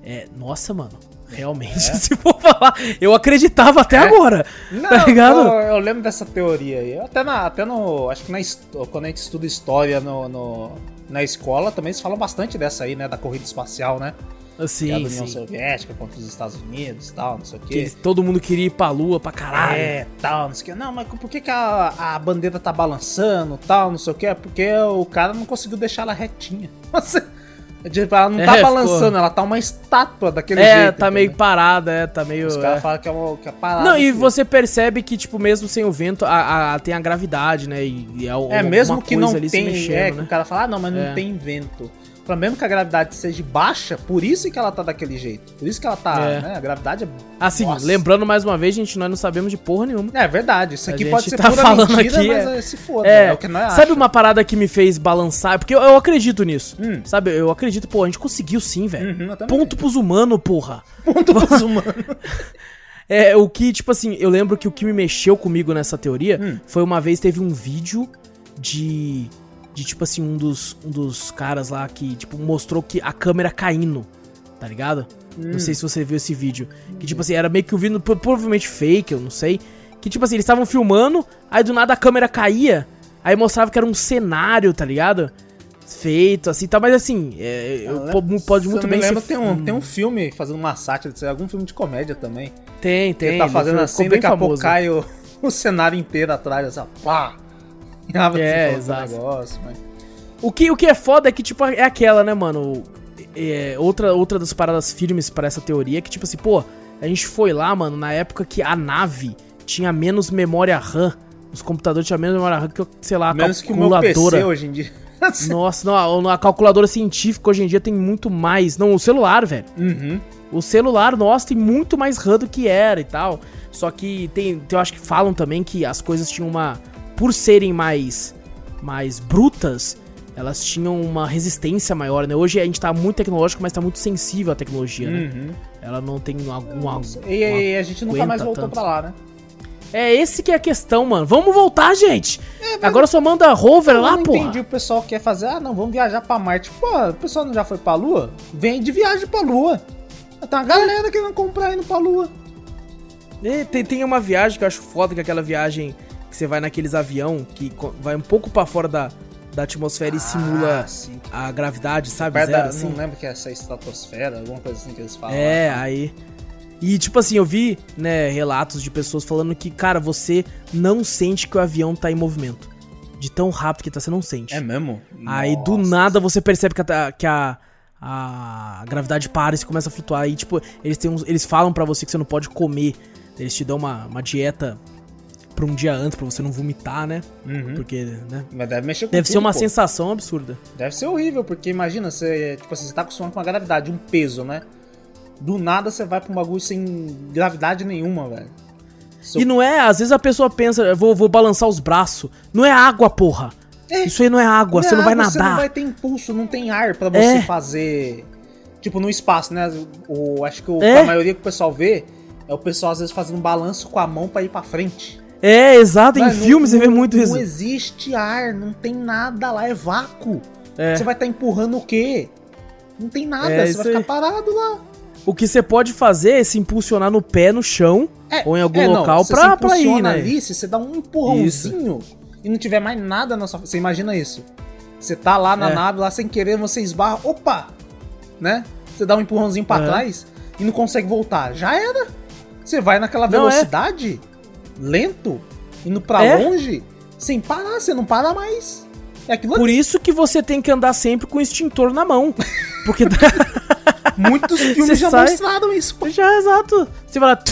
É, nossa, mano. Realmente, é. [laughs] se for falar, eu acreditava até é. agora. Não, tá ligado? Eu, eu, lembro dessa teoria aí. Até, na, até no. Acho que na, quando a gente estuda história no, no na escola, também se fala bastante dessa aí, né? Da corrida espacial, né? Sim, é da União sim. Soviética contra os Estados Unidos e tal, não sei o quê. Que todo mundo queria ir pra lua pra caralho. É, tal, não sei o quê. Não, mas por que, que a, a bandeira tá balançando tal, não sei o quê? É porque o cara não conseguiu deixar ela retinha. [laughs] Você. Tipo, ela não tá é, balançando, ficou... ela tá uma estátua daquele é, jeito. É, tá meio parada, é, tá meio. Os caras é. falam que é, uma, que é parada. Não, e você percebe que, tipo, mesmo sem o vento, a, a tem a gravidade, né? E, e é, é mesmo que não tem. Mexendo, é, né? que o cara fala, ah, não, mas não é. tem vento pra mesmo que a gravidade seja baixa, por isso que ela tá daquele jeito. Por isso que ela tá, é. né? A gravidade é. Assim, Nossa. lembrando mais uma vez, gente, nós não sabemos de porra nenhuma. É verdade. Isso aqui pode ser tá pura falando mentira, aqui, mas é... se foda. É, é o que nós Sabe acha. uma parada que me fez balançar? Porque eu, eu acredito nisso. Hum. Sabe? Eu acredito, pô, a gente conseguiu sim, velho. Uhum, Ponto pros humanos, porra. Ponto pros [laughs] humanos. É, o que, tipo assim, eu lembro que o que me mexeu comigo nessa teoria hum. foi uma vez teve um vídeo de de tipo assim, um dos, um dos caras lá que, tipo, mostrou que a câmera caindo, tá ligado? Hum. Não sei se você viu esse vídeo. Que, tipo assim, era meio que o vídeo, provavelmente fake, eu não sei. Que, tipo assim, eles estavam filmando, aí do nada a câmera caía, aí mostrava que era um cenário, tá ligado? Feito, assim, tá, mas assim, é, eu, lembro, pode muito bem ser... Tem um, tem um filme fazendo uma sátira, algum filme de comédia também. Tem, tem. Ele tá fazendo assim, daqui a pouco cai o, [laughs] o cenário inteiro atrás, assim, pá! [laughs] é, exato. Negócio, mas... o, que, o que é foda é que, tipo, é aquela, né, mano? É, outra, outra das paradas firmes para essa teoria é que, tipo assim, pô, a gente foi lá, mano, na época que a nave tinha menos memória RAM. Os computadores tinham menos memória RAM que, sei lá, a menos calculadora. que o meu PC hoje em dia. [laughs] [laughs] Nossa, não, a, calculadora científica hoje em dia tem muito mais. Não, o celular, velho. Uhum. O celular, nossa, tem muito mais RAM do que era e tal. Só que tem, eu acho que falam também que as coisas tinham uma, por serem mais, mais brutas, elas tinham uma resistência maior, né? Hoje a gente tá muito tecnológico, mas tá muito sensível à tecnologia, né? Uhum. Ela não tem alguma. E, e a gente nunca mais voltou tanto. pra lá, né? É esse que é a questão, mano. Vamos voltar, gente! É, Agora só manda rover lá, pô. Eu entendi o pessoal quer fazer. Ah, não, vamos viajar pra Marte. Pô, o pessoal não já foi pra Lua? Vem de viagem pra Lua. Tá uma galera querendo comprar indo pra Lua. E tem, tem uma viagem que eu acho foda, que é aquela viagem que você vai naqueles avião que vai um pouco para fora da, da atmosfera ah, e simula sim. a gravidade, sabe? Zero, assim. Não lembro que é essa estratosfera, alguma coisa assim que eles falam. É, lá. aí. E tipo assim, eu vi, né, relatos de pessoas falando que, cara, você não sente que o avião tá em movimento. De tão rápido que tá, você não sente. É mesmo? Aí Nossa. do nada você percebe que a, que a, a gravidade para e você começa a flutuar. Aí, tipo, eles, têm uns, eles falam para você que você não pode comer. Eles te dão uma, uma dieta pra um dia antes, pra você não vomitar, né? Uhum. Porque, né? Mas deve mexer com Deve tudo, ser uma pô. sensação absurda. Deve ser horrível, porque imagina, você, tipo assim, você tá acostumado com uma gravidade, um peso, né? Do nada você vai pra um bagulho sem gravidade nenhuma, velho. E não é, às vezes a pessoa pensa, vou, vou balançar os braços. Não é água, porra. É. Isso aí não é água, não você é não água, vai nadar. Você não vai ter impulso, não tem ar para você é. fazer. Tipo, no espaço, né? O, acho que o, é. a maioria que o pessoal vê é o pessoal às vezes fazendo um balanço com a mão para ir para frente. É, exato, em filmes você vê muito isso. Não existe ar, não tem nada lá, é vácuo. É. Você vai estar tá empurrando o quê? Não tem nada, é, você vai ficar aí. parado lá. O que você pode fazer é se impulsionar no pé no chão é, ou em algum é, local não, pra, pra ir, né? ali, se você dá um empurrãozinho isso. e não tiver mais nada na sua Você imagina isso. Você tá lá na é. nave, lá sem querer, você esbarra, opa! Né? Você dá um empurrãozinho para é. trás e não consegue voltar. Já era. Você vai naquela é. velocidade lento, indo para é? longe, sem parar, você não para mais. É aquilo Por isso que você tem que andar sempre com o extintor na mão. Porque [laughs] muitos filmes já sai... mostraram isso. Já, exato. Você vai lá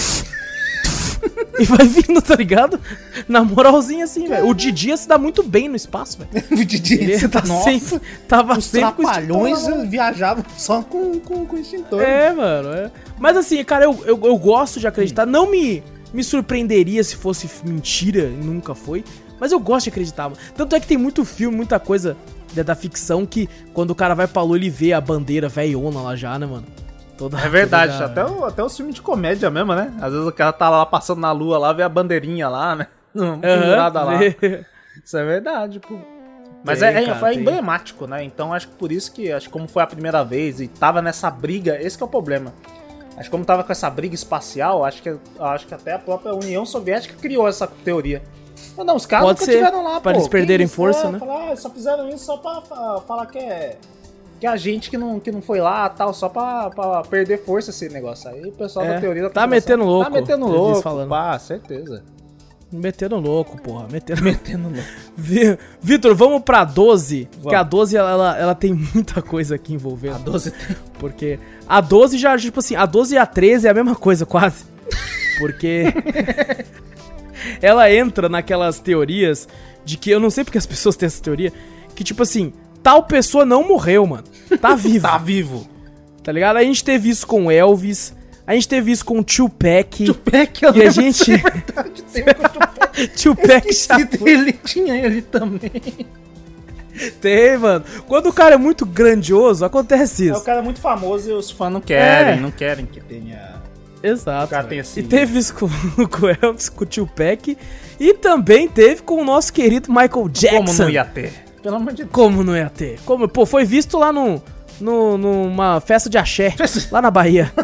e vai vindo, tá ligado? Na moralzinha assim, velho. O Didi se dá muito bem no espaço, velho. [laughs] o Didi Ele tá [laughs] nossa, sempre, tava os sempre trapalhões viajavam só com, com, com extintor. É, mano. É. Mas assim, cara, eu, eu, eu gosto de acreditar. Hum. Não me me surpreenderia se fosse mentira, e nunca foi. Mas eu gosto de acreditar, mano. Tanto é que tem muito filme, muita coisa da, da ficção que quando o cara vai pra lua, ele vê a bandeira velhona lá já, né, mano? Toda, É verdade, toda- até, o, até os filmes de comédia mesmo, né? Às vezes o cara tá lá passando na lua lá, vê a bandeirinha lá, né? [laughs] Pendurada Aham, lá. vê. Isso é verdade, pô. Mas Tem, é, é, cara, emblemático, né? Então acho que por isso que, acho que como foi a primeira vez e tava nessa briga, esse que é o problema. Acho que como tava com essa briga espacial, acho que, acho que até a própria União Soviética criou essa teoria. Mas não, os caras Pode nunca ser, tiveram lá, pra pô. eles perderem isso? força, É, né? falar, ah, só fizeram isso só pra fa- falar que é que é a gente que não, que não foi lá tal, só pra, pra perder força esse negócio. Aí o pessoal É, da teoria da tá metendo louco, Tá metendo louco, falando. pá, certeza. Metendo louco, porra. Metendo [laughs] Metendo louco. Vi- Vitor, vamos pra 12. Porque Vamos. a 12 ela, ela, ela tem muita coisa aqui envolvendo. A 12 tem. Porque a 12 já, tipo assim, a 12 e a 13 é a mesma coisa, quase. Porque [laughs] ela entra naquelas teorias de que eu não sei porque as pessoas têm essa teoria, que tipo assim, tal pessoa não morreu, mano. Tá [laughs] viva. Tá vivo. Tá ligado? A gente teve isso com Elvis, a gente teve isso com Tupac. Tupac, eu E a gente- é verdade, o Tupac. Tupac [laughs] dele, tinha ele também. Tem, mano. Quando o cara é muito grandioso, acontece É o isso. cara muito famoso e os fãs não querem, É. não querem que tenha. Exato. O cara tem esse- E teve isso com, [laughs] com o Elvis, com o Tupac. E também teve com o nosso querido Michael Jackson. Como não ia ter? Pelo amor de Deus. Como não ia ter? Como, pô, foi visto lá no, no, numa festa de axé, Festa- lá na Bahia. [laughs]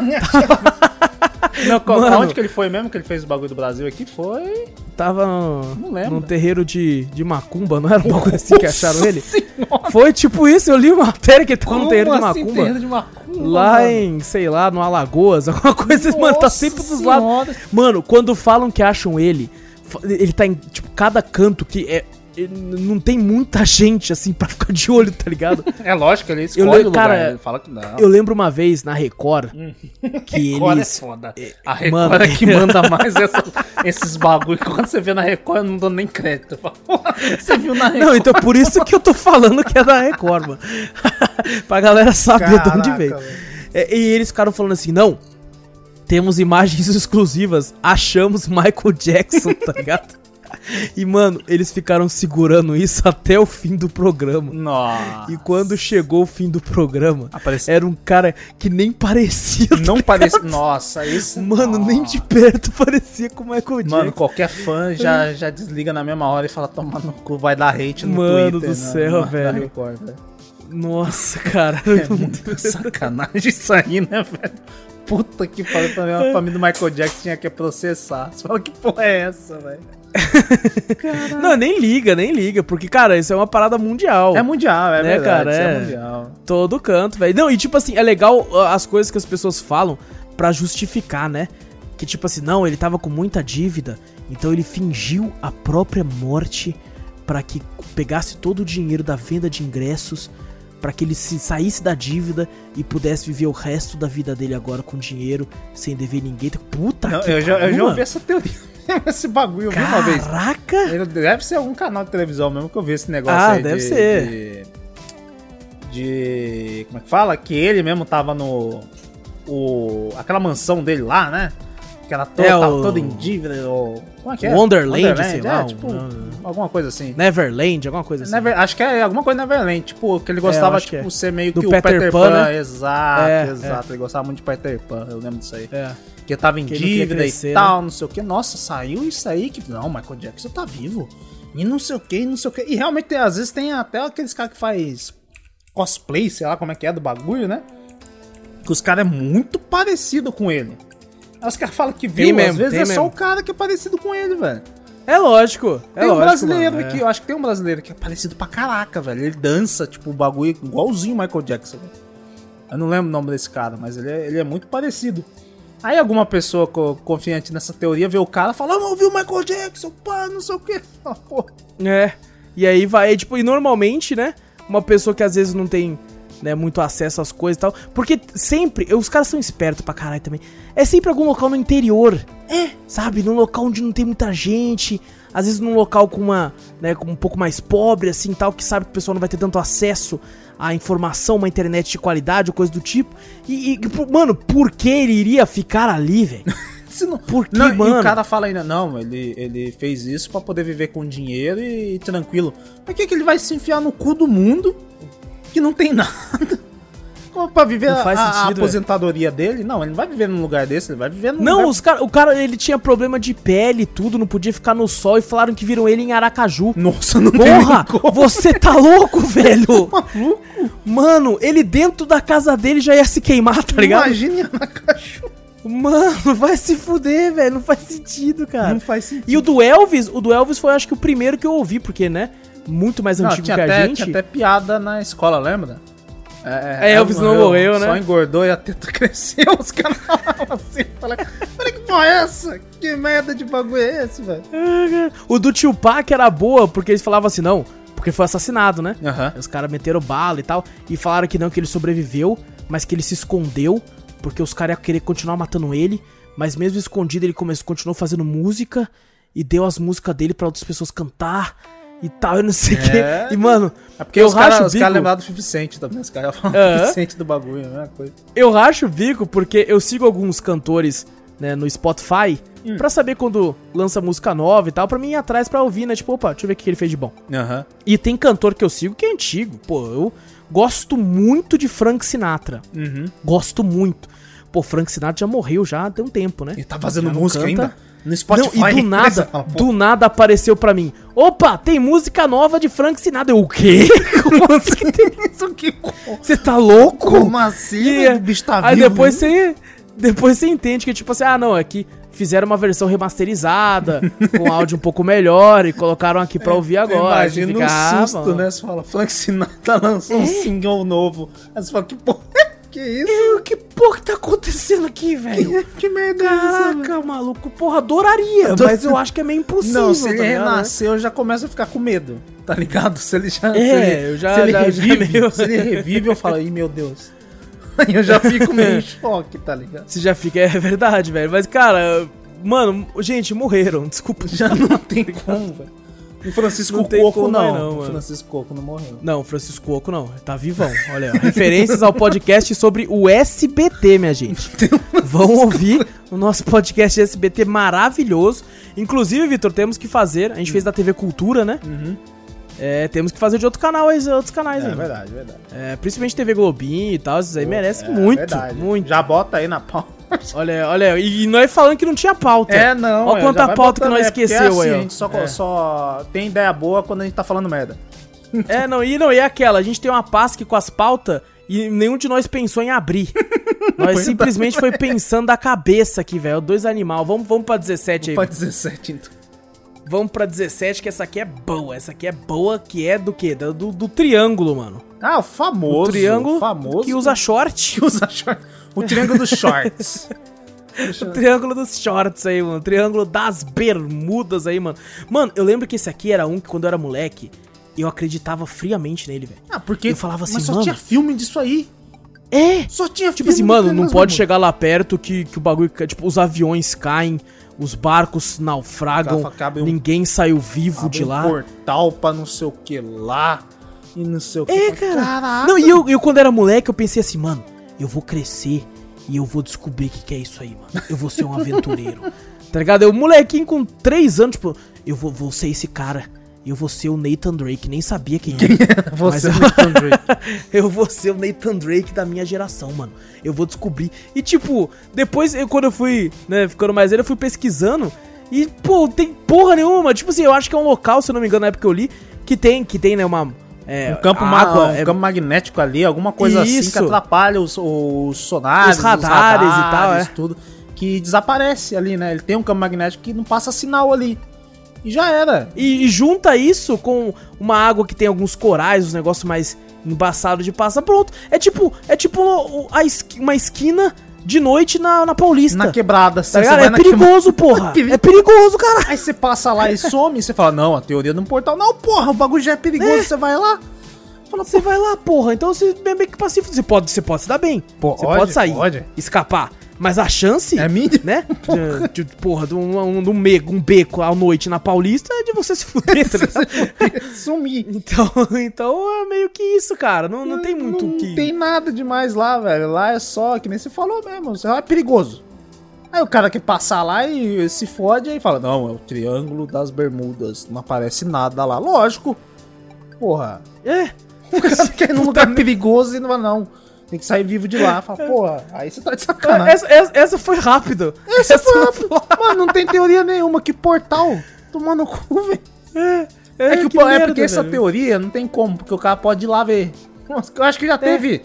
[laughs] Não, Mano. aonde que ele foi mesmo que ele fez o bagulho do Brasil aqui? Foi. Tava no, Não lembro. num terreiro de, de macumba, não era um bagulho assim que acharam ele? Senhora, Foi tipo isso, eu li uma matéria que ele tava como no terreiro de assim, macumba. terreiro de macumba, Lá mano? em, sei lá, no Alagoas, [laughs] alguma coisa, mano, tá Nossa sempre dos lados. Mano, quando falam que acham ele, ele tá em, tipo, cada canto que é. Não tem muita gente, assim, [laughs] pra ficar de olho, tá ligado? [laughs] É lógico, ele escolhe Eu o lembro- lugar, cara, ele fala que não. Eu lembro uma vez na Record [laughs] que Record é eles. foda. A Record mano, é que manda mais essa- esses bagulho. Quando você vê na Record, eu não dou nem crédito. Eu falo, "Porra, Você viu na Record? Não, então por isso que eu tô falando que é da Record, mano. pra galera saber de onde Caraca, veio. É, e eles ficaram falando assim: não, temos imagens exclusivas, achamos Michael Jackson, tá ligado? E, mano, eles ficaram segurando isso até o fim do programa. Nossa. E quando chegou o fim do programa, Apareceu. era um cara que nem parecia. Não parece. Nossa, isso. Mano, nem de perto [laughs] parecia com o Michael Jackson. Mano, qualquer fã já, [laughs] já desliga na mesma hora e fala: toma no cu, vai dar hate no Mano Twitter. do na- céu, na- velho. Na Record, velho. Nossa, cara. [laughs] É muita sacanagem isso aí, né, velho? Puta que pariu, mim, [laughs] a família do Michael Jackson tinha que processar. Você fala, que porra é essa, velho? Não, nem liga, nem liga, porque, cara, isso é uma parada mundial. É mundial, é Né, verdade, cara, isso é. é. mundial. Todo canto, velho. Não, e tipo assim, é legal uh, as coisas que as pessoas falam pra justificar, né? Que tipo assim, não, ele tava com muita dívida, então ele fingiu a própria morte pra que pegasse todo o dinheiro da venda de ingressos, pra que ele se saísse da dívida e pudesse viver o resto da vida dele agora com dinheiro, sem dever ninguém. Puta Não, que eu, já, eu já ouvi essa teoria. [laughs] Esse bagulho eu vi uma vez. Caraca! Deve ser algum canal de televisão mesmo que eu vi esse negócio Ah, aí. deve de, ser. De, de- Como é que fala? Que ele mesmo tava no. O, aquela mansão dele lá, né? Que era toda, É, tava o- toda em dívida. O, como é que é? Wonderland, sei lá, É, tipo, alguma coisa assim. Neverland, alguma coisa assim. Never- acho que é alguma coisa Neverland, tipo, que ele eu gostava, tipo, é. ser meio Do que Peter o Peter Pan, Pan. né? Exato, É, exato. Ele gostava muito de Peter Pan, eu lembro disso aí. É. Que tava em Que dívida crescer, né? e tal, não sei o que. Nossa, saiu isso aí que. Não, Michael Jackson tá vivo. E não sei o que, não sei o que. E realmente, às vezes, tem até aqueles caras que faz cosplay, sei lá como é que é do bagulho, né? Que os caras é muito parecido com ele. Os caras falam que viu, Tem mesmo, às vezes é só mesmo. o cara que é parecido com ele, velho. É lógico. É tem um lógico, brasileiro mano, é. aqui, eu acho que tem um brasileiro que é parecido pra caraca, velho. Ele dança, tipo, o bagulho igualzinho o Michael Jackson. Eu não lembro o nome desse cara, mas ele é, ele é muito parecido. Aí alguma pessoa co- confiante nessa teoria vê o cara e fala, ah, viu o Michael Jackson, pá, não sei o quê. [laughs] Ah. É. E aí vai, tipo, e normalmente, né? Uma pessoa que às vezes não tem né, muito acesso às coisas e tal. Porque sempre, os caras são espertos pra caralho também. É sempre algum local no interior. É. Sabe? Num local onde não tem muita gente. Às vezes num local com uma, né, com um pouco mais pobre, assim, tal, que sabe que o pessoal não vai ter tanto acesso à informação, uma internet de qualidade ou coisa do tipo. E, e, mano, por que ele iria ficar ali, velho? [laughs] Não- Por que, Não, E mano? o cara fala ainda, não, ele, ele fez isso pra poder viver com dinheiro e, tranquilo. Por que, que ele vai se enfiar no cu do mundo que não tem [laughs] nada? Como pra viver Não a, faz a- a sentido, aposentadoria dele? Não, ele não vai viver num lugar desse, ele vai viver num Não, lugar... os cara, o cara, ele tinha problema de pele e tudo, não podia ficar no sol e falaram que viram ele em Aracaju. Nossa, não Porra, você tá louco, [laughs] velho? Maluco? Mano, ele dentro da casa dele já ia se queimar, tá ligado? Imagine Aracaju. Mano, vai se fuder, velho. Não faz sentido, cara. Não faz sentido. E o do Elvis, o do Elvis foi acho que o primeiro que eu ouvi, porque, né? Muito mais Não, antigo que a até, gente. tinha até piada na escola, lembra? É, Elvis não morreu, né? Só engordou e a teta [laughs] cresceu. Os caras assim. Falaram, Olha que porra é essa? Que merda de bagulho é esse, velho? O do Tupac era boa, porque eles falavam assim, não, porque foi assassinado, né? Aham. Os caras meteram bala e tal, e falaram que não, que ele sobreviveu, mas que ele se escondeu, porque os caras iam querer continuar matando ele, mas mesmo escondido ele começou, continuou fazendo música, e deu as músicas dele pra outras pessoas cantar, e tal, eu não sei o É. que. E, mano, É porque Eu os racho o os caras bico. lembraram do 50 Cent também. Os caras falam. 50 Cent do bagulho, a mesma coisa. Eu racho o bico porque eu sigo alguns cantores né, no Spotify Hum. pra saber quando lança música nova e tal, pra mim ir atrás pra ouvir, né? Tipo, opa, deixa eu ver o que ele fez de bom. E tem cantor que eu sigo que é antigo. Pô, eu gosto muito de Frank Sinatra. Uhum. Gosto muito. Pô, Frank Sinatra já morreu já tem um tempo, né? Ele tá fazendo música ainda? No Spotify. Não, e do [laughs] nada, fala, do nada apareceu pra mim. Opa, tem música nova de Frank Sinatra. Eu, o quê? [laughs] Como assim tem Isso que Você tá louco? Como assim? E- velho? O bicho tá Aí vivo depois você. Depois você entende que, tipo assim, ah, não, é que fizeram uma versão remasterizada, [laughs] com áudio um pouco melhor, e colocaram aqui pra ouvir agora. Imagina fica, ah, um susto, mano. né? Você fala, Frank Sinatra lançou um single novo. Aí você fala, que porra, que isso? Eu, que porra que tá acontecendo aqui, velho? [laughs] Que merda é? Caraca, maluco, porra, adoraria, mas eu acho que é meio impossível. Não, se ele tá ligado, né? eu já começo a ficar com medo, tá ligado? Se ele já. É, se ele, eu já- se ele já- já revive, meio- se ele revive, eu falo, ih, meu Deus. [laughs] Aí eu já fico meio em [laughs] choque, tá ligado? Você já fica, é verdade, velho. Mas, cara, mano, gente, morreram, desculpa. Já não tem como, velho. O Francisco Não Coco não. não, o. Francisco Coco não morreu. Não, Francisco Coco não, tá vivão. Olha, ó, [laughs] referências ao podcast sobre o SBT, minha gente. [laughs] Vão ouvir o nosso podcast SBT maravilhoso. Inclusive, Vitor, temos que fazer, a gente fez da TV Cultura, né? Uhum. É, temos que fazer de outro canal, outros canais É aí. verdade, verdade. É, principalmente TV Globinho e tal, esses aí merecem É, muito, verdade. muito. Já bota aí na pau. [laughs] Olha, olha, e nós falando que não tinha pauta. É, não. Olha é, quanta pauta que nós é, esqueceu assim, aí, ó. A gente só, É. só tem ideia boa quando a gente tá falando merda. É, [laughs] não, e não, e é aquela, a gente tem uma pasta com as pautas e nenhum de nós pensou em abrir. [laughs] nós simplesmente foi pensando da cabeça aqui, velho. Dois animal. Vamos, vamos pra 17 aí. Pra 17, então. Vamos pra 17, que essa aqui é boa. Essa aqui é boa, que é do quê? Do, do, triângulo, mano. Ah, o famoso. O triângulo famoso. que usa short. que usa short. O triângulo dos shorts. [laughs] O triângulo dos shorts aí, mano. O triângulo das bermudas aí, mano. Mano, eu lembro que esse aqui era um que quando eu era moleque, eu acreditava friamente nele, velho. Ah, porque. Eu falava assim, mas só mano. tinha filme disso aí. É! Só tinha Tipo assim, mano, não pode chegar lá perto que, que o bagulho. Tipo, os aviões caem, os barcos naufragam, cabe um- ninguém saiu vivo de um lá. portal pra não sei o que lá. E não sei o que. É, cara. Caraca. Não, e eu, eu quando era moleque, eu pensei assim, mano, eu vou crescer e eu vou descobrir o que, que é isso aí, mano. Eu vou ser um aventureiro. [laughs] tá ligado? Eu, molequinho com 3 anos, tipo, eu vou, vou ser esse cara. Eu vou ser o Nathan Drake, nem sabia quem [laughs] era. Você Mas- é o Nathan Drake. [laughs] eu vou ser o Nathan Drake da minha geração, mano. Eu vou descobrir. E tipo, depois, eu, quando eu fui, né, ficando mais velho, eu fui pesquisando. E, pô, tem porra nenhuma. Tipo assim, eu acho que é um local, se eu não me engano, na época que eu li, que tem, que tem, né, uma. É, Um campo, água, um é- campo magnético ali, alguma coisa assim Isso. que atrapalha os, os sonares, Os radares e tal, é. tudo. Que desaparece ali, né? Ele tem um campo magnético que não passa sinal ali. E já era. E, e junta isso com uma água que tem alguns corais, uns negócios mais embaçados de passar, pronto. É tipo, é tipo uma esquina de noite na, na Paulista. Na quebrada. tá ligado? É quebrada. perigoso, [laughs] porra. é perigoso, cara. Aí você passa lá e some, e você fala, não, a teoria de um portal. Não, porra, o bagulho já é perigoso, É. você vai lá. Fala, você vai lá, porra. Então você é meio que pacífico. Você pode, você pode se dar bem. Você pode sair, pode. escapar. Mas a chance, É mínimo. né? De, de, porra, de um, um, de um um beco à noite na Paulista é de você se fuder, tá [laughs] ligado? Sumir. Então, então é meio que isso, cara. Não, não tem muito o Não que. tem nada demais lá, velho. Lá é só, que nem você falou mesmo, lá é perigoso. Aí o cara quer passar lá e se fode e fala, não, é o Triângulo das Bermudas, não aparece nada lá. Lógico. Porra. É. O cara quer ir num lugar perigoso e não vai, não. Tem que sair vivo de lá. Fala, porra, aí você tá de sacanagem. Essa, essa, essa foi rápido. Essa foi a- Mano, não tem teoria nenhuma. Que portal? Tomando cu, velho. É, É, que, o que po- é merda, porque essa teoria não tem como, porque o cara pode ir lá ver. Eu acho que já teve.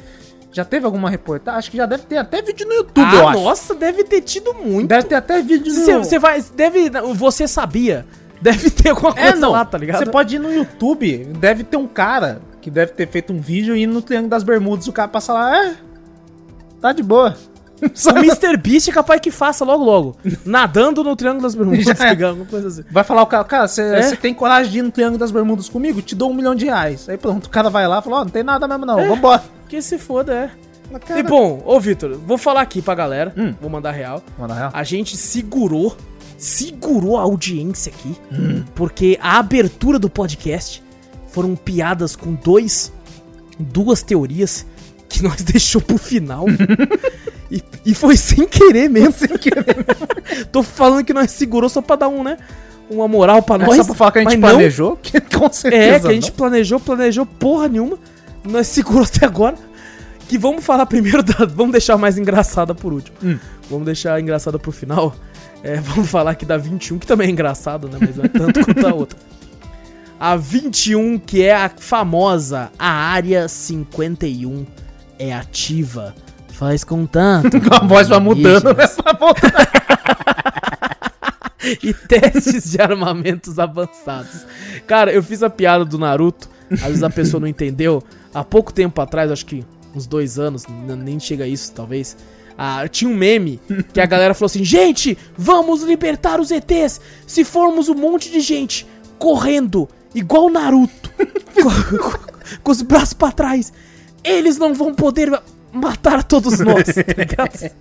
Já teve alguma reportagem? Acho que já deve ter até vídeo no YouTube, eu Ah, acho. nossa, deve ter tido muito. Deve ter até vídeo no Você, você vai. Deve. Você sabia. Deve ter alguma coisa É, não. lá, tá ligado? Você pode ir no YouTube, deve ter um cara que deve ter feito um vídeo indo no Triângulo das Bermudas. O cara passa lá, é. Tá de boa. [laughs] O Mr. Beast é capaz que faça logo logo. Nadando no Triângulo das Bermudas, [laughs] é. Alguma coisa assim. Vai falar o cara, cara, você É? tem coragem de ir no Triângulo das Bermudas comigo? Te dou um milhão de reais. Aí pronto, o cara vai lá e fala, ó, não tem nada mesmo não, vambora. Que se foda, é. Cara, E bom, ô Vitor, vou falar aqui pra galera. Hum. Vou mandar real. Mano, na real. A gente segurou, segurou a audiência aqui, porque a abertura do podcast foram piadas com dois, duas teorias que nós [laughs] deixou pro final. e, e foi sem querer mesmo. Sem querer. Tô falando que nós segurou só pra dar um, né? Uma moral pra É nós. só pra falar que a gente mas não. planejou? Que, [laughs] com certeza. É, que a gente não. planejou, planejou porra nenhuma. Nós segurou até agora. Que vamos falar primeiro da. Vamos deixar mais engraçada por último. Hum. Vamos deixar a engraçada pro final. É, vamos falar aqui da 21, que também é engraçado, né? Mas não é tanto quanto a outra. [laughs] A 21, que é a famosa, a área 51 é ativa. Faz contato. [laughs] A voz vai com mudando, né? [laughs] e testes de armamentos avançados. Cara, eu fiz a piada do Naruto, às vezes a pessoa não entendeu. Há pouco tempo atrás, acho que uns dois anos, nem chega a isso, talvez. ah, tinha um meme que a galera falou assim: Gente, vamos libertar os ETs! Se formos um monte de gente correndo, igual o Naruto, [laughs] com, com os braços pra trás, eles não vão poder matar todos nós, tá ligado?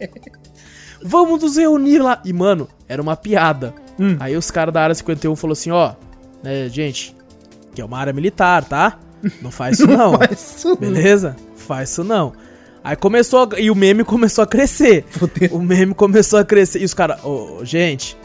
[laughs] Vamos nos reunir lá. E, mano, era uma piada. Hum. Aí os caras da área 51 falou assim, ó, né, gente, que é uma área militar, tá? Não faz isso [laughs] não. Mas isso- Beleza? Faz isso não. Aí começou, a- e o meme começou a crescer. O meme começou a crescer. E os caras, ô, gente,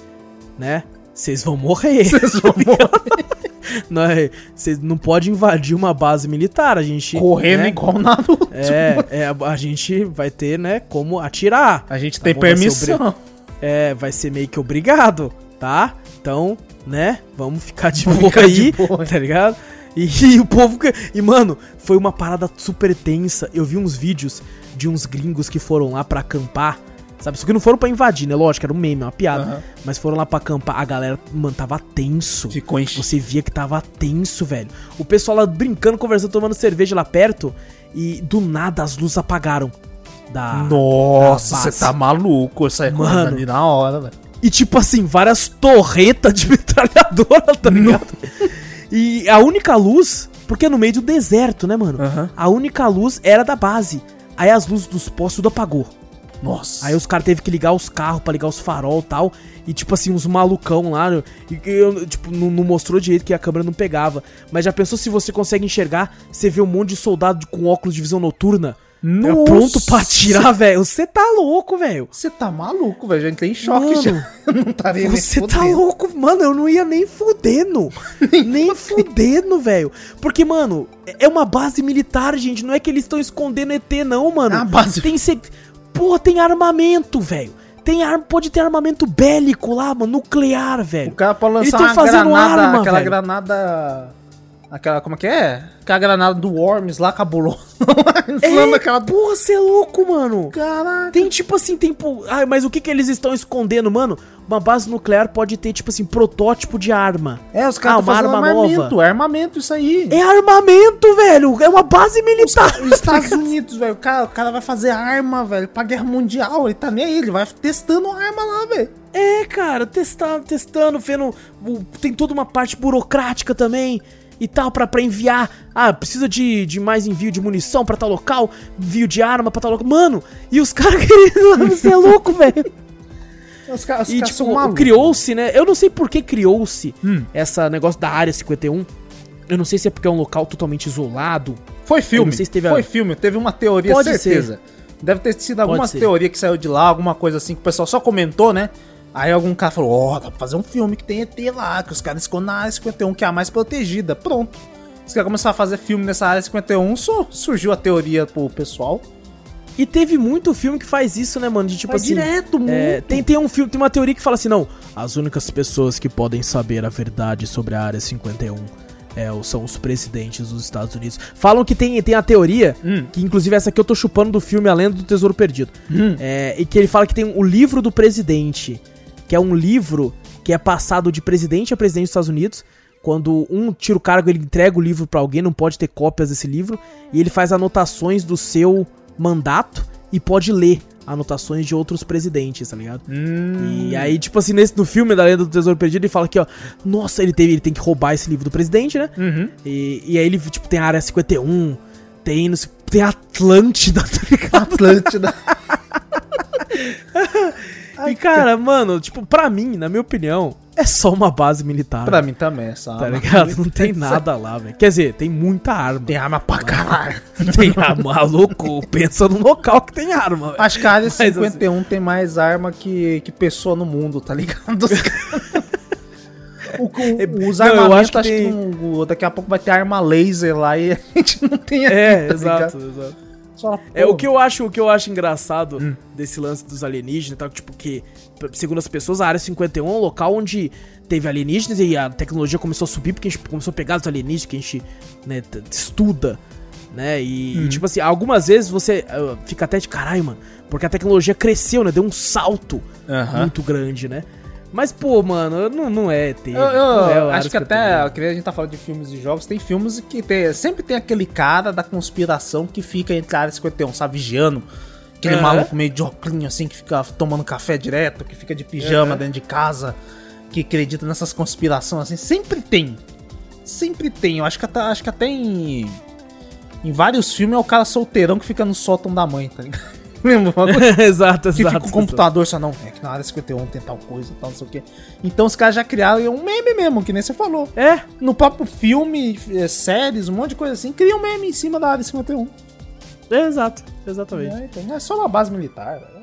né? Vocês vão morrer. [laughs] Vocês vão morrer [laughs] Não, é- Vocês não podem invadir uma base militar. A gente. correndo né, igual Naruto. É, é, a- gente vai ter, né, como atirar. A gente tem Tá bom, vai ser permissão. É, vai ser meio que obrigado, tá? Então, né? Vamos ficar de Vamos boa ficar de aí, boa. [laughs] tá ligado? E, e o povo. que- E, mano, foi uma parada super tensa. Eu vi uns vídeos de uns gringos que foram lá pra acampar. Sabe? Só que não foram pra invadir, né? Lógico, era um meme, uma piada. Aham. Mas foram lá pra acampar. A galera, mano, tava tenso. Ficou enche... Você via que tava tenso, velho. O pessoal lá brincando, conversando, tomando cerveja lá perto. E do nada as luzes apagaram. Da, Nossa, você tá maluco. Eu saí correndo Mano. ali na hora, velho. E tipo assim, várias torretas de [laughs] metralhadora, tá ligado? E a única luz, porque é no meio do deserto, né, mano? Aham. A única luz era da base. Aí as luzes dos postos tudo apagou. Nossa. Aí os caras teve que ligar os carros pra ligar os farol e tal. E tipo assim, uns malucão lá. E, e eu, tipo, não, não mostrou direito que a câmera não pegava. Mas já pensou se você consegue enxergar? Você vê um monte de soldado com óculos de visão noturna. Nossa. Pronto pra atirar, velho. Você tá louco, velho. Você tá maluco, velho. Já entrei em choque Mano, já. [laughs] Não estaria nem Você tá louco, mano. Eu não ia nem fudendo. [laughs] nem fudendo, velho. Porque, mano, é uma base militar, gente. Não é que eles estão escondendo ET, não, mano. É uma base- Tem se... Porra, tem armamento, velho. Tem ar... Pode ter armamento bélico lá, mano. Nuclear, O velho. cara pode Eles lançar tão uma fazendo granada, arma, aquela velho. granada... Aquela, como é que é? Aquela granada do Worms lá, cabuloso. [laughs] É, Inflando aquela... porra, você é louco, mano. Caraca. Tem tipo assim, tem. Ai, mas o que que eles estão escondendo, mano? Uma base nuclear pode ter, tipo assim, protótipo de arma. É, os Ah, caras uma estão fazendo arma armamento. nova. É armamento isso aí. É armamento, velho. É uma base militar. Os Estados Unidos, velho, o cara, o cara vai fazer arma, velho, pra guerra mundial. Ele tá nem aí, ele vai testando arma lá, velho. É, cara, testando, testando, vendo. Tem toda uma parte burocrática também e tal, pra, pra enviar. Ah, precisa de, de mais envio de munição pra tal local, envio de arma pra tal local. Mano, e os [laughs] caras querendo. Você é louco, velho. Os E, tipo, criou-se, né? Eu não sei por que criou-se Hum. essa negócio da área 51. Eu não sei se é porque é um local totalmente isolado. Foi filme. Eu não sei se teve Foi filme, teve uma teoria, Pode certeza. Deve ter sido alguma ser. teoria que saiu de lá, alguma coisa assim que o pessoal só comentou, né? Aí algum cara falou, ó, dá pra fazer um filme que tem ET lá, que os caras escondem na área 51, que é a mais protegida. Pronto. Os caras começaram a fazer filme nessa área 51, su- surgiu a teoria pro pessoal. E teve muito filme que faz isso, né, mano? De tipo Faz assim. direto, muito. É, tem, tem um filme, tem uma teoria que fala assim, não, as únicas pessoas que podem saber a verdade sobre a área 51 é, são os presidentes dos Estados Unidos. Falam que tem, tem a teoria, Hum. que inclusive essa aqui eu tô chupando do filme A Lenda do Tesouro Perdido. Hum. É, e que ele fala que tem o livro do presidente, que é um livro que é passado de presidente a presidente dos Estados Unidos. Quando um tira o cargo, ele entrega o livro pra alguém, não pode ter cópias desse livro, e ele faz anotações do seu mandato e pode ler anotações de outros presidentes, tá ligado? Hum. E aí, tipo assim, nesse, no filme da Lenda do Tesouro Perdido, ele fala aqui, ó, nossa, ele, teve, ele tem que roubar esse livro do presidente, né? Uhum. E, e aí ele, tipo, tem a área 51, tem, tem Atlântida, [laughs] tá ligado? Atlântida. [laughs] e, cara, mano, tipo, pra mim, na minha opinião, é só uma base militar. pra mim também, essa Tá arma. ligado? Não tem nada lá, velho. Quer dizer, tem muita arma. Tem arma pra caralho. [laughs] Tem arma, maluco. Pensa no local que tem arma, velho. Acho que a área Mas, assim, 51 tem mais arma que, que pessoa no mundo, tá ligado? Os, [laughs] o, o- os Não, eu armamentos, acho que acho que, tem- não- daqui a pouco vai ter arma laser lá e a gente não tem aqui, É, tá exato, ligado? exato. Só, É, o que eu acho, o que eu acho engraçado Hum. desse lance dos alienígenas e tal, tipo, que, segundo as pessoas, a área 51 é um local onde teve alienígenas e a tecnologia começou a subir porque a gente começou a pegar os alienígenas que a gente né, estuda, né? E, Uhum. e, tipo assim, algumas vezes você ah, fica até de caralho, mano, porque a tecnologia cresceu, né? Deu um salto Aham. muito grande, né? Mas, pô, mano, não, não é ter. Eu, eu é acho que 51. até, que a gente tá falando de filmes e jogos, tem filmes que tem, sempre tem aquele cara da conspiração que fica entre a área 51, sabe, vigiando. Aquele Aham. maluco meio de óculos assim, que fica tomando café direto, que fica de pijama Aham. dentro de casa, que acredita nessas conspirações assim. Sempre tem. Sempre tem. Eu acho que até, acho que até em, em vários filmes é o cara solteirão que fica no sótão da mãe, tá ligado? [laughs] Lembra? Coisa [laughs] exato, que exato. fica o computador só não, é que na área 51 tem tal coisa, tal, não sei o quê. Então os caras já criaram um meme mesmo, que nem você falou. É, No próprio filme, eh, séries, um monte de coisa assim, cria um meme em cima da área 51. é exato, exatamente. É, então não é só uma base militar. né?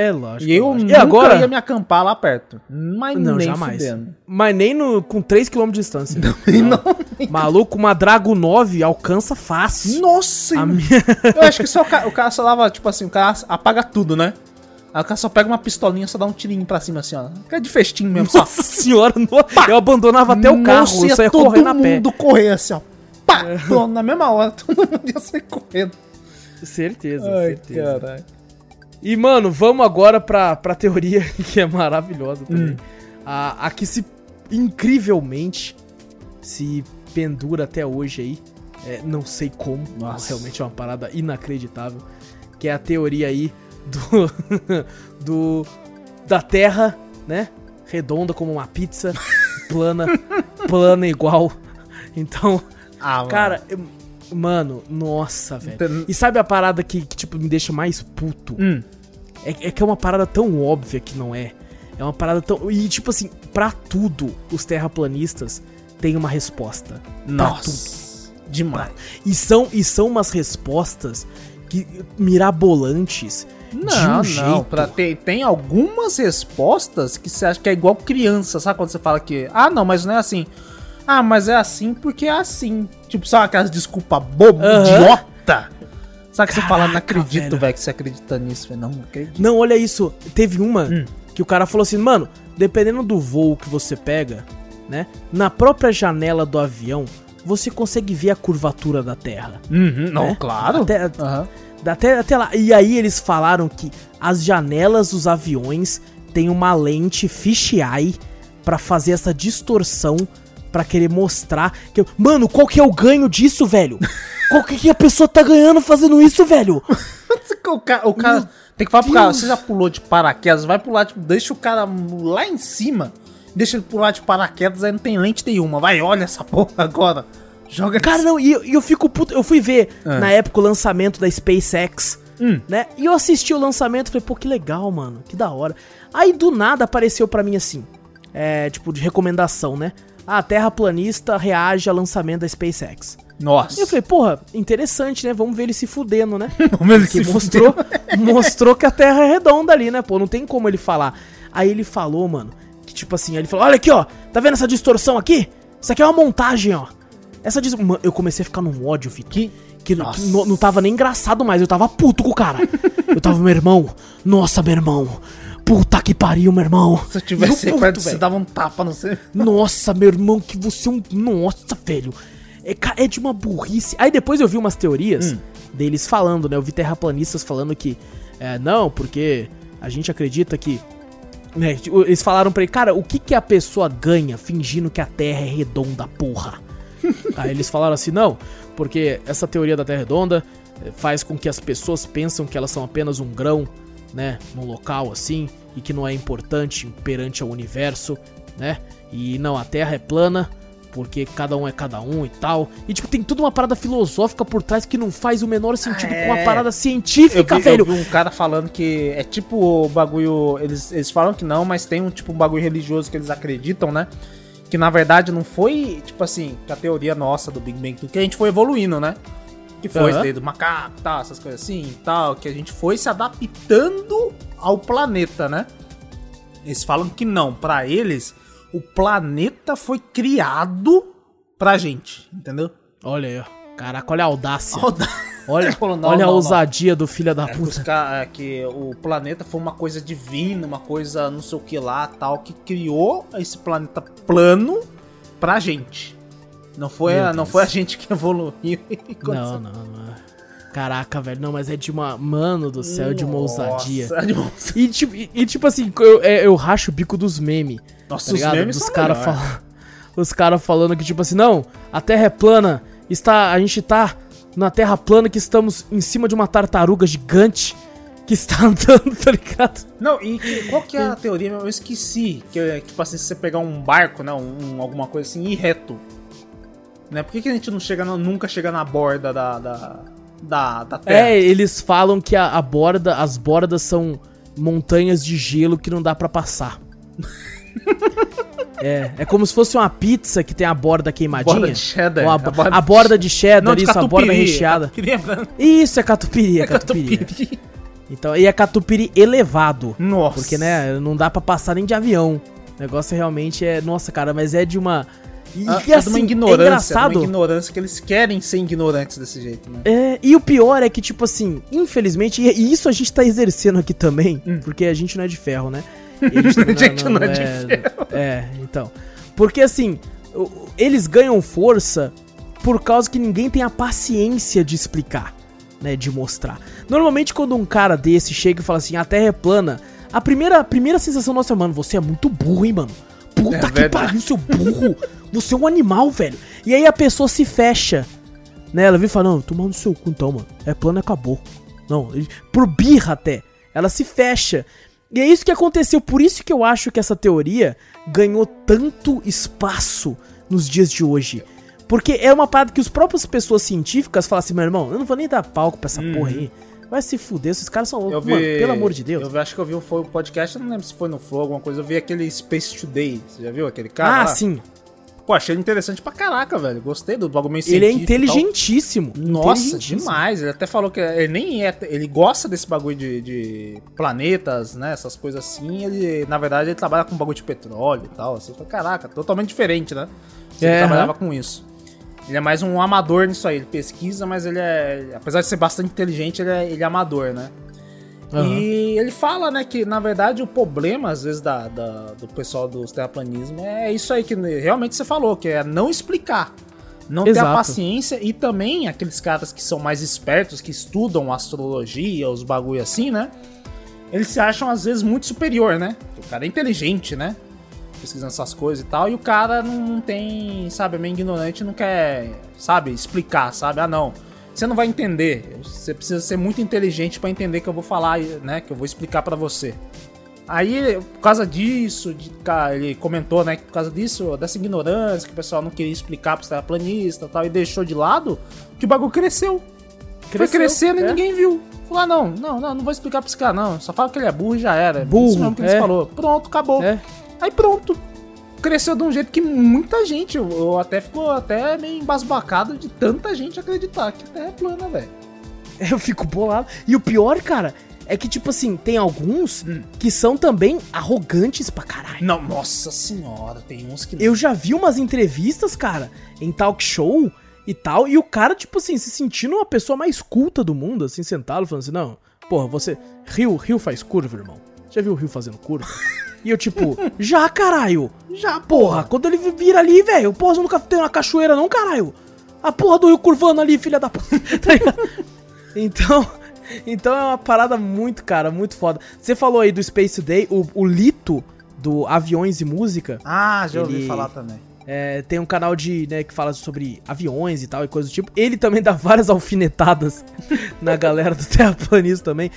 É, lógico. E eu lógico. nunca e agora? ia me acampar lá perto. Mas Não, nem jamais. fudendo. Mas nem no, com 3km de distância. Não. Maluco, uma Drago 9 alcança fácil. Nossa, A minha... eu acho que só o cara, o cara só dava, tipo assim, o cara apaga tudo, né? Aí o cara só pega uma pistolinha e só dá um tirinho pra cima assim, ó. Que é de festinho mesmo, só. Nossa senhora, no- eu abandonava até o carro, Nossa, eu só ia todo correr na pé. mundo correr assim, ó. Pá! Pronto, na mesma hora, [laughs] todo mundo ia sair correndo. Certeza, Ai, certeza. caralho. E, mano, vamos agora pra, pra teoria [laughs] que é maravilhosa também. Hum. A, a que se, incrivelmente, se pendura até hoje aí. É, não sei como, Nossa. realmente é uma parada inacreditável. Que é a teoria aí do, [laughs] do da Terra, né? Redonda como uma pizza, [laughs] plana, plana igual. Então, Ah, cara, eu- mano, nossa, velho. Tem- E sabe a parada que, que, tipo, me deixa mais puto? Hum. É, é que é uma parada tão óbvia que não é. É uma parada tão. E, tipo assim, pra tudo, os terraplanistas têm uma resposta. Pra tudo. Nossa. Demais. E são, e são umas respostas que mirabolantes. de Não, um não. jeito. Pra ter, tem algumas respostas que você acha que é igual criança, sabe? Quando você fala que, ah, não, mas não é assim. Ah, mas é assim porque é assim. Tipo, sabe aquelas desculpa boba, Aham. idiota? Sabe que você fala, não acredito, velho. que você acredita nisso. velho. Não, não acredito. Não, olha isso. Teve uma Hum. que o cara falou assim, mano, dependendo do voo que você pega, né? Na própria janela do avião, você consegue ver a curvatura da Terra. Uhum, não, né? claro. Até, Aham. até, até lá. E aí eles falaram que as janelas dos aviões têm uma lente fisheye pra fazer essa distorção pra querer mostrar que mano, qual que é o ganho disso, velho? Qual que, que a pessoa tá ganhando fazendo isso, velho? [laughs] O cara, o cara tem que falar pro cara, Deus. você já pulou de paraquedas, vai pular, tipo, deixa o cara lá em cima, deixa ele pular de paraquedas, aí não tem lente nenhuma. Vai, olha essa porra agora. Joga Cara, não, e eu, eu fico puto. Eu fui ver Ah. na época o lançamento da SpaceX, Hum. né? E eu assisti o lançamento e falei, pô, que legal, mano, que da hora. Aí do nada apareceu pra mim assim, é, tipo, de recomendação, né? A terraplanista reage ao lançamento da SpaceX. Nossa. E eu falei, porra, interessante, né? Vamos ver ele se fudendo, né? [laughs] Como ele Que se mostrou, mostrou que a Terra é redonda ali, né? Pô, não tem como ele falar. Aí ele falou, mano, que tipo assim, ele falou, olha aqui, ó, tá vendo essa distorção aqui? Isso aqui é uma montagem, ó. Essa dis... Mano, eu comecei a ficar num ódio, Vitor. Que, que, que não, não tava nem engraçado mais, eu tava puto com o cara. eu tava, meu irmão, nossa, meu irmão, puta que pariu, meu irmão. Se eu tivesse eu, perto, você dava um tapa, não sei. [laughs] Nossa, meu irmão, que você é um. Nossa, velho. É, é de uma burrice. Aí depois eu vi umas teorias Hum. deles falando, né? Eu vi terraplanistas falando que. É, não, porque a gente acredita que. né, tipo, eles falaram pra ele, cara, o que, que a pessoa ganha fingindo que a Terra é redonda, porra? [laughs] Aí eles falaram assim, não, porque essa teoria da Terra redonda eh, faz com que as pessoas pensam que elas são apenas um grão, né, num local assim, e que não é importante perante ao universo, né? E não, a Terra é plana, porque cada um é cada um e tal. E tipo, tem toda uma parada filosófica por trás que não faz o menor sentido com a É. parada Eu científica, vi, velho. eu vi um cara falando que é tipo o bagulho. Eles, eles falam que não, mas tem um tipo um bagulho religioso que eles acreditam, né? Que na verdade não foi, tipo assim, que a teoria nossa do Big Bang, que a gente foi evoluindo, né? Que foi Aham. desde o macaco, tal, essas coisas assim e tal, que a gente foi se adaptando ao planeta, né? Eles falam que não, pra eles, o planeta foi criado pra gente, entendeu? Olha aí, ó. Caraca, olha a audácia. [laughs] Olha, [laughs] Olha, não, olha a não, não. ousadia do filho da É, puta. ca- é, que o planeta foi uma coisa divina, uma coisa não sei o que lá, tal, que criou esse planeta plano pra gente. Não foi, Meu a, não foi a gente que evoluiu. e Não, [laughs] não, não. Caraca, velho. Não, mas é de uma. Mano do céu, é de uma Nossa, ousadia. é de uma ousadia. E tipo, e, e, tipo assim, eu, é, eu racho o bico dos memes. Nossa, Tá os ligado? memes Dos fal... [laughs] Os caras falando que, tipo assim, não, a Terra é plana. Está, a gente tá na Terra plana que estamos em cima de uma tartaruga gigante que está [laughs] andando, tá ligado? Não, e que- qual que é a teoria? Eu esqueci. Que é, tipo assim, se você pegar um barco, né, um, alguma coisa assim, e ir reto. Né? Por que, que a gente não chega na- nunca chega na borda da, da, da, da Terra? É, eles falam que a, a borda, as bordas são montanhas de gelo que não dá pra passar. [laughs] é, é como se fosse uma pizza que tem a borda queimadinha. Borda de cheddar. A, A bo- borda a de borda de cheddar, Não, de isso, a borda catupiry, recheada. é. Isso, é catupiry, é É catupiry. catupiry. Então, e é catupiry elevado. Nossa. Porque, né, não dá pra passar nem de avião. O negócio realmente é. Nossa, cara, mas é de uma. E, Ah, e é de assim, uma é ignorância, engraçado. de uma ignorância que eles querem ser ignorantes desse jeito, né? É, e o pior é que, tipo assim, infelizmente, e, e isso a gente tá exercendo aqui também, Hum. porque a gente não é de ferro, né? [laughs] E a gente, A gente não é de ferro. É, então. Porque assim, eles ganham força por causa que ninguém tem a paciência de explicar, né? De mostrar. Normalmente, quando um cara desse chega e fala assim, a Terra é plana, a primeira, a primeira sensação nossa é, mano, você é muito burro, hein, mano? Puta É que verdade. pariu, seu burro! [laughs] Você é um animal, velho. E aí a pessoa se fecha. Né? Ela vem fala, não, toma no seu cu então, mano. É plano, acabou. Não, por birra até. Ela se fecha. E é isso que aconteceu. Por isso que eu acho que essa teoria ganhou tanto espaço nos dias de hoje. Porque é uma parada que as próprias pessoas científicas falam assim, meu irmão, eu não vou nem dar palco pra essa porra aí. Vai se fuder, esses caras são Uhum. Loucos, vi, mano, pelo amor de Deus. Eu acho que eu vi um podcast, eu não lembro se foi no Flow, alguma coisa. Eu vi aquele Space Today. Você já viu aquele cara? ah, lá? sim. Pô, achei ele interessante pra caraca, velho. Gostei do bagulho meio Ele é inteligentíssimo. Nossa, inteligentíssimo. demais. Ele até falou que ele nem é. Ele gosta desse bagulho de, de planetas, né? Essas coisas assim. Ele, na verdade, ele trabalha com bagulho de petróleo e tal. Assim, falei, caraca, totalmente diferente, né? Ele É, trabalhava aham. com isso. Ele é mais um amador nisso aí. Ele pesquisa, mas ele é. Apesar de ser bastante inteligente, ele é, ele é amador, né? Aham. E ele fala, né, que na verdade o problema, às vezes, da, da- do pessoal dos terraplanismo é isso aí que realmente você falou, que é não explicar. Não ter a Exato. paciência e também aqueles caras que são mais espertos, que estudam astrologia, os bagulho assim, né? Eles se acham às vezes muito superior, né? O cara é inteligente, né? Pesquisando essas coisas e tal, e o cara não, não tem, sabe, é meio ignorante, não quer, sabe, explicar, sabe? Ah, não. Você não vai entender. Você precisa ser muito inteligente pra entender que eu vou falar, né? Que eu vou explicar pra você. Aí, por causa disso, de, ca- ele comentou, né, que por causa disso, dessa ignorância, que o pessoal não queria explicar pros terraplanistas e tal, e deixou de lado, que o bagulho cresceu. Foi Cresceu, crescendo e é. ninguém viu. Falou, ah, não, não, não, não vou explicar pra esse cara, não. Só fala que ele é burro e já era. Burro, Isso mesmo que é. ele falou. Pronto, acabou. É. Aí pronto. Cresceu de um jeito que muita gente, eu, até ficou até meio embasbacado de tanta gente acreditar que a Terra é plana, velho. [laughs] Eu fico bolado. E o pior, cara, é que, tipo assim, tem alguns Hum. que são também arrogantes pra caralho. Não, nossa senhora, tem uns que. Eu já vi umas entrevistas, cara, em talk show, e tal. E o cara, tipo assim, se sentindo uma pessoa mais culta do mundo, assim, sentado, falando assim, não, porra, você. Rio, Rio faz curva, irmão. Já viu o Rio fazendo curva? [laughs] E eu, tipo, já, caralho! Já, porra! Quando ele vira ali, velho, porra, você nunca tem uma cachoeira, não, caralho! A porra do Rio curvando ali, filha da puta. [laughs] tá ligado? Então. Então é uma parada muito, cara, muito foda. Você falou aí do Space Day, o, o Lito do Aviões e Música. Ah, já Ele- ouvi falar também. É, tem um canal de, né, que fala sobre aviões e tal e coisa do tipo. Ele também dá várias [laughs] alfinetadas na galera do terraplanismo também.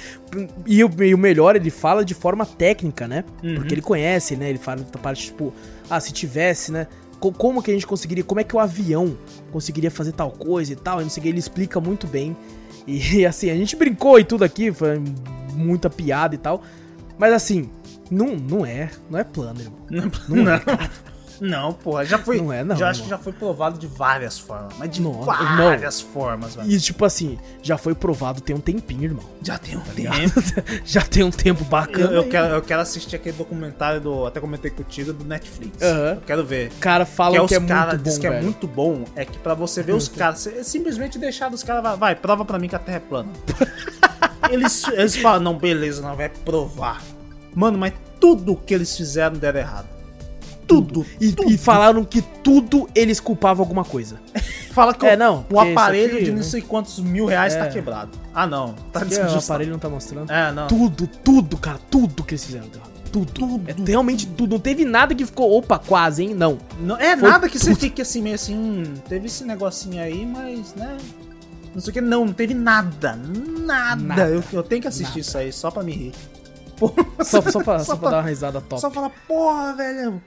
E o, e o melhor, ele fala de forma técnica, né? Uhum. Porque ele conhece, né? Ele fala da parte, tipo, ah, se tivesse, né? co- Como que a gente conseguiria, como é que o avião conseguiria fazer tal coisa e tal, e não sei o que, ele explica muito bem. E [laughs] assim, a gente brincou e tudo aqui, foi muita piada e tal. Mas assim, não, não é, não é plano, irmão. Não, não, não porra, já foi. Não é, não, Já acho que já foi provado de várias formas. Mas de várias formas, velho. E tipo assim, já foi provado tem um tempinho, irmão. Já tem um ligado? tempo. [laughs] já tem um tempo Eu, bacana. eu aí. quero, eu quero assistir aquele documentário do. Até comentei contigo do Netflix. Aham. Eu quero ver. Cara, Que falam é que os é, caras muito diz bom, que é velho. muito bom, é que pra você ver os caras, você simplesmente deixar os caras, vai, vai, prova pra mim que a Terra é plana. [laughs] eles, eles falam, não, beleza, não vai provar. Mano, mas tudo que eles fizeram deram errado. Tudo. E, tudo. e falaram que tudo eles culpavam alguma coisa. Fala que É, o- não, o aparelho aqui, de não sei quantos mil reais tá É. quebrado. Ah, não. Tá Que o desajustado. aparelho não tá mostrando. É, não. Tudo, tudo, cara, tudo que eles fizeram. Tudo. Tudo. É realmente tudo. Não teve nada que ficou, opa, quase, hein? Não. Não, é Foi nada que você tudo. fique assim, meio assim, hum, teve esse negocinho aí, mas, né? Não sei o que, não, não teve nada. Nada. Nada. Eu, eu tenho que assistir Nada. isso aí só pra me rir. Só, só, pra, [laughs] só Só pra pra- dar uma risada top. Só falar, porra, velho.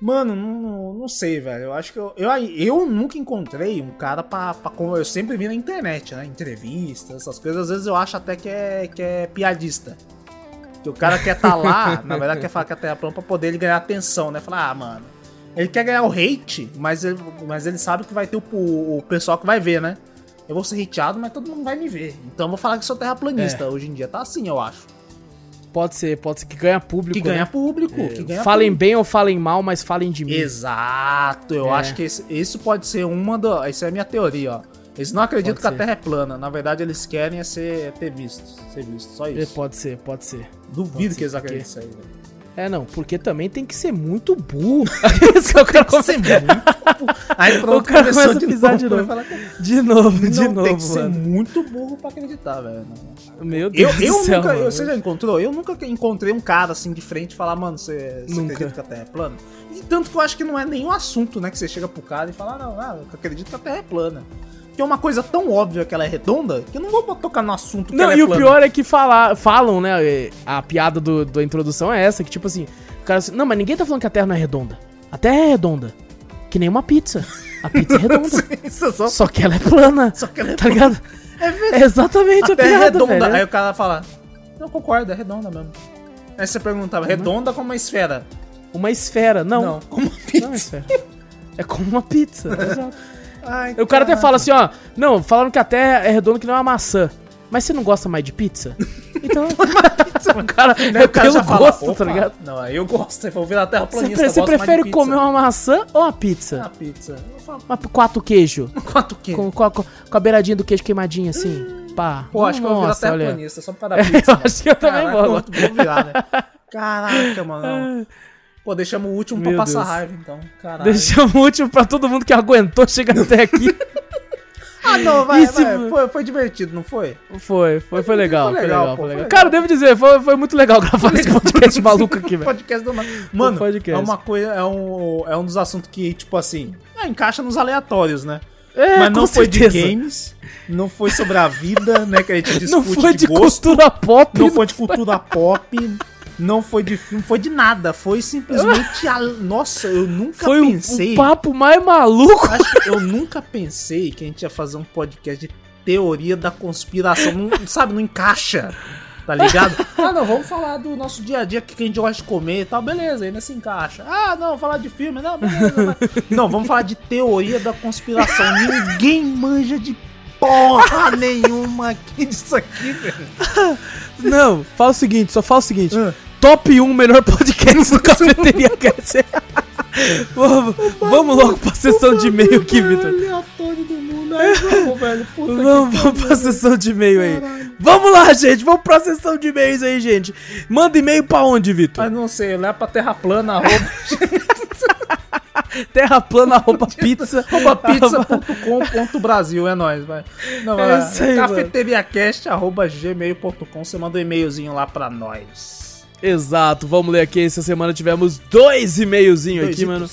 Mano, não, não, sei, velho. Eu acho que eu, eu, eu nunca encontrei um cara pra, pra. Eu sempre vi na internet, né? Entrevistas, essas coisas. Às vezes eu acho até que é, que é piadista. Que o cara quer tá lá, [laughs] na verdade quer falar que a Terra é plana pra poder ele ganhar atenção, né? Falar, ah, mano. Ele quer ganhar o hate, mas ele, mas ele sabe que vai ter o, o, pessoal que vai ver, né? Eu vou ser hateado, mas todo mundo vai me ver. Então eu vou falar que sou terraplanista. Hoje em dia tá assim, eu acho. Pode ser, pode ser que ganha público. Que ganha né? público. É, que ganha falem público. bem ou falem mal, mas falem de mim. Exato, eu É. acho que esse- isso pode ser uma da. Essa é a minha teoria, ó. Eles não acreditam Pode que a ser. Terra é plana. Na verdade, eles querem é ser, é ter visto. Ser visto, só É, isso. Pode ser, pode ser. Duvido pode ser, que eles porque- acreditem nisso aí, velho. É, não, porque também tem que ser muito burro. [laughs] O cara Tem que ser muito. Aí [laughs] pronto, O cara começou começa a pisar de vai novo. De novo, de Não, novo, tem que ser muito burro pra acreditar, velho. Meu Eu, Deus eu do céu, nunca. eu- você já encontrou? Eu nunca encontrei um cara assim de frente e falar, mano, você, você acredita que a Terra é plana? E tanto que eu acho que não é nenhum assunto, né? Que você chega pro cara e fala, ah, não, ah, eu acredito que a Terra é plana. Que é uma coisa tão óbvia que ela é redonda que eu não vou tocar no assunto que Não, é e o plana. pior é que fala, falam, né? é, A piada do, da introdução é essa, que tipo assim, o cara assim, não, mas ninguém tá falando que a Terra não é redonda. A Terra é redonda. Que nem uma pizza. A pizza é [laughs] redonda. Isso só, só que ela é plana. só que ela é Tá ligado? É verdade. É exatamente a, A Terra piada, é redonda. velho. Aí o cara fala, não concordo, é redonda mesmo. Aí você perguntava, redonda como uma esfera? Uma esfera. Não, Não, como uma não é pizza. esfera. É como uma pizza. [laughs] exato. Ai, O cara até fala assim, ó. Não, falaram que a Terra é redonda que não é uma maçã. Mas você não gosta mais de pizza? [laughs] Então. [laughs] o cara é o cara pelo fala, gosto, "Opa, tá ligado? Não, aí eu gosto. Eu vou virar terra Você, planista. você de prefere pizza. comer uma maçã ou uma pizza? Ah, pizza. Falo, Uma, quatro queijo. [laughs] quanto que? Com, com, a- com a beiradinha do queijo queimadinho assim. Pá. Pô, acho que eu vou virar Nossa, olha. terraplanista só por causa da pizza. Eu acho que eu também vou. vou virar, né? Caraca, mano. Pô, deixamos o último Meu pra passar Deus. raiva, então. Caralho. Deixamos o último pra todo mundo que aguentou chegar até aqui. [laughs] Ah, não, vai, se- vai. Foi, foi divertido, não foi? Foi, foi, foi legal, Foi foi legal, legal, pô, foi legal. legal. Cara, devo dizer, foi, foi muito legal [laughs] gravar esse podcast maluco aqui, velho. podcast do. Mano, podcast. é uma coisa, é um, é um dos assuntos que, tipo assim, é, encaixa nos aleatórios, né? É, Mas não foi de certeza. games, não foi sobre a vida, né? Que a gente [laughs] discute Não foi de, gosto, cultura pop. não foi de cultura pop, não foi de filme, foi de nada. Foi simplesmente. a- Nossa, eu nunca Foi o, pensei. o papo mais maluco. Eu nunca pensei que a gente ia fazer um podcast de teoria da conspiração. Não, sabe, não encaixa. Tá ligado? Ah, não, vamos falar do nosso dia a dia, que a gente gosta de comer e tal. Beleza, ainda se encaixa. Ah, não, falar de filme. Não, beleza. mas- Não, vamos falar de teoria da conspiração. Ninguém manja de porra nenhuma aqui disso aqui, velho. Não, fala o seguinte, só fala o seguinte. Ah. Top 1 melhor podcast do Cafeteria [laughs] Cast. vamos, vamos logo pra sessão de e-mail aqui, Vitor. aleatório do mundo. vamos, velho. Puta Vamos, vamos pra sessão de e-mail aí. Vamos lá, gente. Vamos pra sessão de e-mails aí, gente. Manda e-mail pra onde, Vitor? Mas não sei, leva pra terra plana, arroba, [laughs] Terra plana, arroba pizza. arroba pizza.com.brasil, é nóis, vai. Não, É isso aí, cafeteriacast, arroba gmail.com, você manda um e-mailzinho lá pra nós. Exato, vamos ler aqui. Essa semana tivemos dois e-mailzinhos aqui, mano.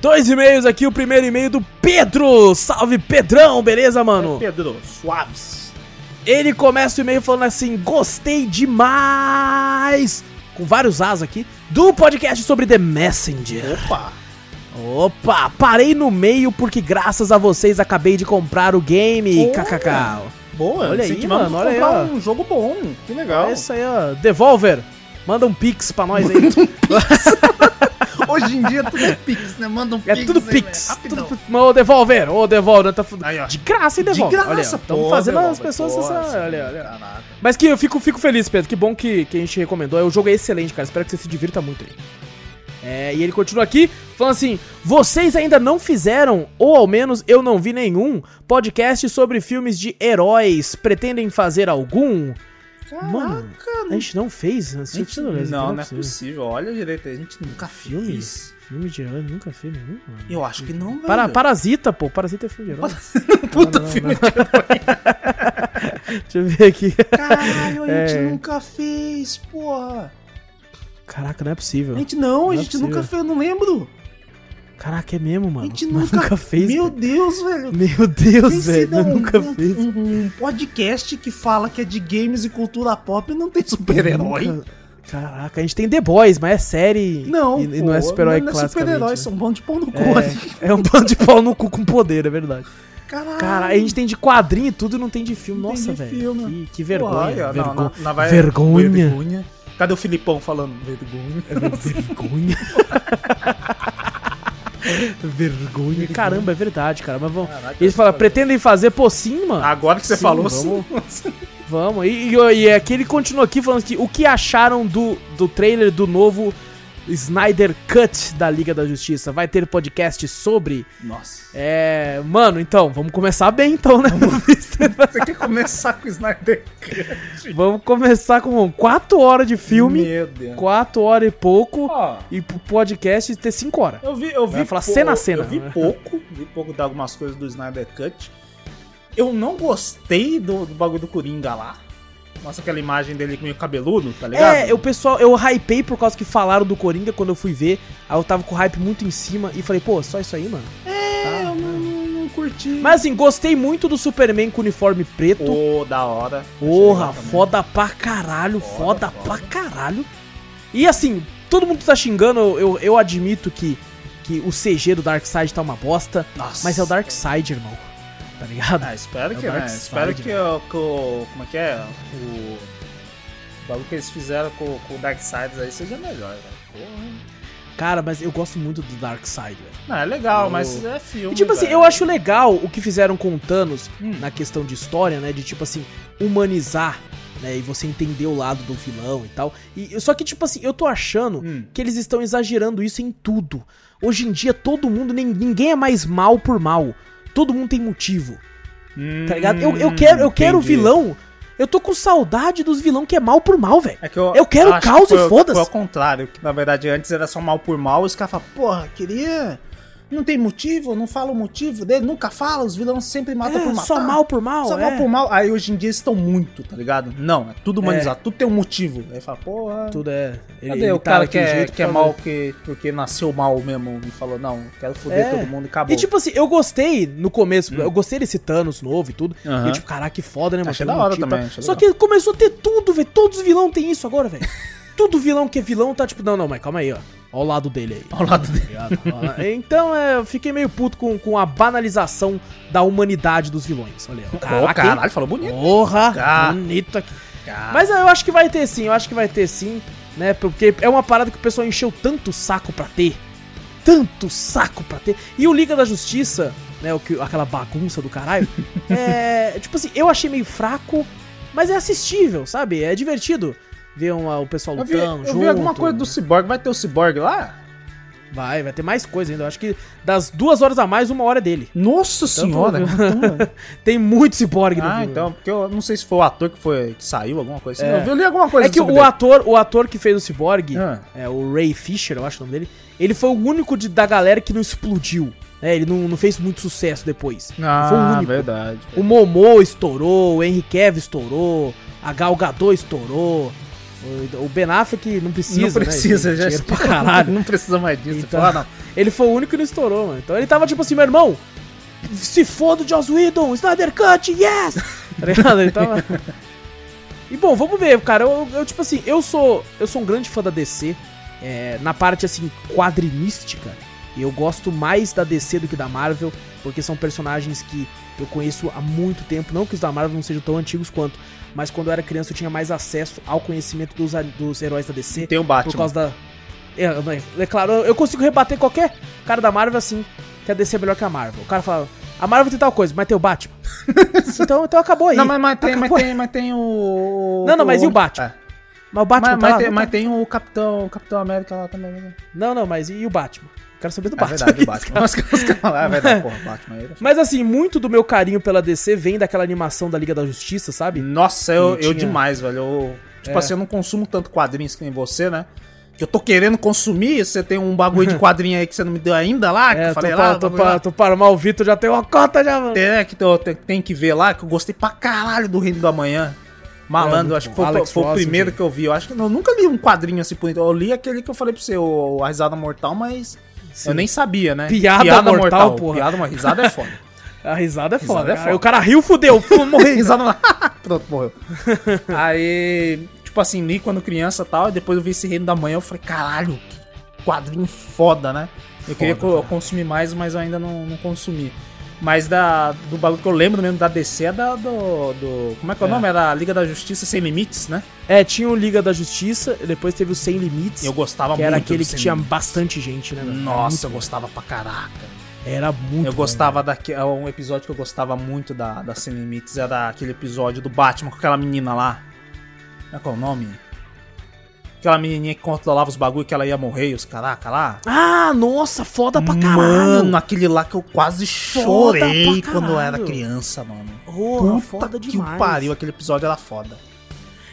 Dois e-mails aqui. O primeiro e-mail do Pedro. Salve, Pedrão. Beleza, mano? Pedro, suaves. Ele começa o e-mail falando assim: Gostei demais! Com vários as aqui. Do podcast sobre The Messenger. Opa. Opa, parei no meio porque graças a vocês acabei de comprar o game. KKK. Boa, Olha aí, mano, olha aí, ó. um jogo bom, que legal. É isso aí, ó. Devolver. Manda um pix pra nós aí. [laughs] Hoje em dia tudo é Pix, né? Manda um É Pix. tudo aí, pix. ô, Devolver, ô, Devolver. Tá, Aí, ó. de graça, hein, De Devolver. graça, olha, estamos fazendo as Devolver, pessoas. pô, essa- olha, olha. Caraca. Mas que eu fico, fico feliz, Pedro. Que bom que, que a gente recomendou. O jogo é excelente, cara. Espero que você se divirta muito aí. É, e ele continua aqui falando assim: vocês ainda não fizeram, ou ao menos eu não vi nenhum, podcast sobre filmes de heróis. Pretendem fazer algum? Mano, a gente não fez. A Gente, não, não, não é possível. Olha direito aí, a gente nunca fez. Filmes? Filme de herói nunca fez nenhum, mano. Eu acho que não, velho. Para, Parasita, pô. Parasita é filme de herói. [laughs] Puta Não, não, filme [laughs] Deixa eu ver aqui. Caralho, a gente É. nunca fez, porra. Caraca, não é possível. A gente não, a Não é gente possível. nunca fez, eu não lembro. Caraca, é mesmo, A mano. gente Nós nunca, [laughs] fez. Meu cara. Deus, velho. Meu Deus, velho. Eu um- nunca um, fiz. Um, podcast que fala que é de games e cultura pop e não tem super-herói. Nunca- Caraca, a gente tem The Boys, mas é série. Não, E, e não é super-herói Não é super-herói, são um bando de pão no cu é, [laughs] é um bando de pau no cu com poder, é verdade. Caralho. Cara, a gente tem de quadrinho e tudo e não tem de filme. Não tem Nossa, de velho. filme. Que, que vergonha. Olha, não, não, não vai- vergonha. vergonha. Cadê o Filipão falando vergonha? Vergonha. [laughs] vergonha. Caramba, é verdade, cara. Mas vamos. Caraca, Eles falam, pretendem fazer, pô, sim, mano. Agora que você Sim, falou, vamos. sim. Vamos. E, e, e aqui ele continua aqui falando que o que acharam do, do trailer do novo Snyder Cut da Liga da Justiça? Vai ter podcast sobre? Nossa. É. Mano, então, vamos começar bem então, né? [laughs] Você quer começar com o Snyder Cut? vamos começar com 4 horas de filme, Meu Deus. 4 horas e pouco, Ó, e pro podcast ter 5 horas. eu vi, eu vi Vai falar cena a cena. Eu vi pouco, vi pouco de algumas coisas do Snyder Cut. Eu não gostei do, do bagulho do Coringa lá. Nossa, aquela imagem dele meio cabeludo, tá ligado? É, o pessoal, eu hypei por causa que falaram do Coringa quando eu fui ver. Aí eu tava com o hype muito em cima e falei, pô, só isso aí, mano. É, eu não, não, curti. Mas assim, gostei muito do Superman com uniforme preto. Pô, da hora. Porra, foda pra caralho, foda, Foda, pra foda. caralho. E assim, todo mundo tá xingando, eu, eu admito que, que o CG do Darkseid tá uma bosta, Nossa. mas é o Darkseid, irmão. Tá ligado? Ah, espero É que, né? Espero que, mano. o- que o. Como é que é? O. O bagulho que eles fizeram com, com o Darkseid aí seja melhor, velho. Porra. Cara, mas eu gosto muito do Darkseid, velho. Não, é legal, Eu- mas é filme. E tipo assim, velho. eu acho legal o que fizeram com o Thanos Hum. na questão de história, né? De tipo assim, humanizar, né? E você entender o lado do vilão e tal. E, só que, tipo assim, eu tô achando Hum. que eles estão exagerando isso em tudo. Hoje em dia, todo mundo, ninguém é mais mal por mal. Todo mundo tem motivo, tá ligado? Eu, eu quero, eu quero Hum, entendi. vilão. Eu tô com saudade dos vilão que é mal por mal, velho. É que eu, Eu quero caos que e foi- foda-se. Foi ao contrário, que na verdade antes era só mal por mal, os caras falam, porra, queria. Não tem motivo, não fala o motivo dele, nunca fala, os vilões sempre matam É, por matar. só mal por mal, Só é. mal por mal. Aí hoje em dia eles estão muito, tá ligado? Não, é tudo humanizado, tudo tem um motivo. Aí fala, porra. Tudo é. Ele, Cadê ele o tá cara que daquele é, que é mal causa- porque, nasceu mal mesmo e falou, não, quero foder É. todo mundo e acabou. E tipo assim, eu gostei no começo, eu gostei desse Thanos novo e tudo. Hum. Aham. E tipo, caraca, que foda, né, mano? Achei da hora motivo, também, tá? Só legal. que começou a ter tudo, velho. Todos os vilão tem isso agora, velho. [laughs] Tudo vilão que é vilão tá tipo, não, não, mas calma aí, ó. Ó o lado dele aí. Ao lado dele. Tá então, é, eu fiquei meio puto com, com a banalização da humanidade dos vilões. Olha. Ô, Caraca, hein? caralho, falou bonito. Porra, bonito aqui. Mas eu acho que vai ter sim, eu acho que vai ter sim, né? Porque é uma parada que o pessoal encheu tanto saco pra ter. Tanto saco pra ter. E o Liga da Justiça, né? O que, aquela bagunça do caralho. [laughs] é. Tipo assim, eu achei meio fraco, mas é assistível, sabe? É divertido ver um, o pessoal eu vi, lutando eu junto. vi alguma coisa do Cyborg, vai ter o Cyborg lá? Vai, vai ter mais coisa ainda. Eu acho que das duas horas a mais, uma hora é dele. Nossa senhora! [laughs] então- Tem muito ciborgue no ah, filme. então, porque eu não sei se foi o ator que, foi, que saiu, alguma coisa assim. É. Eu vi- eu li alguma coisa É que o ator, o ator que fez o ciborgue, Ah. é, o Ray Fisher, eu acho o nome dele, ele foi o único de- da galera que não explodiu. né? ele não, não fez muito sucesso depois. Ele foi o Ah, único. verdade. O Momo estourou, o Henry Cavill estourou, a Gal Gadot estourou. O Ben Affleck não precisa, não precisa, né? já Dinheiro [laughs] pra caralho. Não precisa mais disso. Então- Ah, não. Ele foi o único que não estourou, mano. Então ele tava tipo assim, meu irmão, se foda o Joss Whedon, Snyder Cut, yes! [laughs] tá ligado? Ele tava... E bom, vamos ver, cara. Eu, eu, tipo assim, eu sou eu sou um grande fã da DC. é, na parte assim, quadrinística, eu gosto mais da DC do que da Marvel, porque são personagens que eu conheço há muito tempo. Não que os da Marvel não sejam tão antigos quanto, mas quando eu era criança eu tinha mais acesso ao conhecimento dos, dos heróis da DC. Tem o Batman. Por causa da. É, mas, é claro, eu consigo rebater qualquer cara da Marvel assim, que a DC é melhor que a Marvel. O cara fala, a Marvel tem tal coisa, mas tem o Batman. [laughs] então, então acabou aí. Não, mas, mas, tem, mas, tem, mas tem o. Não, não, mas e o Batman? É. Mas o Batman Mas, tá mas lá, tem, mas tá? tem o Capitão, o Capitão América lá também. Né? Não, não, mas e o Batman? Quero saber do É Batman. verdade, [laughs] Batman. Lá, é verdade, porra, Batman aí. Mas assim, muito do meu carinho pela DC vem daquela animação da Liga da Justiça, sabe? Nossa, eu, E eu tinha- demais, velho. Eu, tipo É. assim, eu não consumo tanto quadrinhos que nem você, né? Que eu tô querendo consumir, você tem um bagulho de [laughs] quadrinho aí que você não me deu ainda lá, que É, eu tô, falei pra, lá, tô, bagulho pra, lá. tô para mal, o Vitor já tem uma cota já, mano. É, que eu te- tem que ver lá, que eu gostei pra caralho do Reino do Amanhã. É, Malandro, muito acho que foi, Alex foi o primeiro gente. que eu vi. Eu acho que eu nunca li um quadrinho assim por Eu li aquele que eu falei pra você, o A Risada Mortal, mas Sim. eu nem sabia, né? Piada mortal, porra. Piada, uma risada é foda. [laughs] A risada é Risada foda. é foda. Aí o cara riu, fudeu. Fu- morri, [laughs] risada. [laughs] Pronto, morreu. Aí, tipo assim, li quando criança e tal, e depois eu vi esse Reino da Manhã, eu falei, caralho, que quadrinho foda, né? Eu queria Foda, co- consumir mais, mas eu ainda não, não consumi. Mas da, do bagulho que eu lembro mesmo da DC é da, do, do- Como é que é o É. nome? Era a Liga da Justiça Sem Limites, né? É, tinha o Liga da Justiça, depois teve o Sem Limites, Eu gostava que muito era aquele que tinha Limites. bastante gente, né? Nossa, eu gostava pra caraca. era muito eu gostava daquele. Um episódio que eu gostava muito da, da Sem Limites era aquele episódio do Batman com aquela menina lá. Como é que é o nome? Aquela menininha que controlava os bagulho que ela ia morrer e os caraca lá. Ah, nossa, foda pra caralho. Mano, aquele lá que eu quase Foda chorei quando eu era criança, mano. Porra, Puta foda que demais. pariu, aquele episódio era foda.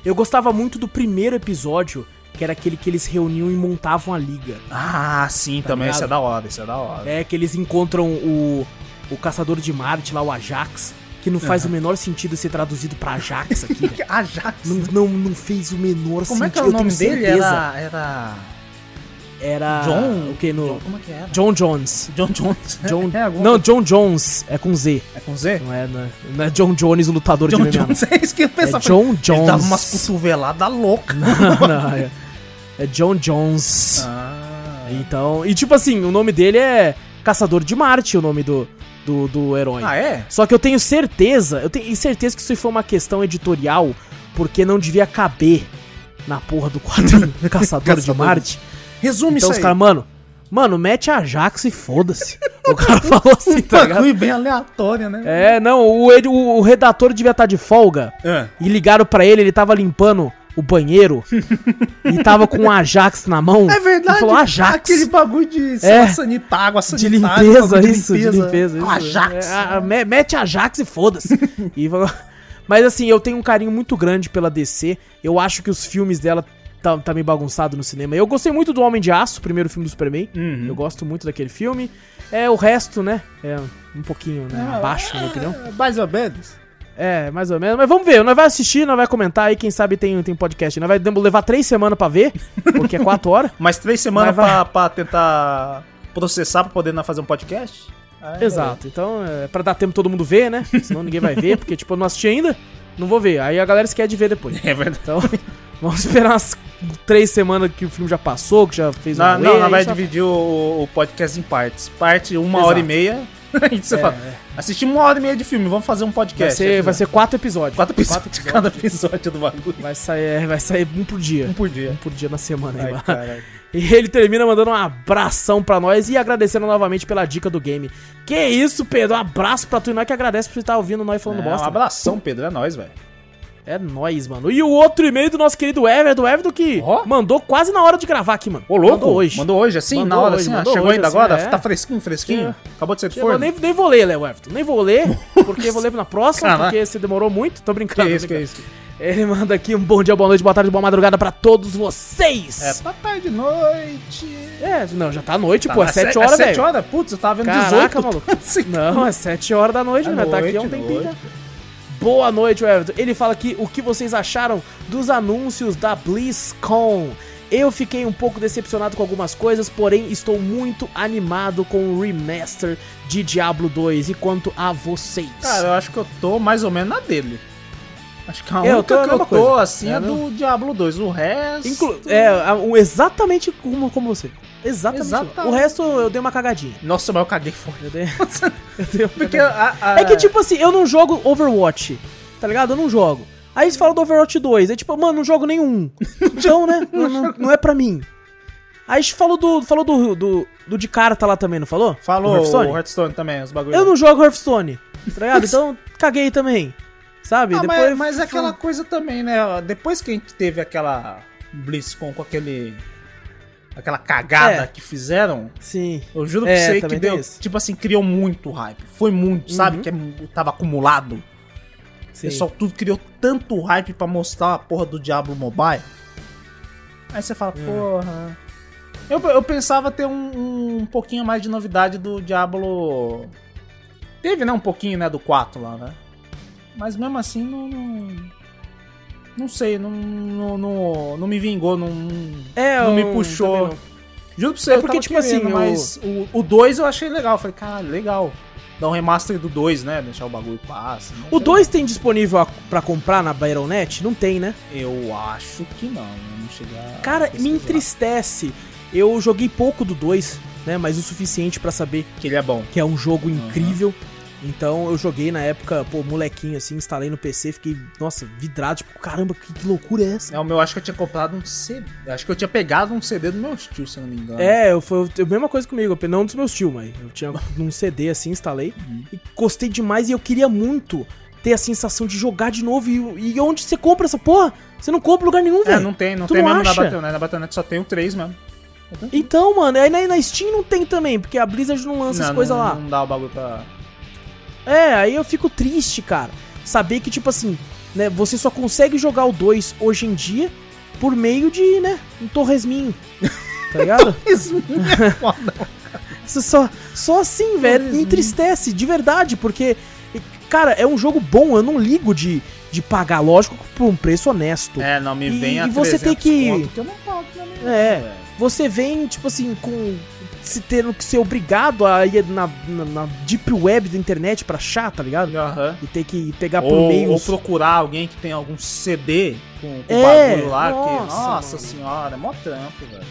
Eu gostava muito do primeiro episódio, que era aquele que eles reuniam e montavam a liga. Ah, sim, também. ligado? Isso é da hora, isso é da hora. É que eles encontram o, o caçador de Marte lá, o Ajax, que não faz o menor sentido ser traduzido pra Ajax aqui. velho. [laughs] Ajax. não, não, não fez o menor Como sentido. é que era o eu tenho nome dele? Era. Era. Era. John? O que? No, John, como é que era? John Jones. John Jones. John, [laughs] É, não, John Jones é com Z. É com Z? Não é, não é, não é John Jones, o lutador John de MMA. Jones, [laughs] é isso que eu É pensava. John Ele Jones. dava umas cotoveladas loucas. não, não, é, é John Jones. Ah, Então, e tipo assim, o nome dele é Caçador de Marte, o nome do, do, do herói. ah, é? Só que eu tenho certeza, eu tenho certeza que isso foi uma questão editorial, porque não devia caber na porra do quadrinho [laughs] Caçador de Caçador. Marte. Resume Então isso os aí. caras, mano, mano, mete a Ajax e foda-se. o cara [laughs] falou assim, tá ligado? bem aleatório, né? É, não, o, o, o redator devia estar de folga É. e ligaram pra ele, ele tava limpando o banheiro [laughs] e tava com um Ajax na mão. É verdade. E falou Ajax. Aquele bagulho de É. sanitar, água De sanitária. limpeza, bagulho de isso, de limpeza. Isso. Ajax. É, a- a- me- mete Ajax e foda-se. E [laughs] Mas assim, eu tenho um carinho muito grande pela DC. Eu acho que os filmes dela tá, tá meio bagunçado no cinema. Eu gostei muito do Homem de Aço, o primeiro filme do Superman. Uhum. Eu gosto muito daquele filme. É, o resto, né? É um pouquinho né, abaixo, na minha opinião. É, Mais ou menos. É, mais ou menos. Mas vamos ver, nós vai assistir, nós vai comentar aí, quem sabe tem, tem podcast. Nós vai levar três semanas pra ver, porque é quatro horas. [laughs] Mais três semanas Mas vai- pra, pra tentar processar pra poder fazer um podcast? Aí, Exato. Então, é pra dar tempo todo mundo ver, né? Senão ninguém vai ver, porque, tipo, eu não assisti ainda, não vou ver. Aí a galera esquece de ver depois. É verdade. Então, [laughs] vamos esperar umas três semanas que o filme já passou, que já fez Não, away, não, nós aí vai dividir o, o podcast em partes. Parte uma Exato. hora e meia. [laughs] Aí você É, fala, é. assistimos uma hora e meia de filme, vamos fazer um Vai podcast. ser, vai ser quatro episódios. quatro [laughs] episódios de cada episódio do bagulho. Vai sair, vai sair um por dia. Um por dia. Um por dia na semana. aí, Ai, caralho. E ele termina mandando um abração pra nós e agradecendo novamente pela dica do game. Que isso, Pedro? Um abraço pra tu e nós que agradece por você estar ouvindo nós falando É, um bosta. abração, Pedro. É nóis, velho. É nóis, mano. E o outro e-mail do nosso querido Everton, Everton que Ó. mandou quase na hora de gravar aqui, mano. Ô, louco. Mandou hoje. Mandou hoje, assim, Mandou na hora, hoje, assim. Chegou hoje, ainda assim, agora? é. Tá fresquinho, fresquinho? Acabou de ser forno? nem, nem vou ler, Léo Everton. Nem vou ler, [laughs] porque vou ler na próxima, Caraca. porque você demorou muito. Tô Que brincando. tô isso, que brincando. isso? Ele manda aqui um bom dia, boa noite, boa tarde, boa madrugada pra todos vocês. É, papai de noite. É, não, já tá noite, Tá, pô, é mas 7 é horas, sete velho. horas? Putz, eu tava vendo Caraca, 18. maluco. [laughs] Não, é 7 horas da noite, né? Tá aqui há um tempinho já. Boa noite, Everton. Ele fala aqui o que vocês acharam dos anúncios da BlizzCon. Eu fiquei um pouco decepcionado com algumas coisas, porém estou muito animado com o remaster de Diablo 2. E quanto a vocês? Cara, eu acho que eu tô mais ou menos na dele. Acho que a É, eu única tô que eu tô, coisa. assim, É, é, do Diablo 2. O resto... Inclu- é, exatamente como, como você. Exatamente. Exatamente. O resto eu dei uma cagadinha. Nossa, mas eu caguei fora. Eu dei, [laughs] eu dei uma Porque a, a- É que, tipo assim, eu não jogo Overwatch, tá ligado? Eu não jogo. Aí eles falam do Overwatch 2, aí tipo, mano, não jogo nenhum. Então, né, [laughs] não, não- não é pra mim. Aí a gente falou do, falou do, do, do de carta lá também, não falou? Falou Do Hearthstone? o Hearthstone também, os bagulhos. Eu não jogo Hearthstone, tá ligado? Então, caguei também, sabe? Ah, Depois, mas, mas é aquela coisa também, né? Depois que a gente teve aquela BlizzCon com aquele... Aquela cagada É. que fizeram, Sim. eu juro É, pra você que deu, tipo assim, criou muito hype. Foi muito, sabe? Uhum. Que é- tava acumulado. O sim. pessoal tudo criou tanto hype pra mostrar a porra do Diablo Mobile. Aí você É. fala, porra. Eu, eu pensava ter um, um pouquinho mais de novidade do Diablo. Teve, né? Um pouquinho, né? Do 4 lá, né? Mas mesmo assim, não. Não, não sei, não, não, não, não me vingou, não. É, não me eu puxou. Juro pra você, É eu porque, tipo querendo, assim, mas o 2 eu achei legal. Eu falei, caralho, legal. Dar um remaster do 2, né? Deixar o bagulho passa. né? O 2 tem disponível a- pra comprar na Battle.net? Não tem, né? Eu acho que não. Eu não Cara, me entristece. Eu joguei pouco do 2, né? Mas o suficiente pra saber Que ele é bom. que é um jogo incrível. Então eu joguei na época, pô, molequinho assim, instalei no PC, fiquei, nossa, vidrado, tipo, caramba, que, que loucura é essa? É, o meu, acho que eu tinha comprado um CD. Acho que eu tinha pegado um CD do meu tio, se eu não me engano. É, eu, foi a mesma coisa comigo, não dos meus tios, mas eu tinha [laughs] num CD assim, instalei Uhum. e gostei demais e eu queria muito ter a sensação de jogar de novo. E, e onde você compra essa porra? Você não compra em lugar nenhum, É, velho. não tem, não Tu tem não mesmo acha? na Battle.net. Na Battle.net só tem o 3 mesmo. Então, mano, aí na, na Steam não tem também, porque a Blizzard não lança as Não, coisas não, lá. Não dá o bagulho pra. É, aí eu fico triste, cara. Saber que, tipo assim, né, você só consegue jogar o 2 hoje em dia por meio de, né, um torresminho. Tá [laughs] ligado? Isso é [laughs] foda. Isso só, só assim, velho, me entristece, de verdade, porque, cara, é um jogo bom, eu não ligo de, de pagar, lógico, por um preço honesto. É, não me E- vem a e você tem 300 que- conto que eu não pago também. É. velho. Você vem, tipo assim, com. Se tendo que ser obrigado a ir na, na, na deep web da internet pra achar, tá ligado? Aham. E ter que pegar por Ou, ou procurar alguém que tem algum CD com, com É, bagulho lá. nossa, que, nossa mano. senhora, é mó trampo, velho.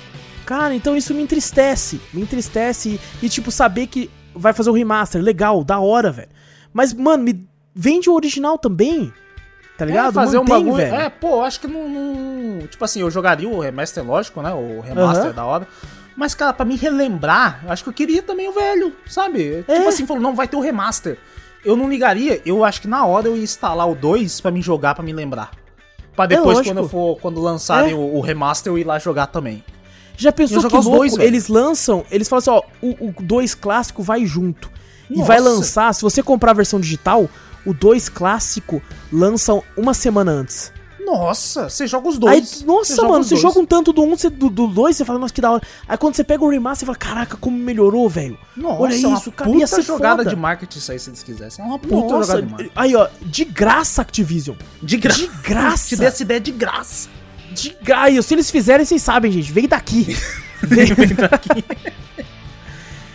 Cara, então isso me entristece. Me entristece. E, e, tipo, saber que vai fazer o remaster. Legal, da hora, velho. Mas, mano, me vende o original também. Tá ligado? É, fazer Mantém, um bagulho. velho. É, pô, acho que não, não- Tipo assim, eu jogaria o remaster, lógico, né? O remaster é da hora. Mas, cara, pra me relembrar, eu acho que eu queria também o velho, sabe? É. Tipo assim, falou, não, vai ter o remaster. Eu não ligaria, eu acho que na hora eu ia instalar o 2 pra me jogar, pra me lembrar. Pra depois, lógico. quando eu for, quando lançarem É. o, o remaster, eu ir lá jogar também. Já pensou que louco? dois, eles lançam, eles falam assim, ó, o 2 clássico vai junto. E Nossa. vai lançar, se você comprar a versão digital, o 2 clássico lançam uma semana antes. Nossa, você joga os Aí, dois. nossa, joga mano, você dois. joga um tanto do 1, um, do, do 2, você fala, nossa, que da hora. Aí quando você pega o remaster, você fala, caraca, como melhorou, velho. Nossa, Olha é isso, cara, ia puta ser jogada foda. de marketing isso aí, se eles quisessem. É uma puta Nossa, jogada de marketing. aí ó, de graça Activision. De graça. De graça. Te dei essa ideia de graça. De graça. Se eles fizerem, vocês sabem, gente. Vem daqui. [laughs] Vem daqui.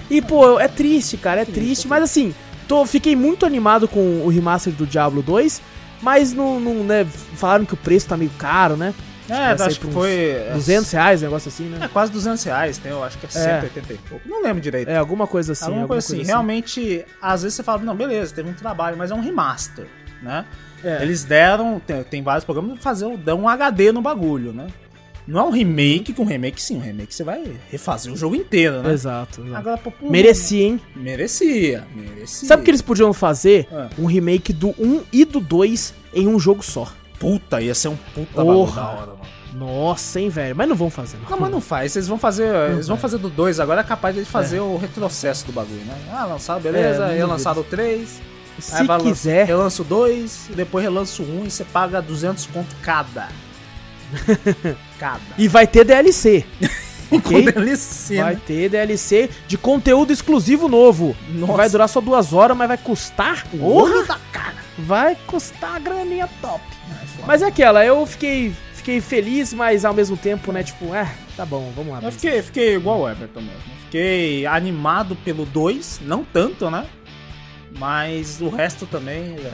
e, pô, é triste, cara. É triste. Mas assim, tô, fiquei muito animado com o remaster do Diablo 2. Mas não, não, né, falaram que o preço tá meio caro, né? É, acho que foi... 200 reais, um negócio assim, É né? quase 200 reais, tem, eu acho que é 180 e pouco. Não lembro direito. É, alguma coisa assim. alguma coisa assim. Realmente, às vezes você fala, não, beleza, teve um trabalho, mas é um remaster, né? É. Eles deram, tem, tem vários programas fazer, dão um HD no bagulho, né? Não é um remake, um remake sim, um remake você vai refazer o jogo inteiro, né? Exato. exato. Agora, pô, pô, Merecia, hein? Merecia, merecia. Sabe o que eles podiam fazer? Ah. Um remake do 1 e do 2 em um jogo só. Puta, ia ser um puta bagulho da hora, mano. Nossa, hein, velho. Mas não vão fazer, não. Não, mas não faz. Eles vão fazer. eles vão fazer do 2 agora, é capaz de fazer o retrocesso do bagulho, né? Ah, lançaram, beleza, É, não relançaram o 3. Se quiser. Relança o 2, depois relança o 1 um, e você paga 200 conto cada. [laughs] cada. E vai ter DLC. [laughs] ok? Com DLC, Vai né? ter DLC de conteúdo exclusivo novo. Nossa. Vai durar só duas horas, mas vai custar. Olho da cara. Vai custar a graninha top. Mas é aquela, eu fiquei, fiquei feliz, mas ao mesmo tempo, né, tipo, é, tá bom, vamos lá. Eu fiquei, fiquei igual o Everton mesmo. Fiquei animado pelo 2, não tanto, né? Mas o resto também, velho.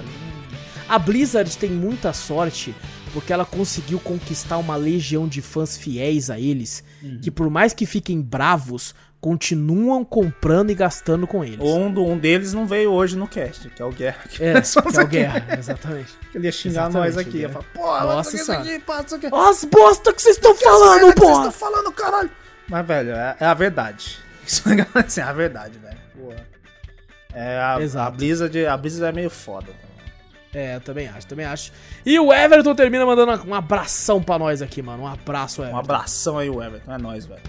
A Blizzard tem muita sorte porque ela conseguiu conquistar uma legião de fãs fiéis a eles, Uhum. que por mais que fiquem bravos, continuam comprando e gastando com eles. Um, um deles não veio hoje no cast, que é o Guerra. Que É, só [laughs] que é o. Guerra, exatamente. Ele ia xingar Exatamente, nós aqui. Ia falar, porra, Nossa isso aqui, pá, isso aqui. Ó as bosta que vocês estão Essa falando, que Vocês porra! estão falando, caralho. Mas, velho, é, é a verdade. [laughs] Isso é assim, é a verdade, velho. Porra. É, a, Exato. a Blizzard, a Blizzard é meio foda. também. É, eu também acho, também acho. E o Everton termina mandando um abração pra nós aqui, mano. Um abraço, Um Everton. abração aí, o Everton. É nóis, velho.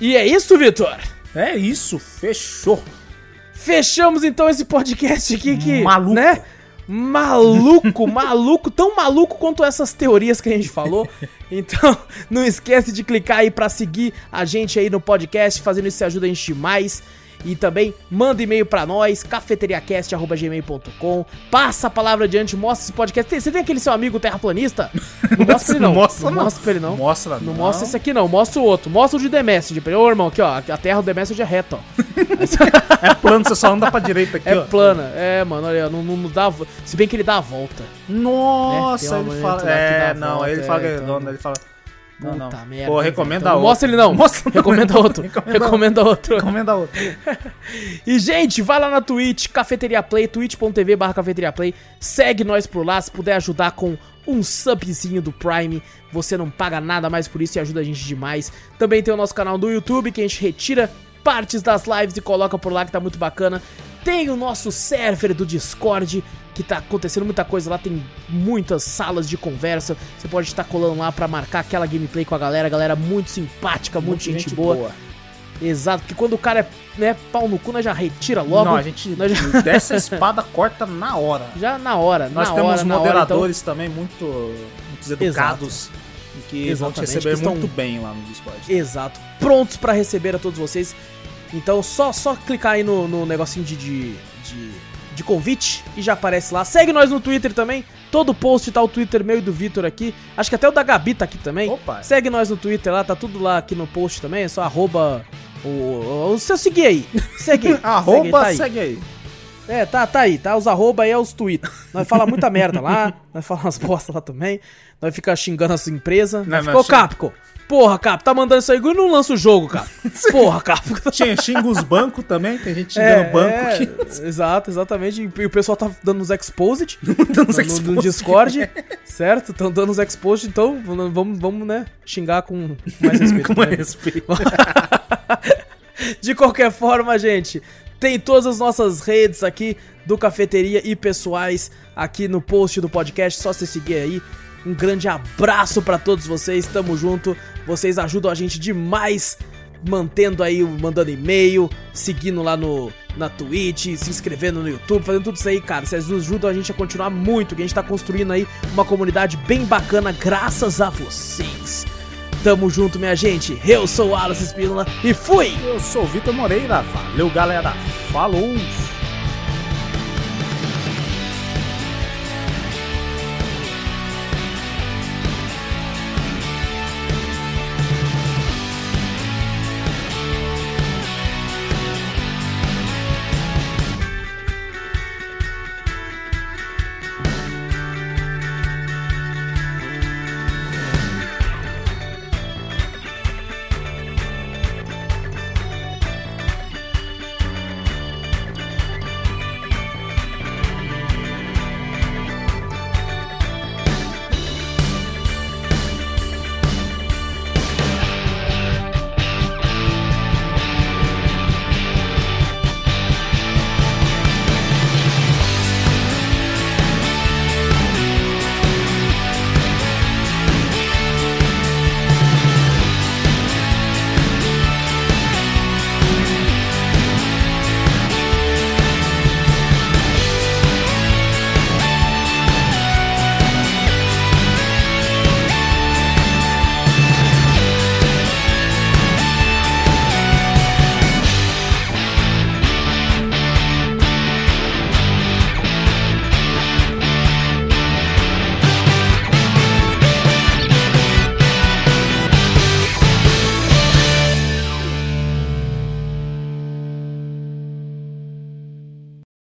E é isso, Vitor. É isso, fechou. Fechamos então esse podcast aqui que. Maluco. Né? Maluco, [laughs] maluco, tão maluco quanto essas teorias que a gente falou. [laughs] Então, não esquece de clicar aí pra seguir a gente aí no podcast, fazendo isso ajuda a gente demais. E também manda e-mail pra nós, cafeteriacast.gmail.com. Passa a palavra adiante, mostra esse podcast. Você tem aquele seu amigo terraplanista? Não [laughs] mostra ele não. Mostra não não. mostra pra ele não. Mostra Não mostra esse aqui não, mostra o outro. Mostra o de The Message. pra ele. Ô, irmão, aqui ó, a terra do The Message é reta, ó. [laughs] É plano, você só anda pra direita aqui, É ó. plana. É, mano, olha, não, não, não dá. Se bem que ele dá a volta. Nossa, Né? Uma ele fala. É, dá não, volta, ele fala que é, é então- ele fala. Não, não. Puta merda. Pô, recomenda? Então, outro. Mostra ele não. Mostra- Recomenda outro. Recomenda Recomenda outro. Recomenda outro. E, gente, vai lá na Twitch, Cafeteria Play, twitch.tv barra Cafeteria Play. Segue nós por lá, se puder ajudar com um subzinho do Prime. Você não paga nada mais por isso e ajuda a gente demais. Também tem o nosso canal do YouTube, que a gente retira partes das lives e coloca por lá, que tá muito bacana. Tem o nosso server do Discord, que tá acontecendo muita coisa lá, tem muitas salas de conversa. Você pode estar colando lá pra marcar aquela gameplay com a galera, galera muito simpática, muito, gente, boa. Exato, porque quando o cara é né, pau no cu, nós já retira logo. Não, a gente [laughs] Nós já- dessa espada corta na hora. Já na hora, Nós na temos hora, hora, moderadores também muito, muitos educados e que vão te Exatamente, receber muito bem lá no Discord. então, exato, prontos pra receber a todos vocês. Então só só clicar aí no, no negocinho de, de, de, de convite e já aparece lá. Segue nós no Twitter também. Todo post tá o Twitter meu e do Vitor aqui. Acho que até o da Gabi tá aqui também. Opa. Segue nós no Twitter lá, tá tudo lá aqui no post também. É só arroba o, o, o seu seguir aí. Segue. Arroba, segue aí, tá aí. segue aí. É, tá, tá aí, tá? Os arroba aí é os tweets. Nós fala muita merda lá, [laughs] nós fala umas bosta lá também. Nós fica xingando as empresas. Não, Nós não, fica, ô Capcom, porra, Capcom, tá mandando isso aí e não lança o jogo, cara. [laughs] Porra, Capcom. Xinga, xinga os bancos também, tem gente xingando o banco é, aqui. Exato, exatamente. E o pessoal tá dando os exposed [laughs] Dando os no, no exposed. Discord, certo? Estão dando os exposed, então vamos, vamos, né, xingar com mais respeito. Com né? respeito. De qualquer forma, gente, tem todas as nossas redes aqui do Cafeteria e pessoais aqui no post do podcast, só você seguir aí. Um grande abraço pra todos vocês, tamo junto. Vocês ajudam a gente demais mantendo aí, mandando e-mail, seguindo lá no na Twitch, se inscrevendo no YouTube, fazendo tudo isso aí, cara. Vocês ajudam a gente a continuar muito, que a gente tá construindo aí uma comunidade bem bacana graças a vocês. Tamo junto, minha gente. Eu sou o Alice Espínola e fui! Eu sou o Vitor Moreira. Valeu, galera. Falou.